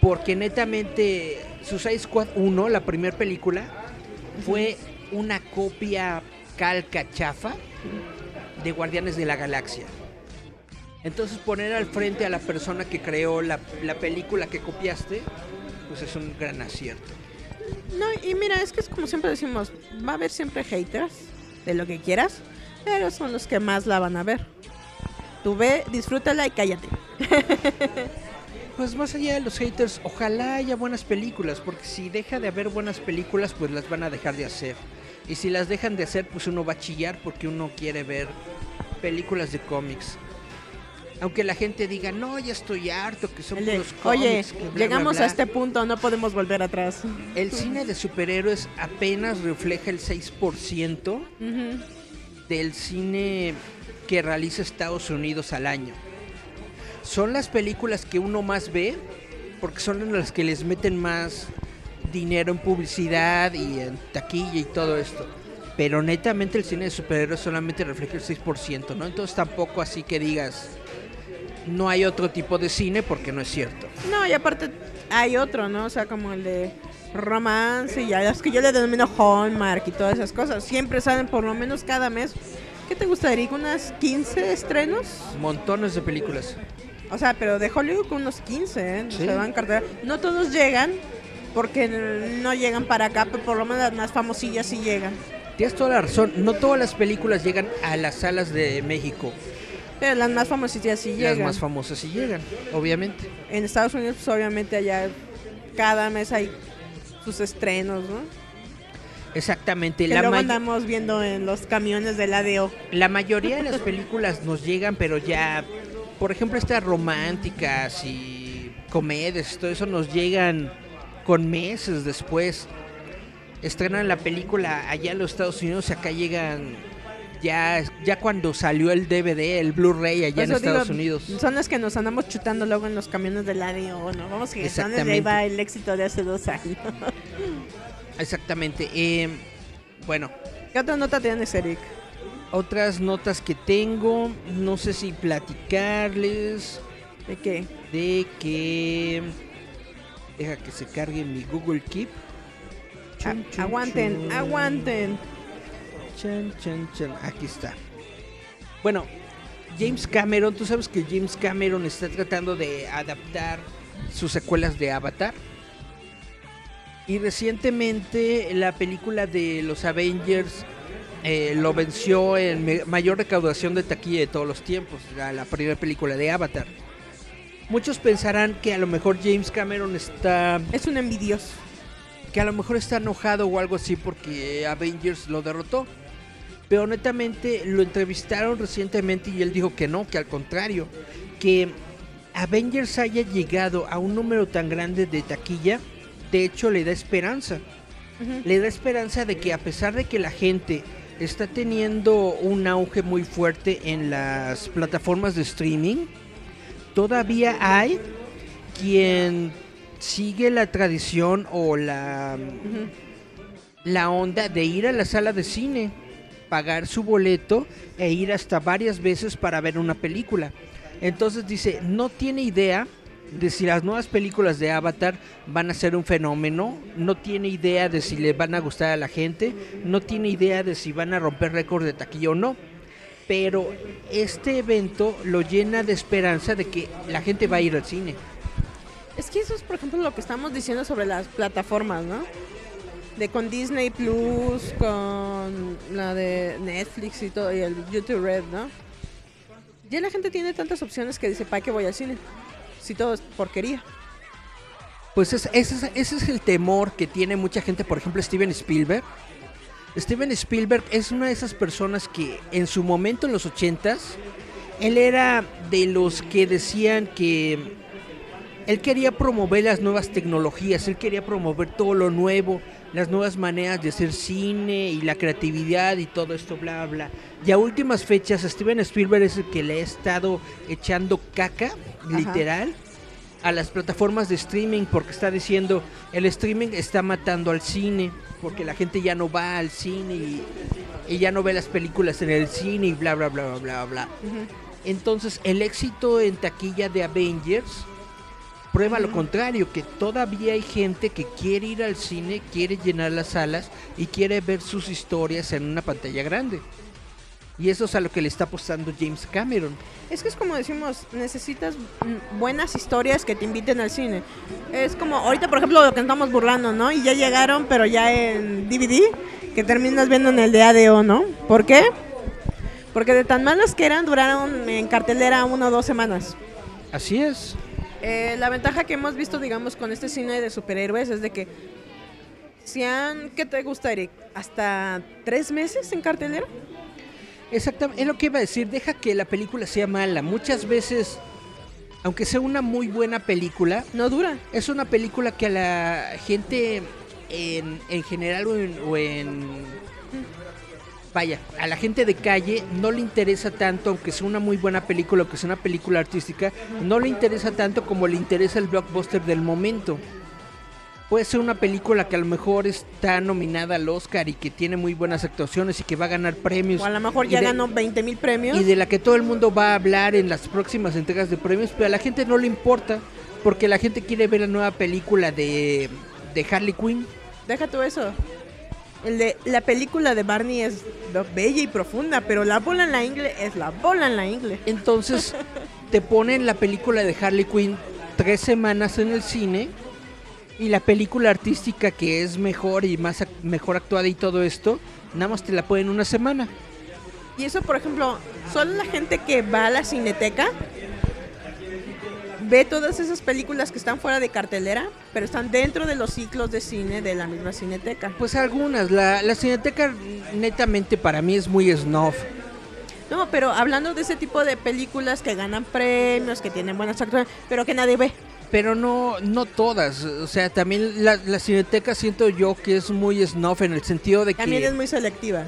Porque netamente Suicide Squad 1, la primera película, fue una copia calca chafa de Guardianes de la Galaxia. Entonces poner al frente a la persona que creó la, la película que copiaste, pues es un gran acierto. No, y mira, es que es como siempre decimos, va a haber siempre haters de lo que quieras, pero son los que más la van a ver. Tú ve, disfrútala y cállate. [laughs] Pues más allá de los haters, ojalá haya buenas películas, porque si deja de haber buenas películas, pues las van a dejar de hacer. Y si las dejan de hacer, pues uno va a chillar porque uno quiere ver películas de cómics. Aunque la gente diga, no, ya estoy harto, que son puros Oye, cómics, bla, llegamos bla". a este punto, no podemos volver atrás. El cine de superhéroes apenas refleja el 6% Ujú. del cine que realiza Estados Unidos al año. Son las películas que uno más ve porque son las que les meten más dinero en publicidad y en taquilla y todo esto. Pero netamente el cine de superhéroes solamente refleja el 6%, ¿no? Entonces tampoco así que digas no hay otro tipo de cine porque no es cierto. No, y aparte hay otro, ¿no? O sea, como el de romance y ya las que yo le denomino Hallmark y todas esas cosas. Siempre salen por lo menos cada mes. ¿Qué te gusta, Eric? ¿Unas 15 estrenos? Montones de películas. O sea, pero de Hollywood con unos 15, ¿eh? Sí. Se van cartera. No todos llegan porque no llegan para acá, pero por lo menos las más famosillas sí llegan. Tienes toda la razón, no todas las películas llegan a las salas de México. Pero las más famosillas sí Las llegan. más famosas sí llegan, obviamente. en Estados Unidos, pues obviamente allá cada mes hay sus estrenos, ¿no? Exactamente. Que La, luego andamos viendo en los camiones del ADO. la mayoría de las películas nos llegan, pero ya, por ejemplo, estas románticas y comedias, todo eso nos llegan con meses después. Estrenan la película allá en los Estados Unidos y acá llegan ya, ya cuando salió el DVD, el Blu-ray allá en digo, Estados Unidos. Son las que nos andamos chutando luego en los camiones del ADO, ¿no? Vamos que son desde ahí va el éxito de hace dos años. [laughs] Exactamente. eh, bueno, ¿Qué otra nota tienes, Eric? otras notas que tengo, no sé si platicarles. ¿De qué? de que deja que se cargue mi Google Keep. Chun, A- chun, aguanten, chun. aguanten. Chan, chan, chan. Aquí está. Bueno, James Cameron, tú sabes que James Cameron está tratando de adaptar sus secuelas de Avatar. Y recientemente la película de los Avengers eh, lo venció en mayor recaudación de taquilla de todos los tiempos, la, la primera película de Avatar. Muchos pensarán que a lo mejor James Cameron está Es un envidioso. que a lo mejor está enojado o algo así porque Avengers lo derrotó. Pero netamente lo entrevistaron recientemente y él dijo que no, que al contrario, que Avengers haya llegado a un número tan grande de taquilla, de hecho le da esperanza. Le da esperanza de que a pesar de que la gente está teniendo un auge muy fuerte en las plataformas de streaming, todavía hay quien sigue la tradición o la, la onda de ir a la sala de cine, pagar su boleto e ir hasta varias veces para ver una película. Entonces dice, no tiene idea de si las nuevas películas de Avatar van a ser un fenómeno, no tiene idea de si le van a gustar a la gente, no tiene idea de si van a romper récord de taquilla o no. Pero este evento lo llena de esperanza de que la gente va a ir al cine. Es que eso es, por ejemplo, lo que estamos diciendo sobre las plataformas, ¿no? De con Disney Plus, con la de Netflix y todo, y el YouTube Red, ¿no? Ya la gente tiene tantas opciones que dice, ¿para qué voy al cine? Si todo es porquería. Pues es- ese, es, ese es el temor que tiene mucha gente, por ejemplo Steven Spielberg. Steven Spielberg es una de esas personas que en su momento en los ochentas, él era de los que decían que él quería promover las nuevas tecnologías, él quería promover todo lo nuevo, las nuevas maneras de hacer cine y la creatividad y todo esto, bla, bla. Y a últimas fechas, Steven Spielberg es el que le ha estado echando caca, literal, a las plataformas de streaming porque está diciendo el streaming está matando al cine porque la gente ya no va al cine y, y ya no ve las películas en el cine y bla bla bla bla bla bla. Entonces el éxito en taquilla de Avengers prueba lo contrario, que todavía hay gente que quiere ir al cine, quiere llenar las salas y quiere ver sus historias en una pantalla grande. Y eso es a lo que le está apostando James Cameron. Es que es como decimos, necesitas buenas historias que te inviten al cine. Es como, ahorita por ejemplo lo que estamos burlando, ¿no? Y ya llegaron, pero ya en DVD, que terminas viendo en el de ADO, ¿no? ¿Por qué? Porque de tan malas que eran, duraron en cartelera una o dos semanas. Así es. Eh, la ventaja que hemos visto, digamos, con este cine de superhéroes es de que si han, ¿qué te gusta, Eric? ¿Hasta tres meses en cartelera? Exactamente, es lo que iba a decir, deja que la película sea mala. Muchas veces, aunque sea una muy buena película, No dura. es una película que a la gente en, en general o en, o en- Vaya, a la gente de calle no le interesa tanto, aunque sea una muy buena película, aunque sea una película artística, no le interesa tanto como le interesa el blockbuster del momento. Puede ser una película que a lo mejor está nominada al Oscar y que tiene muy buenas actuaciones y que va a ganar premios. O a lo mejor ya de- ganó 20 mil premios. y de la que todo el mundo va a hablar en las próximas entregas de premios, pero a la gente no le importa, porque la gente quiere ver la nueva película de, de Harley Quinn. Deja tú eso. El de, la película de Barney es bella y profunda, pero la bola en la ingle es la bola en la ingle. Entonces [laughs] te ponen la película de Harley Quinn tres semanas en el cine y la película artística que es mejor y más mejor actuada y todo esto, nada más te la ponen una semana. Y eso, por ejemplo, solo la gente que va a la cineteca ve todas esas películas que están fuera de cartelera, pero están dentro de los ciclos de cine de la misma cineteca. Pues algunas, la, la cineteca netamente para mí es muy snuff. No, pero hablando de ese tipo de películas que ganan premios, que tienen buenas actuaciones, pero que nadie ve. Pero no, no todas. O sea, también la, la cineteca siento yo que es muy snuff en el sentido de También que... es muy selectiva.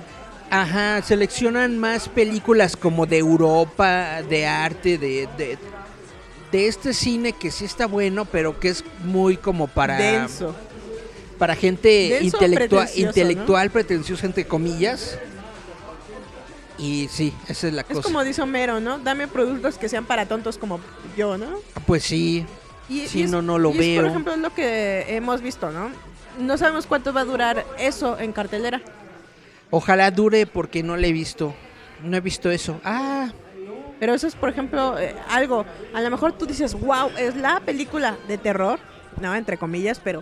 Ajá, seleccionan más películas como de Europa, de arte, de, de, de este cine que sí está bueno, pero que es muy como para... Denso. Para gente Denso, intelectual, pretencioso, intelectual pretenciosa, entre comillas. Y sí, esa es la Es cosa. como dice Homero, ¿no? Dame productos que sean para tontos como yo, ¿no? Pues sí, Y, Sí, y es- no, no lo y es, veo. por ejemplo, lo que hemos visto, ¿no? No sabemos cuánto va a durar eso en cartelera. ojalá dure porque no la he visto. No he visto eso. Ah, Pero eso es, por ejemplo, eh, algo. A lo mejor tú dices, wow, es la película de terror, no, entre comillas, pero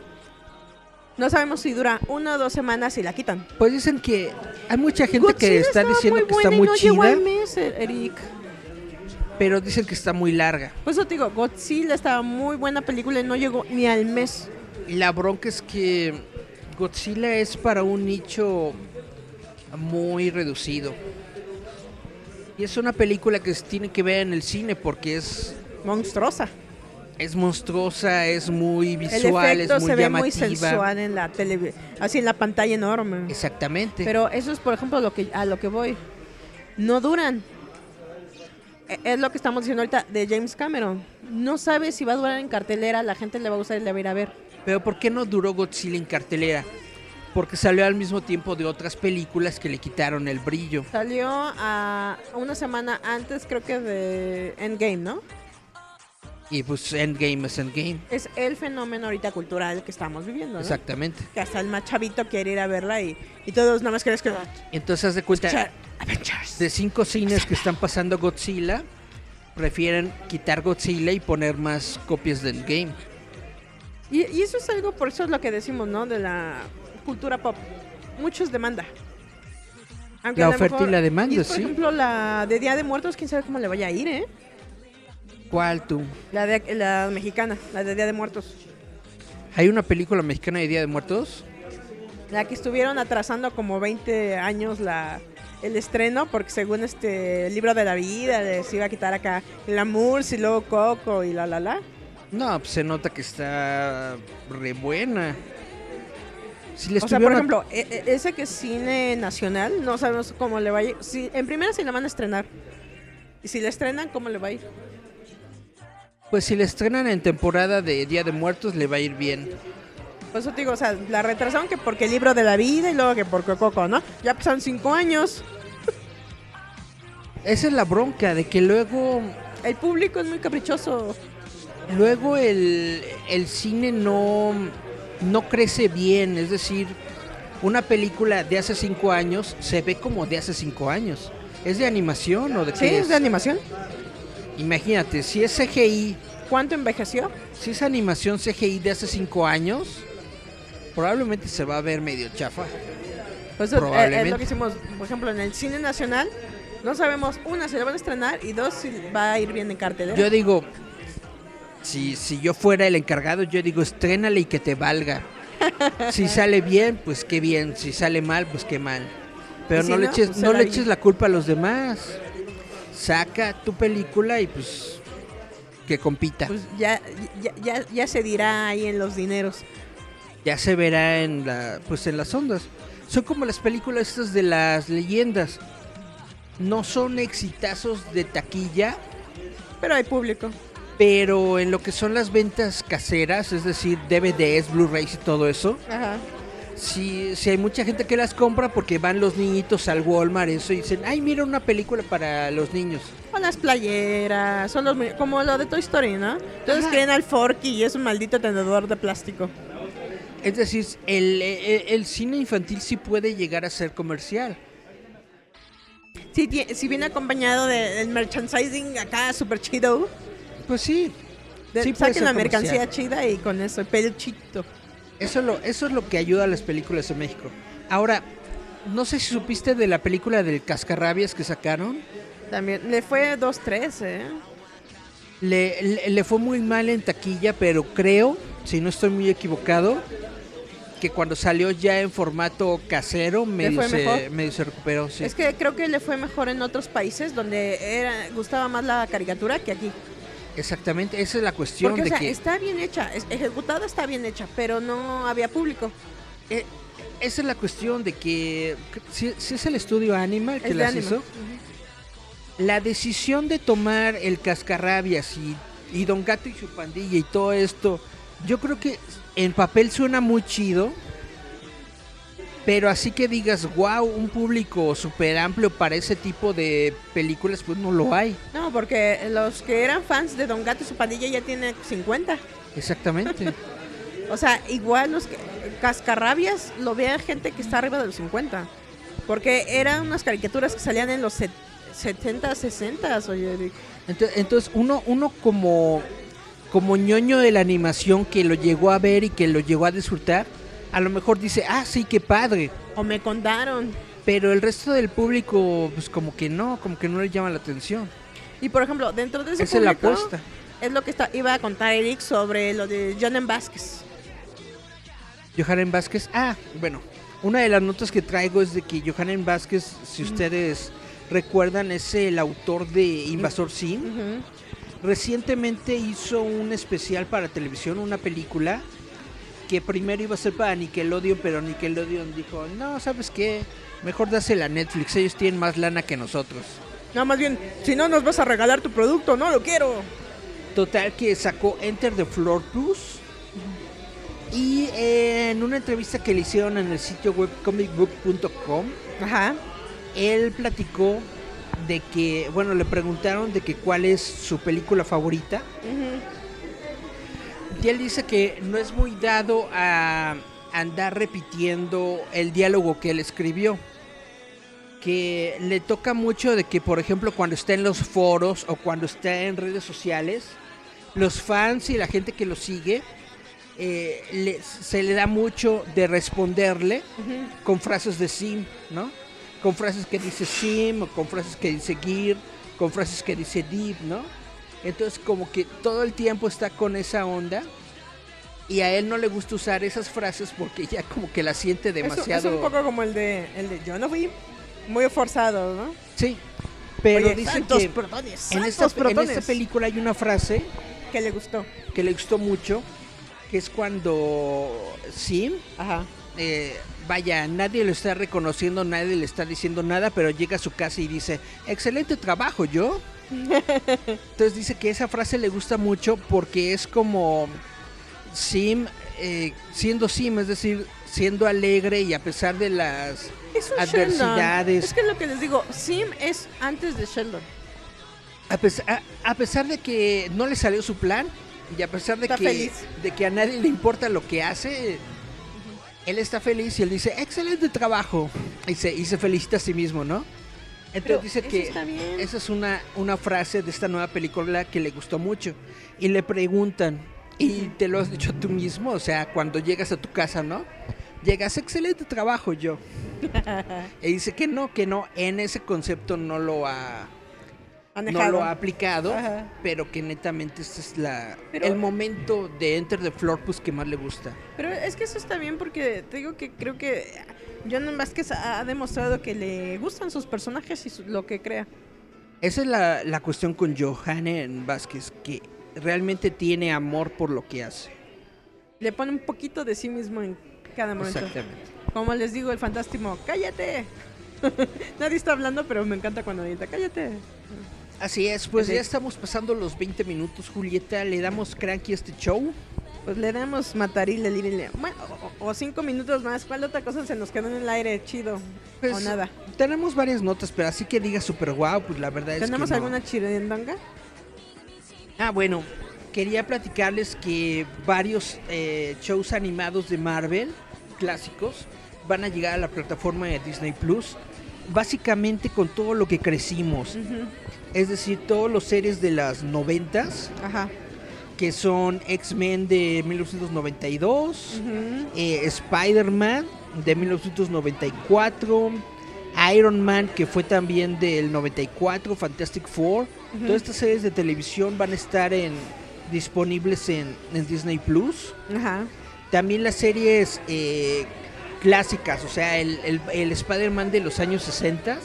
no sabemos si dura una o dos semanas y la quitan. pues dicen que hay mucha gente que Godzilla está estaba diciendo muy que está buena y muy no llegó al mes, Eric. Pero dicen que está muy larga. Por eso te digo, Godzilla estaba muy buena película y no llegó ni al mes. La bronca es que Godzilla es para un nicho muy reducido. Y es una película que se tiene que ver en el cine porque es, Monstruosa. es monstruosa, es muy visual, es muy se ve llamativa. muy sensual en la tele, así en la pantalla enorme. Exactamente. Pero eso es, por ejemplo, lo que a lo que voy. No duran. E- Es lo que estamos diciendo ahorita de James Cameron. No sabe si va a durar en cartelera, la gente le va a gustar y le va a ir a ver. Pero ¿por qué no duró Godzilla en cartelera? Porque salió al mismo tiempo de otras películas que le quitaron el brillo. Salió a una semana antes, creo que de Endgame, ¿no? Y pues Endgame es Endgame. Es el fenómeno ahorita cultural que estamos viviendo, ¿no? Exactamente. Que hasta el más chavito quiere ir a verla y, y todos nada más crees que... Entonces haz de cuenta, Escuchar Avengers. de cinco cines que están pasando Godzilla, prefieren quitar Godzilla y poner más copias de Endgame. Y, y eso es algo, por eso es lo que decimos, ¿no? De la cultura pop. Muchos demanda. Aunque La oferta y la demanda, y es, por sí. ejemplo, la de Día de Muertos, quién sabe cómo le vaya a ir, ¿eh? ¿Cuál tú? La, de, la mexicana, la de Día de Muertos. ¿Hay una película mexicana de Día de Muertos? La que estuvieron atrasando como 20 años la, el estreno, porque según este libro de la vida les iba a quitar acá la Murs y luego Coco y la la la. No, pues se nota que está re buena. Si le O sea, por ejemplo, e- e- ese que es cine nacional, no sabemos cómo le va a ir. Si, en primera si la van a estrenar. Y si la estrenan, ¿cómo le va a ir? Pues si la estrenan en temporada de Día de Muertos, le va a ir bien. Por eso te digo, o sea, la retrasaron que porque el libro de la vida y luego que por Coco, ¿no? Ya pasaron cinco años. [laughs] Esa es la bronca, de que luego... El público es muy caprichoso. luego el, el cine no, no crece bien, es decir, una película de hace cinco años se ve como de hace cinco años. ¿Es de animación o de Sí, qué es de animación. Imagínate, si es CGI, ¿Cuánto envejeció? si es animación CGI de hace cinco años, probablemente se va a ver medio chafa. Pues eh, Probablemente. es lo que hicimos, por ejemplo, en el cine nacional. No sabemos, una, si lo van a estrenar y dos, si va a ir bien en cartelera. Yo digo, si, si yo fuera el encargado, yo digo, estrénale y que te valga. [laughs] Si sale bien, pues qué bien. Si sale mal, pues qué mal. Pero Y si no, le no, eches, pues se no la le eches la culpa a los demás. Saca tu película y pues que compita. Pues ya, ya, ya, ya se dirá ahí en los dineros. ya se verá en la pues en las ondas. Son como las películas estas de las leyendas. No son exitazos de taquilla, Pero hay público. pero en lo que son las ventas caseras, es decir, DVDs, Blu-rays y todo eso, Ajá. Si, si hay mucha gente que las compra porque van los niñitos al Walmart eso y dicen, ay, mira una película para los niños. Con las playeras, son los, como lo de Toy Story, ¿no? Entonces Ajá. creen al Forky y es un maldito tenedor de plástico. Es decir, el, el- el cine infantil sí puede llegar a ser comercial. Si, si viene acompañado de- del merchandising acá super chido, Pues sí, de- Sí saquen la comercial. mercancía chida y con eso, peluchito. Eso es, lo, eso es lo que ayuda a las películas en México. Ahora, no sé si supiste de la película del Cascarrabias que sacaron. También le fue 2-3, ¿eh? Le, le- le fue muy mal en taquilla, pero creo, si no estoy muy equivocado, que cuando salió ya en formato casero, medio, se, medio se recuperó. sí. Es que creo que le fue mejor en otros países donde era, gustaba más la caricatura que aquí. Exactamente, esa es la cuestión Porque, o de sea, que... está bien hecha, es- ejecutada está bien hecha, pero no había público. eh, esa es la cuestión de que si, si es el estudio Animal que Es las hizo, la decisión de tomar el cascarrabias y, y Don Gato y su pandilla y todo esto, yo creo que en papel suena muy chido, pero así que digas, wow, un público súper amplio para ese tipo de películas, pues no lo hay. No, porque los que eran fans de Don Gato y su pandilla ya tienen 50. Exactamente. [laughs] O sea, igual los que, cascarrabias lo vea gente que está arriba de los 50. Porque eran unas caricaturas que salían en los set- 70, 60, oye. Eric. Entonces, entonces uno, uno como, como ñoño de la animación que lo llegó a ver y que lo llegó a disfrutar, a lo mejor dice, ah, sí, qué padre. O me contaron. Pero el resto del público, pues como que no, como que no le llama la atención. Y por ejemplo, dentro de ese Esa es la apuesta. es lo que está, iba a contar Eric sobre lo de Jonan Vázquez. Johanan Vázquez, ah, bueno, una de las notas que traigo es de que Johanan Vázquez, si ustedes recuerdan, es el autor de Invasor Sim. Recientemente hizo un especial para televisión, una película que primero iba a ser para Nickelodeon, pero Nickelodeon dijo, no, ¿sabes qué? Mejor dásela a Netflix, ellos tienen más lana que nosotros. No, más bien, si no nos vas a regalar tu producto, no lo quiero. Total que sacó Enter the Floor Plus. Y eh, en una entrevista que le hicieron en el sitio web comicbook.com, él platicó de que, bueno, le preguntaron de que cuál es su película favorita. Y él dice que no es muy dado a andar repitiendo el diálogo que él escribió. Que le toca mucho de que, por ejemplo, cuando está en los foros o cuando está en redes sociales, los fans y la gente que lo sigue, eh, le- se le da mucho de responderle con frases de sim, ¿no? Con frases que dice sim, o con frases que dice gear, con frases que dice deep, ¿no? Entonces como que todo el tiempo está con esa onda y a él no le gusta usar esas frases porque ya como que la siente demasiado... Es, un poco como el de, el de Yo no fui muy forzado, ¿no? Sí, pero Oye, dicen santos que protones, en esta, en esta película hay una frase Que le gustó. que le gustó mucho, que es cuando Sim, Ajá. eh, vaya, nadie lo está reconociendo, nadie le está diciendo nada, pero llega a su casa y dice, excelente trabajo, yo. Entonces dice que esa frase le gusta mucho porque es como Sim eh, siendo Sim, es decir, siendo alegre y a pesar de las Es adversidades, Sheldon. Es que lo que les digo, Sim es antes de Sheldon. a, pes- a- a pesar de que no le salió su plan, Y a pesar de Está que, feliz. de que a nadie le importa lo que hace, él está feliz y él dice, excelente trabajo. Y se, y se felicita a sí mismo, ¿no? Entonces dice que esa es una, una frase de esta nueva película que le gustó mucho. Y le preguntan, y te lo has dicho tú mismo, o sea, cuando llegas a tu casa, ¿no? Llegas, excelente trabajo yo. [laughs] y dice que no, que no, en ese concepto no lo ha, no lo ha aplicado, Ajá. pero que netamente este es la, Pero- el momento de Enter the Floor pues que más le gusta. Pero es que eso está bien porque te digo que creo que John Vázquez ha demostrado que le gustan sus personajes y su- lo que crea. Esa es la, la cuestión con Johannen Vázquez, que realmente tiene amor por lo que hace. Le pone un poquito de sí mismo en cada momento. Exactamente. Como les digo, el fantástico, cállate. [laughs] Nadie está hablando, pero me encanta cuando grita, cállate. Así es, pues Así ya es. estamos pasando los 20 minutos, Julieta. Le damos cranky a este show. Pues le damos matarile, lírile. Bueno, o, o cinco minutos más. ¿Cuál otra cosa se nos quedó en el aire chido? Pues, o nada. Tenemos varias notas, pero así que diga super guau, pues la verdad es que. ¿Tenemos no. alguna chirendonga? Ah, bueno, quería platicarles que varios eh, shows animados de Marvel, clásicos, van a llegar a la plataforma de Disney Plus. Básicamente con todo lo que crecimos. Es decir, todos los series de las noventas, Ajá. Que son X-Men de 1992, eh, Spider-Man de 1994, Iron Man que fue también del 94, Fantastic Four. Todas estas series de televisión van a estar en, disponibles en, en Disney Plus. Ajá. También las series eh, clásicas, o sea, el, el- el Spider-Man de los años 60.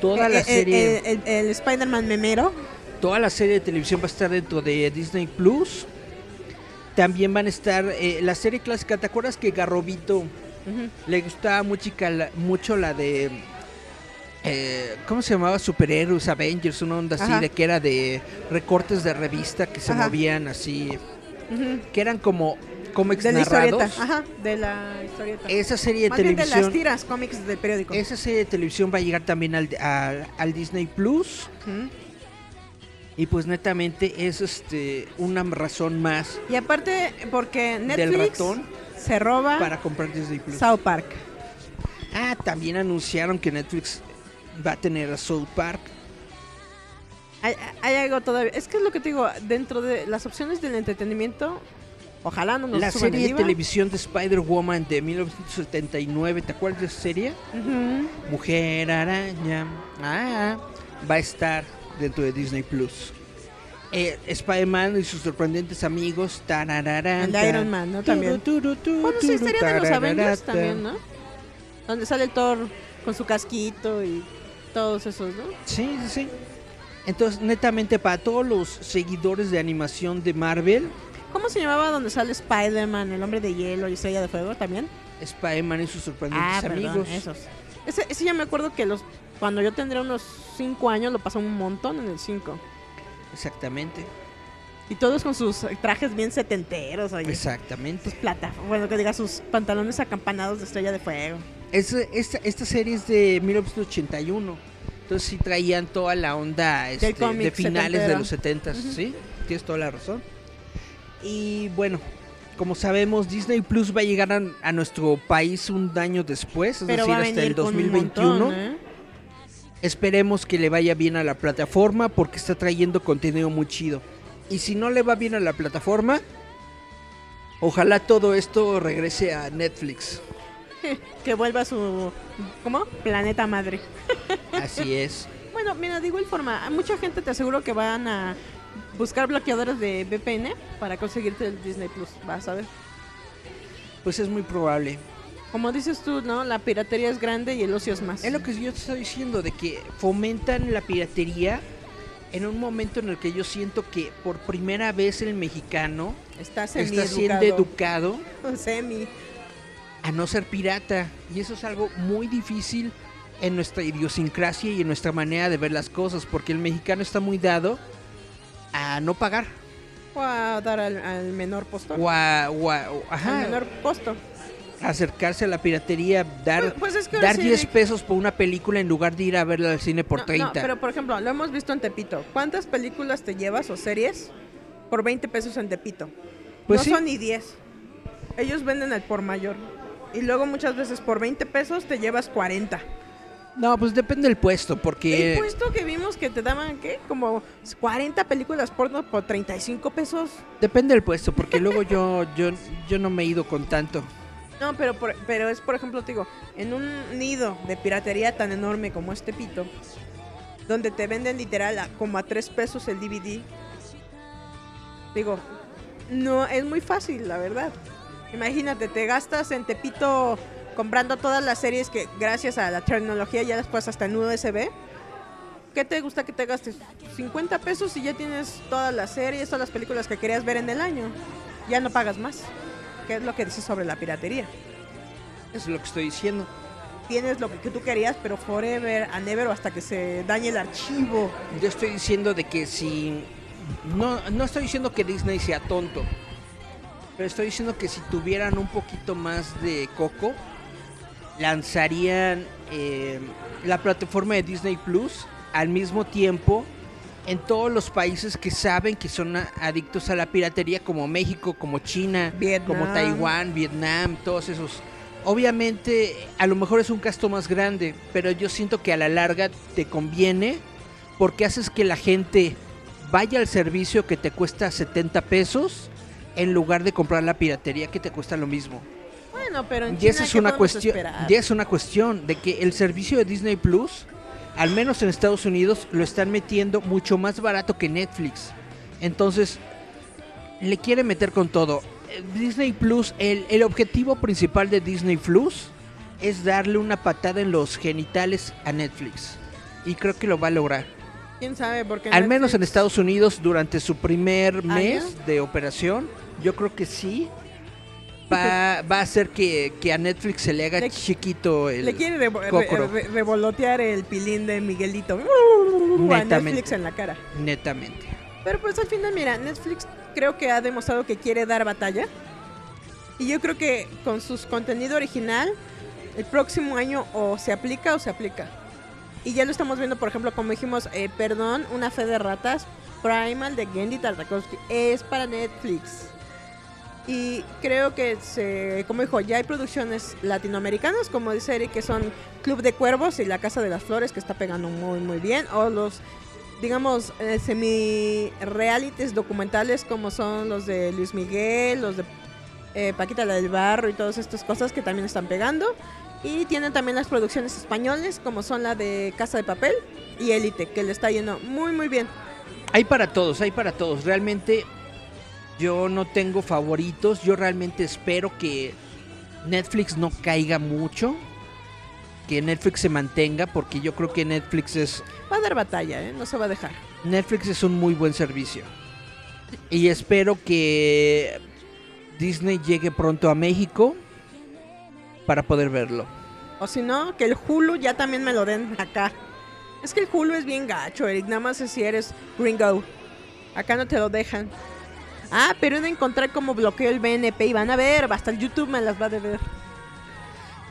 Toda la serie, eh, el, el Spider-Man memero. Toda la serie de televisión va a estar dentro de Disney Plus. También van a estar eh, la serie clásica. ¿Te acuerdas que Garrobito le gustaba mucho, la, mucho la de eh, ¿cómo se llamaba? Superhéroes, Avengers, una onda así de que era de recortes de revista que se Ajá. movían así, que eran como cómics De la historieta. narrados. Ajá, de la historieta. Esa serie de Más bien de televisión, las tiras cómics del periódico. esa serie de televisión va a llegar también al, al- al Disney Plus Ujú. Y pues netamente es este una razón más Y aparte, porque del Netflix ratón se roba para comprar Disney Plus. South Park. Ah, también anunciaron que Netflix va a tener a South Park. Hay, hay algo todavía. Es que es lo que te digo, dentro de las opciones del entretenimiento, ojalá no nos la serie el de IVA. televisión de Spider-Woman de 1979, ¿te acuerdas de esa serie? Ujú. Mujer Araña. Ah, va a estar dentro de Disney Plus. Eh, Spider-Man y sus sorprendentes amigos. tarararán, El Iron Man, ¿no? También. turu, turu, Bueno, sí, de los Avengers también, ¿no? Donde sale el Thor con su casquito y todos esos, ¿no? Sí, sí, sí. Entonces, netamente, para todos los seguidores de animación de Marvel, ¿Cómo se llamaba donde sale Spider-Man, el hombre de hielo y estrella de fuego también? Spider-Man y sus sorprendentes Ah, perdón, amigos. esos. Ese, ese ya me acuerdo que los cuando yo tendría unos 5 años lo pasó un montón en el 5. Exactamente, Y todos con sus trajes bien setenteros, oye. exactamente. Plata, bueno, que diga sus pantalones acampanados de estrella de fuego. Es, esta, esta serie es de 1981. Entonces sí traían toda la onda este, de finales de los 70, Ujú. ¿sí? Tienes toda la razón. Y bueno, como sabemos, Disney Plus va a llegar a, a nuestro país un año después, es Pero decir, hasta el con un 2021. montón, ¿eh? Esperemos que le vaya bien a la plataforma porque está trayendo contenido muy chido. Y si no le va bien a la plataforma, ojalá todo esto regrese a Netflix. [laughs] Que vuelva a su ¿cómo? Planeta madre. [laughs] Así es. Bueno, mira, de igual forma, mucha gente te aseguro que van a buscar bloqueadores de VPN para conseguirte el Disney Plus, vas a ver. Pues es muy probable. Como dices tú, ¿no? La piratería es grande y el ocio es más. Es lo que yo te estoy diciendo, de que fomentan la piratería en un momento en el que yo siento que por primera vez el mexicano está, está siendo educado [laughs] Semi. a no ser pirata. Y eso es algo muy difícil en nuestra idiosincrasia y en nuestra manera de ver las cosas, porque el mexicano está muy dado a no pagar. O a dar al, al menor postor. O a, o a- o- ajá, Al menor costo. Acercarse a la piratería, dar, Pues- pues es que ahora dar sí, 10 Rick. pesos por una película en lugar de ir a verla al cine por No, 30. no, pero por ejemplo, lo hemos visto en Tepito. ¿Cuántas películas te llevas o series por 20 pesos en Tepito. Pues no sí. son ni 10. Ellos venden al por mayor. Y luego muchas veces por 20 pesos te llevas 40. No, pues depende del puesto, porque... El puesto que vimos que te daban, ¿qué? Como 40 películas porno por 35 pesos. Depende del puesto, porque luego yo, yo, yo no me he ido con tanto. No, pero, por- pero es, por ejemplo, te digo, en un nido de piratería tan enorme como este pito, donde te venden literal a- como a 3 pesos el DVD, digo, no, es muy fácil, la verdad. Imagínate, te gastas en Tepito comprando todas las series que gracias a la tecnología ya las puedes hasta en USB. ¿Qué te gusta que te gastes? 50 pesos y ya tienes todas las series, todas las películas que querías ver en el año. Ya no pagas más. ¿Qué es lo que dices sobre la piratería? Es lo que estoy diciendo. Tienes lo que, tú querías, pero forever and ever o hasta que se dañe el archivo. Yo estoy diciendo de que si... No, no estoy diciendo que Disney sea tonto, pero estoy diciendo que si tuvieran un poquito más de coco, lanzarían eh, la plataforma de Disney Plus al mismo tiempo en todos los países que saben que son adictos a la piratería, como México, como China, como Vietnam. Taiwán, Vietnam, todos esos. Obviamente, a lo mejor es un gasto más grande, pero yo siento que a la larga te conviene porque haces que la gente vaya al servicio que te cuesta 70 pesos en lugar de comprar la piratería que te cuesta lo mismo. Bueno, pero en Y China, esa es ¿qué una cuestión, ya es una cuestión de que el servicio de Disney Plus, al menos en Estados Unidos, lo están metiendo mucho más barato que Netflix. Entonces, le quiere meter con todo. Eh, Disney Plus, el, el objetivo principal de Disney Plus es darle una patada en los genitales a Netflix. Y creo que lo va a lograr. ¿Quién sabe? Porque Al menos en Estados Unidos, durante su primer mes ¿Año? de operación, yo creo que sí. Va, [laughs] va a hacer que, que a Netflix se le haga Le- chiquito el Le quiere revo- re- cocoro. re- revolotear el pilín de Miguelito. A Netamente. Netflix en la cara. netamente. Pero pues al final, mira, Netflix creo que ha demostrado que quiere dar batalla. Y yo creo que con su contenido original, el próximo año o se aplica o se aplica. Y ya lo estamos viendo, por ejemplo, como dijimos, eh, perdón, una fe de ratas, Primal de Gendy Tartakovsky, es para Netflix. Y creo que, se, como dijo, ya hay producciones latinoamericanas, como dice Eric, que son Club de Cuervos y La Casa de las Flores, que está pegando muy, muy bien. O los, digamos, eh, semi-realities documentales, como son los de Luis Miguel, los de eh, Paquita la del Barro y todas estas cosas que también están pegando. Y tienen también las producciones españoles, como son la de Casa de Papel y Élite, que le está yendo muy, muy bien. Hay para todos, hay para todos. Realmente yo no tengo favoritos. Yo realmente espero que Netflix no caiga mucho. Que Netflix se mantenga porque yo creo que Netflix es Va a dar batalla, ¿eh? No se va a dejar. Netflix es un muy buen servicio. Y espero que Disney llegue pronto a México para poder verlo. O si no, que el Hulu ya también me lo den acá. Es que el Hulu es bien gacho, Eric. Nada más es si eres gringo. Acá no te lo dejan. Ah, pero he de encontrar cómo bloqueo el BNP y van a ver, hasta el YouTube me las va a deber.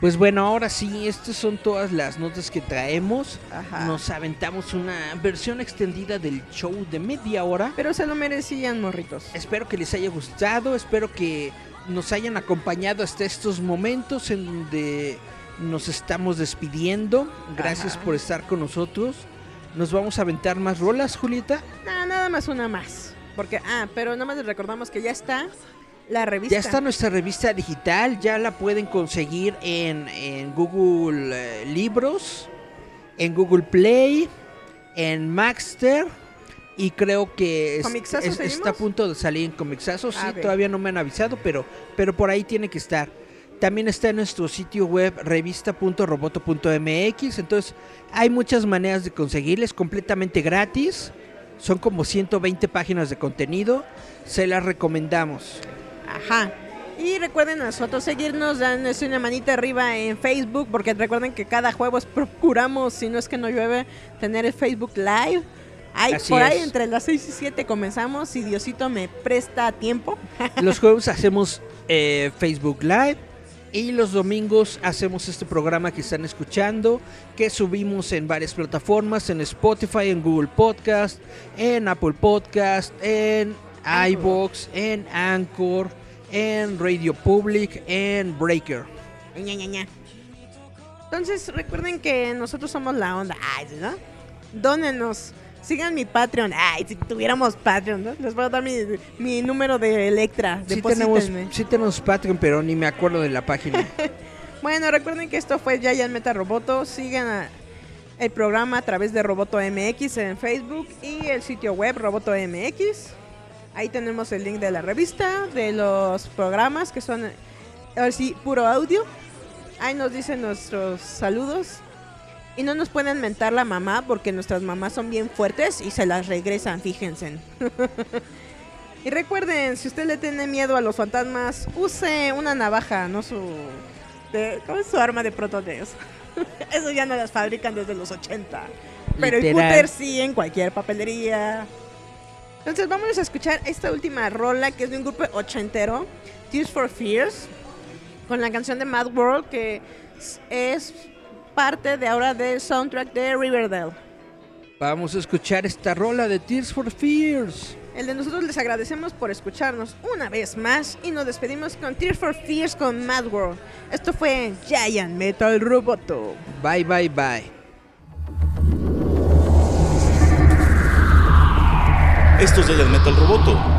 Pues bueno, ahora sí, estas son todas las notas que traemos. Ajá. Nos aventamos una versión extendida del show de media hora. Pero se lo merecían, morritos. Espero que les haya gustado, espero que nos hayan acompañado hasta estos momentos en donde nos estamos despidiendo. Gracias Ajá. por estar con nosotros. Nos vamos a aventar más rolas, Julieta. Nada más una más. Porque, ah, pero nada más les recordamos que ya está la revista. Ya está nuestra revista digital, ya la pueden conseguir en, en Google eh, Libros, en Google Play, en Maxter y creo que está a punto de salir en Comixazo. Sí, Ah, ok. todavía no me han avisado, pero, pero por ahí tiene que estar. También está en nuestro sitio web revista.roboto.mx, entonces hay muchas maneras de conseguirles completamente gratis. Son como 120 páginas de contenido, se las recomendamos. Ajá. Y recuerden a nosotros seguirnos, danos una manita arriba en Facebook, porque recuerden que cada jueves procuramos, si no es que no llueve, tener el Facebook Live. Ahí, Así por ahí es. entre las 6 y 7 comenzamos, si Diosito me presta tiempo. Los jueves hacemos eh, Facebook Live y los domingos hacemos este programa que están escuchando, que subimos en varias plataformas, en Spotify, en Google Podcast, en Apple Podcast, en iVoox, en Anchor, en Radio Public, en Breaker. Entonces, recuerden que nosotros somos la onda. Ay, ¿sí, ¿no? Dónenos. Sigan mi Patreon. Ay, si tuviéramos Patreon, ¿no? Les voy a dar mi, mi número de Electra. Sí tenemos, sí tenemos Patreon, pero ni me acuerdo de la página. [laughs] Bueno, recuerden que esto fue Giant Meta Roboto. Sigan a- el programa a través de Roboto MX en Facebook y el sitio web Roboto MX. Ahí tenemos el link de la revista, de los programas que son, ahora sí, puro audio. Ahí nos dicen nuestros saludos. Y no nos pueden mentar la mamá porque nuestras mamás son bien fuertes y se las regresan, fíjense. [laughs] y recuerden, si usted le tiene miedo a los fantasmas, use una navaja, no su... de- ¿Cómo es su arma de protoneos? [laughs] Eso ya no las fabrican desde los 80. Pero el cúter sí en cualquier papelería. Entonces vamos a escuchar esta última rola que es de un grupo ochentero, Tears for Fears, con la canción de Mad World que es parte de ahora del soundtrack de Riverdale. Vamos a escuchar esta rola de Tears for Fears. El de nosotros les agradecemos por escucharnos una vez más y nos despedimos con Tears for Fears con Mad World. Esto fue Giant Metal Roboto. Bye, bye, bye. Esto es Giant Metal Roboto.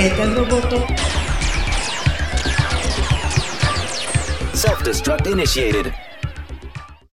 A Giant